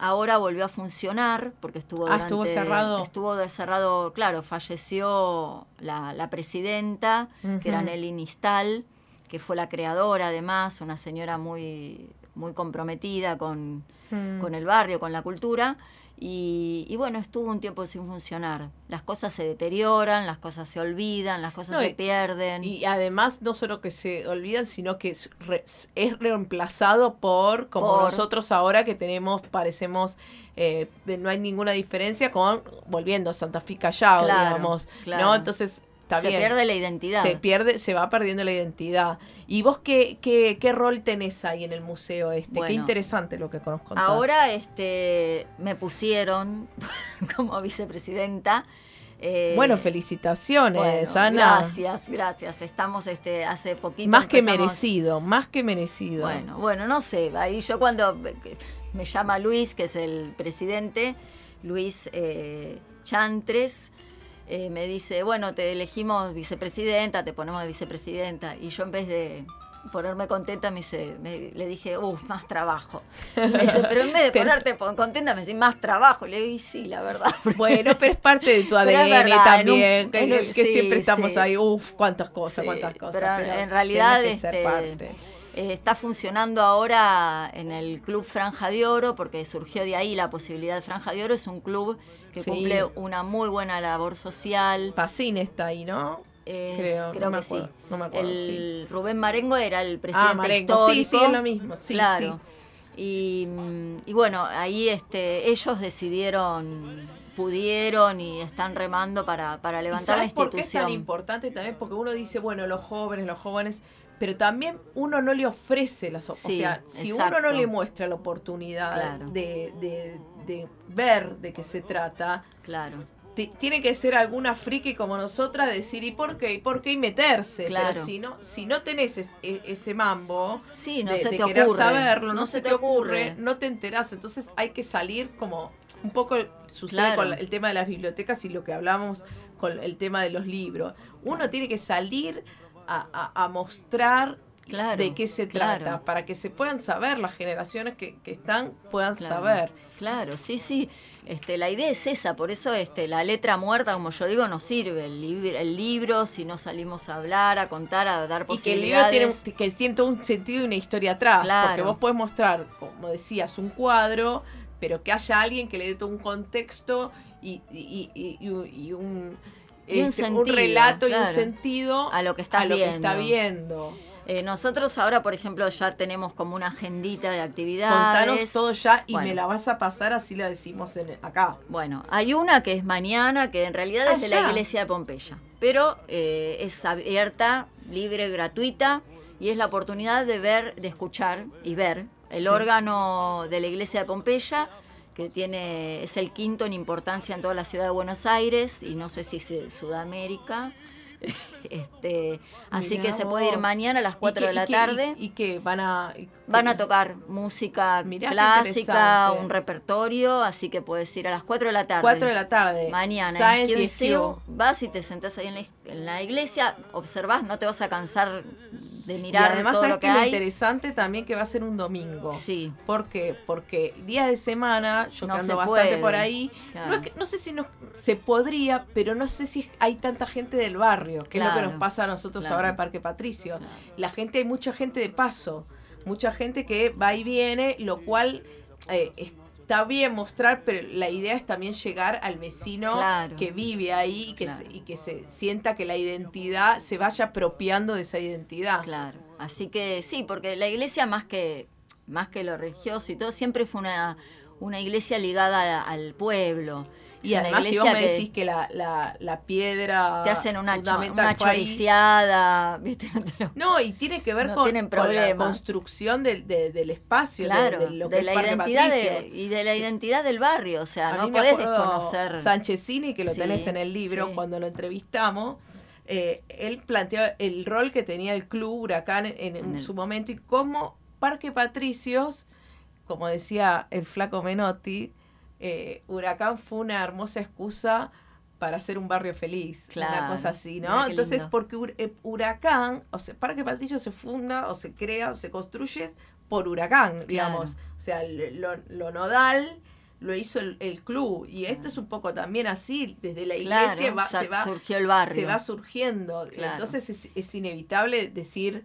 ahora volvió a funcionar porque estuvo Ah, estuvo cerrado. estuvo cerrado claro falleció la, la presidenta que era. Nelly Nistal que fue la creadora además una señora muy muy comprometida con, Mm. con el barrio con la cultura y, y bueno estuvo un tiempo sin funcionar las cosas se deterioran las cosas se olvidan las cosas No, se y- pierden Y además, no solo que se olvidan, sino que es, re- es reemplazado por, como Por- nosotros ahora que tenemos, parecemos, eh, no hay ninguna diferencia con, volviendo a Santa Fe Callao, Claro, digamos, claro. ¿no? Entonces, está Se bien. pierde la identidad. Se pierde, se va perdiendo la identidad. ¿Y vos qué, qué, qué rol tenés ahí en el museo este? qué interesante lo que conozco. Ahora este, me pusieron como vicepresidenta. eh, Bueno, felicitaciones, bueno, Ana. Gracias, gracias. Estamos este, hace poquito. Más que merecido, más que merecido. Bueno, bueno, no sé. Ahí yo cuando me llama Luis, que es el presidente, Luis eh, Chantres, eh, me dice, bueno, te elegimos vicepresidenta, te ponemos de vicepresidenta. Y yo en vez de ponerme contenta, me dice, me- le dije, uff, más trabajo. Y me dice, pero en vez de ponerte pon- contenta, me dice, más trabajo. Le digo, y sí, la verdad. Bueno, pero es parte de tu ADN verdad, también, un- que, que sí, siempre estamos sí. ahí, uff, cuántas cosas, Sí, cuántas cosas. pero pero en realidad ser este, parte. eh, está funcionando ahora en el Club Franja de Oro, porque surgió de ahí la posibilidad de Franja de Oro. Es un club que Sí. cumple una muy buena labor social. Pacín está ahí, ¿no? Es- Creo, creo, no me que sí. no me acuerdo, el Rubén Marengo era el presidente Ah, Marengo, sí, histórico. sí, es lo mismo, sí, claro. Y, mm, y bueno, ahí este, ellos decidieron, pudieron y están remando para, para ¿Y levantar la sabes por qué es institución. tan importante también? Porque uno dice, bueno, los jóvenes, los jóvenes, pero también uno no le ofrece las Sí, O sea, si exacto. uno no le muestra la oportunidad Claro. de, de- de ver de qué se trata, Claro. ti- tiene que ser alguna friki como nosotras de decir, ¿y por qué? ¿Y por qué? Y meterse. Claro. Pero si no, si no tenés es- e- ese mambo Sí, no de, se de te querer ocurre, saberlo, no, no se, se te ocurre, ocurre. no te enterás. Entonces hay que salir como un poco sucede Claro. con el tema de las bibliotecas y lo que hablamos con el tema de los libros. Uno tiene que salir a, a- a mostrar de qué se claro. trata, para que se puedan saber, las generaciones que, que están puedan Claro, saber. Claro, sí, sí. Este, la idea es esa, por eso este, la letra muerta, como yo digo, no sirve. El, libro, el libro, si no salimos a hablar, a contar, a dar Y que el libro posibilidades. tiene, que tiene todo un sentido y una historia atrás. Porque vos podés mostrar, como decías, un cuadro, pero que haya alguien que le dé todo un contexto y- y- y un, Y un este, sentido, relato y un sentido a lo que estás a lo que está viendo. Eh, nosotros ahora, por ejemplo, ya tenemos como una agendita de actividades. Contanos todo ya y Bueno. me la vas a pasar así la decimos en, acá. Bueno, hay una que es mañana, que en realidad Ah, es de la iglesia de Pompeya, pero eh, es abierta, libre, gratuita y es la oportunidad de ver, de escuchar y ver el Sí. órgano de la iglesia de Pompeya que tiene es el quinto en importancia en toda la ciudad de Buenos Aires y no sé si es Sudamérica. este, así que se puede ir mañana a las ¿Y 4 qué- de la y tarde. Y, y que van a. y- Van a tocar música Mirá clásica, un repertorio, así que puedes ir a las 4 de la tarde. 4 de la tarde. Mañana. En SQ. vas y te sentás ahí en la, en la iglesia, observás, no te vas a cansar de Y mirar además, todo ¿sabes lo que qué? Lo interesante también que va a ser un domingo. Sí. ¿Por qué? Porque días de semana, yo No que ando bastante puede. por ahí, Claro. no, es que- no sé si no, se podría, pero no sé si hay tanta gente del barrio, que es lo que nos pasa a nosotros Claro. ahora de Parque Patricio. La gente, hay mucha gente de paso, mucha gente que va y viene, lo cual eh, está bien mostrar, pero la idea es también llegar al vecino Claro. que vive ahí y que, Claro. se, y que se sienta que la identidad se vaya apropiando de esa identidad. Claro. Así que sí, porque la iglesia más que más que lo religioso y todo siempre fue una una iglesia ligada al pueblo. Y además, si vos me decís que la, la, la piedra. te hacen una, cho- una choriciada, ¿viste? No te lo- No, y tiene que ver No con, la construcción del, de- del espacio, Claro, de, lo que de es la Parque identidad de, y de la identidad del barrio, o sea, A no podés desconocer. Sanchezini, que lo Sí, tenés en el libro, sí. cuando lo entrevistamos, eh, él planteó el rol que tenía el club Huracán en, en En el- su momento y cómo Parque Patricios, como decía el flaco Menotti, eh, Huracán fue una hermosa excusa para hacer un barrio feliz, una cosa así, ¿no? Entonces, porque eh, Huracán, o sea, Parque Patricio se funda o se crea o se construye por Huracán, digamos. O sea, lo, lo nodal lo hizo el, el club y esto es un poco también así, desde la iglesia va- se va surgió el barrio. se va surgiendo. Entonces es, es inevitable decir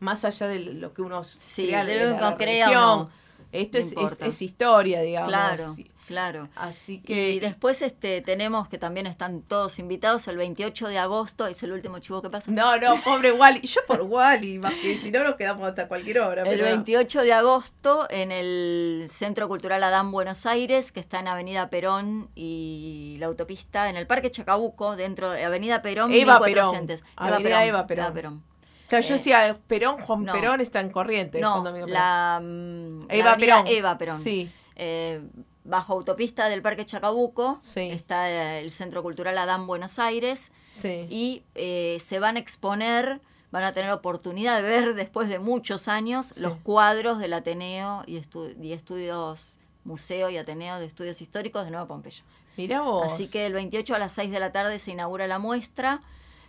más allá de lo que uno Sí, crea de de lo que la uno crea o religión. no. Esto No es, es, es historia, digamos. Claro, claro. Así que Y después este tenemos que también están todos invitados el 28 de agosto, es el último chivo que pasa. No, no, pobre Wally. Yo por Wally, más que si no nos quedamos hasta cualquier hora. El pero no. 28 de agosto en el Centro Cultural Adán Buenos Aires, que está en Avenida Perón y la autopista, en el Parque Chacabuco, dentro de Avenida Perón. Eva 1400. Perón. Avenida Eva Perón. Claro, yo decía, Perón, Juan no. Perón está en Corrientes. No, Juan Domingo Perón. la, mm, la Eva Perón. Eva Perón. Sí. Eh, bajo autopista del Parque Chacabuco está el Centro Cultural Adán Buenos Aires Sí. y eh, se van a exponer, van a tener oportunidad de ver después de muchos años Sí. los cuadros del Ateneo y, estu- y estudios, Museo y Ateneo de Estudios Históricos de Nueva Pompeya. Mirá vos. Así que el 28 a las 6 de la tarde se inaugura la muestra.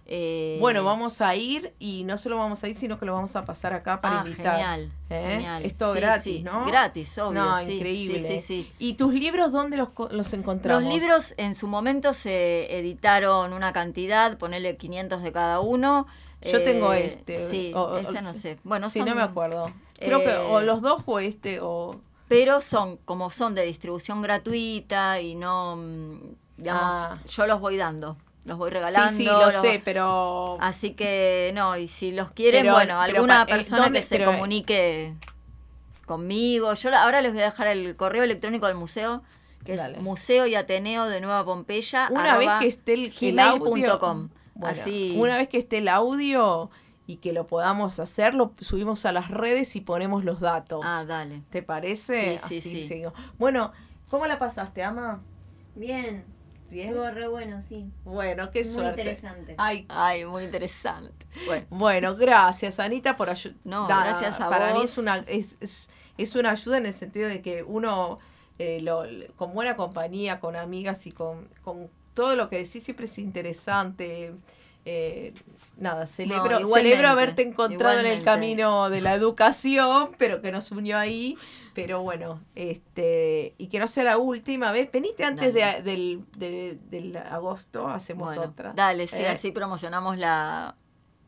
Eh, Bueno, vamos a ir y no solo vamos a ir, sino que lo vamos a pasar acá para Ah, invitar. genial, ¿Eh? genial. Es todo Sí, gratis, sí, ¿no? gratis, obvio, No, sí, increíble. ¿Y tus libros dónde los, los encontramos? Los libros en su momento se editaron una cantidad, ponerle 500 de cada uno. Yo tengo Eh, este. Sí, o- este no sé. Bueno, sí, son- no me acuerdo. Creo que eh, o los dos o este o... Pero son, como son de distribución gratuita y no, mm, digamos, Ah. yo los voy dando. Los voy regalando. Sí, sí, lo los- sé, pero... Así que no, y si los quieren, Pero- bueno, pero alguna pa- eh, persona ¿dónde- que se pero- comunique conmigo. Yo la- ahora les voy a dejar el correo electrónico del museo, que Dale. es Museo y Ateneo de Nueva Pompeya. Una vez que esté el, el audio... gmail.com. Bueno, Así. Una vez que esté el audio y que lo podamos hacer, lo subimos a las redes y ponemos los datos. Ah, dale. ¿Te parece? Sí, sí, Así sí. seguimos. Bueno, ¿cómo la pasaste, Ama? Bien. Bien. Estuvo re bueno, sí. Bueno, qué Muy suerte. interesante. Ay, Ay, muy interesante. Bueno, Bueno, gracias Anita por ayudar. No, gracias a Para mí vos. es una es, es, es una ayuda en el sentido de que uno eh, lo- con buena compañía, con amigas y con, con todo lo que decís siempre es interesante. Eh, nada, celebro, celebro haberte encontrado en el camino de la educación, pero que nos unió ahí. Pero bueno, este y que no sea la última vez. Venite antes de, del, de- del agosto, hacemos Bueno, otra. Dale, sí, ¿Eh? así promocionamos la,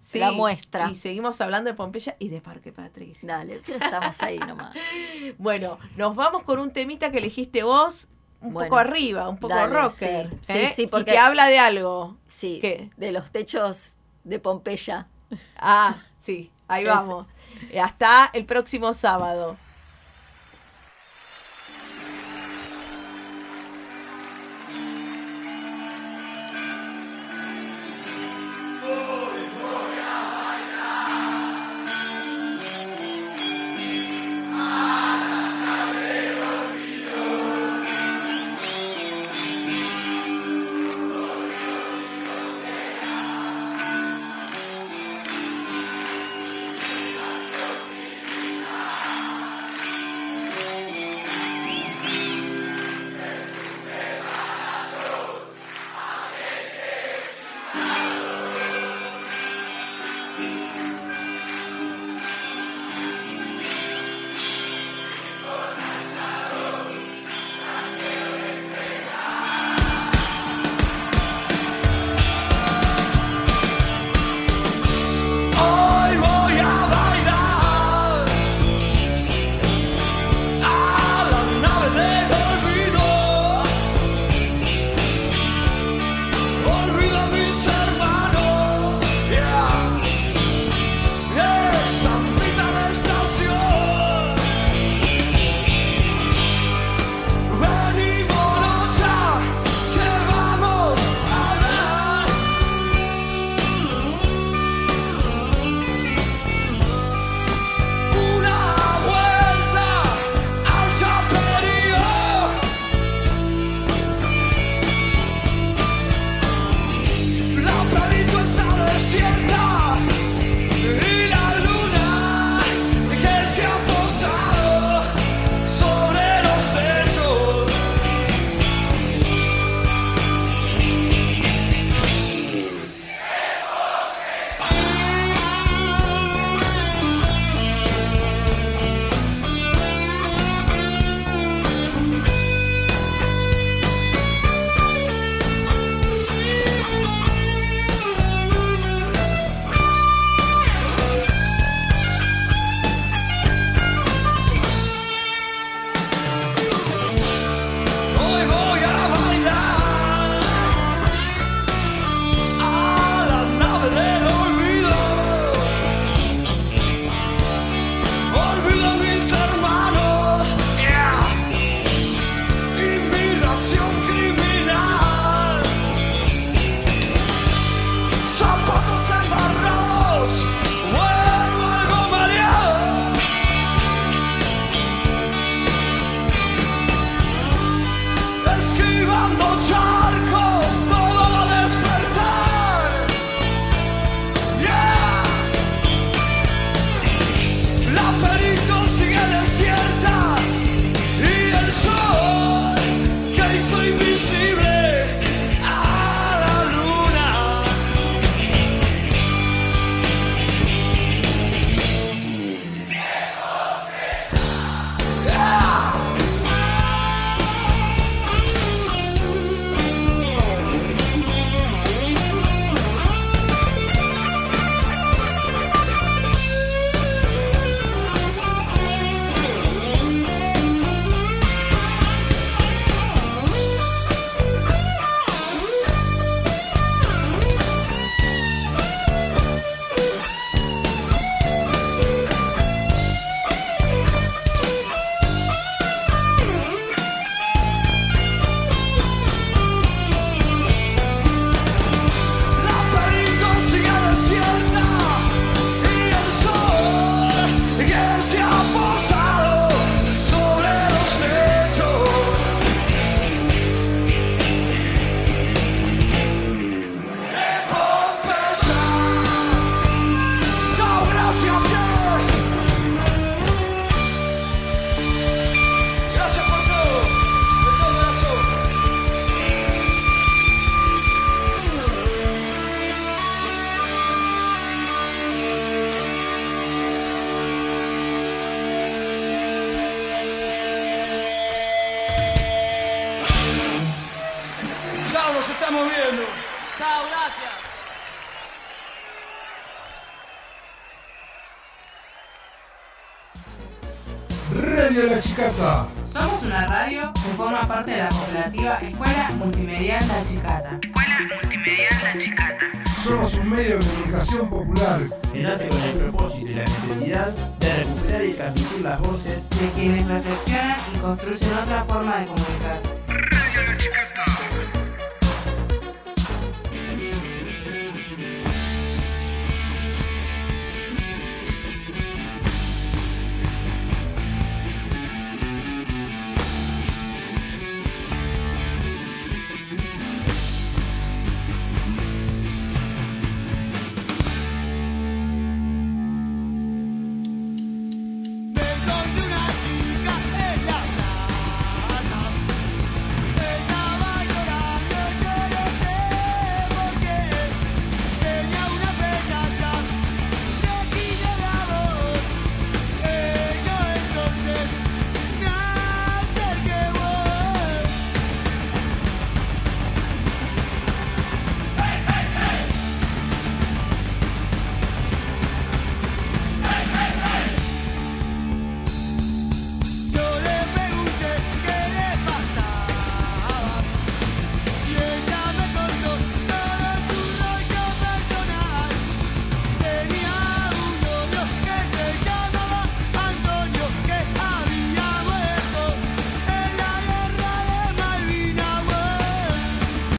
Sí, la muestra. Y seguimos hablando de Pompeya y de Parque Patricia. Dale, pero estamos ahí nomás. Bueno, nos vamos con un temita que elegiste vos, un Bueno, poco arriba, un poco dale, rocker. sí, ¿eh? sí, sí, Y porque- que habla de algo. Sí, ¿Qué? de los techos de Pompeya. Ah, sí, ahí vamos. Eh, Hasta el próximo sábado.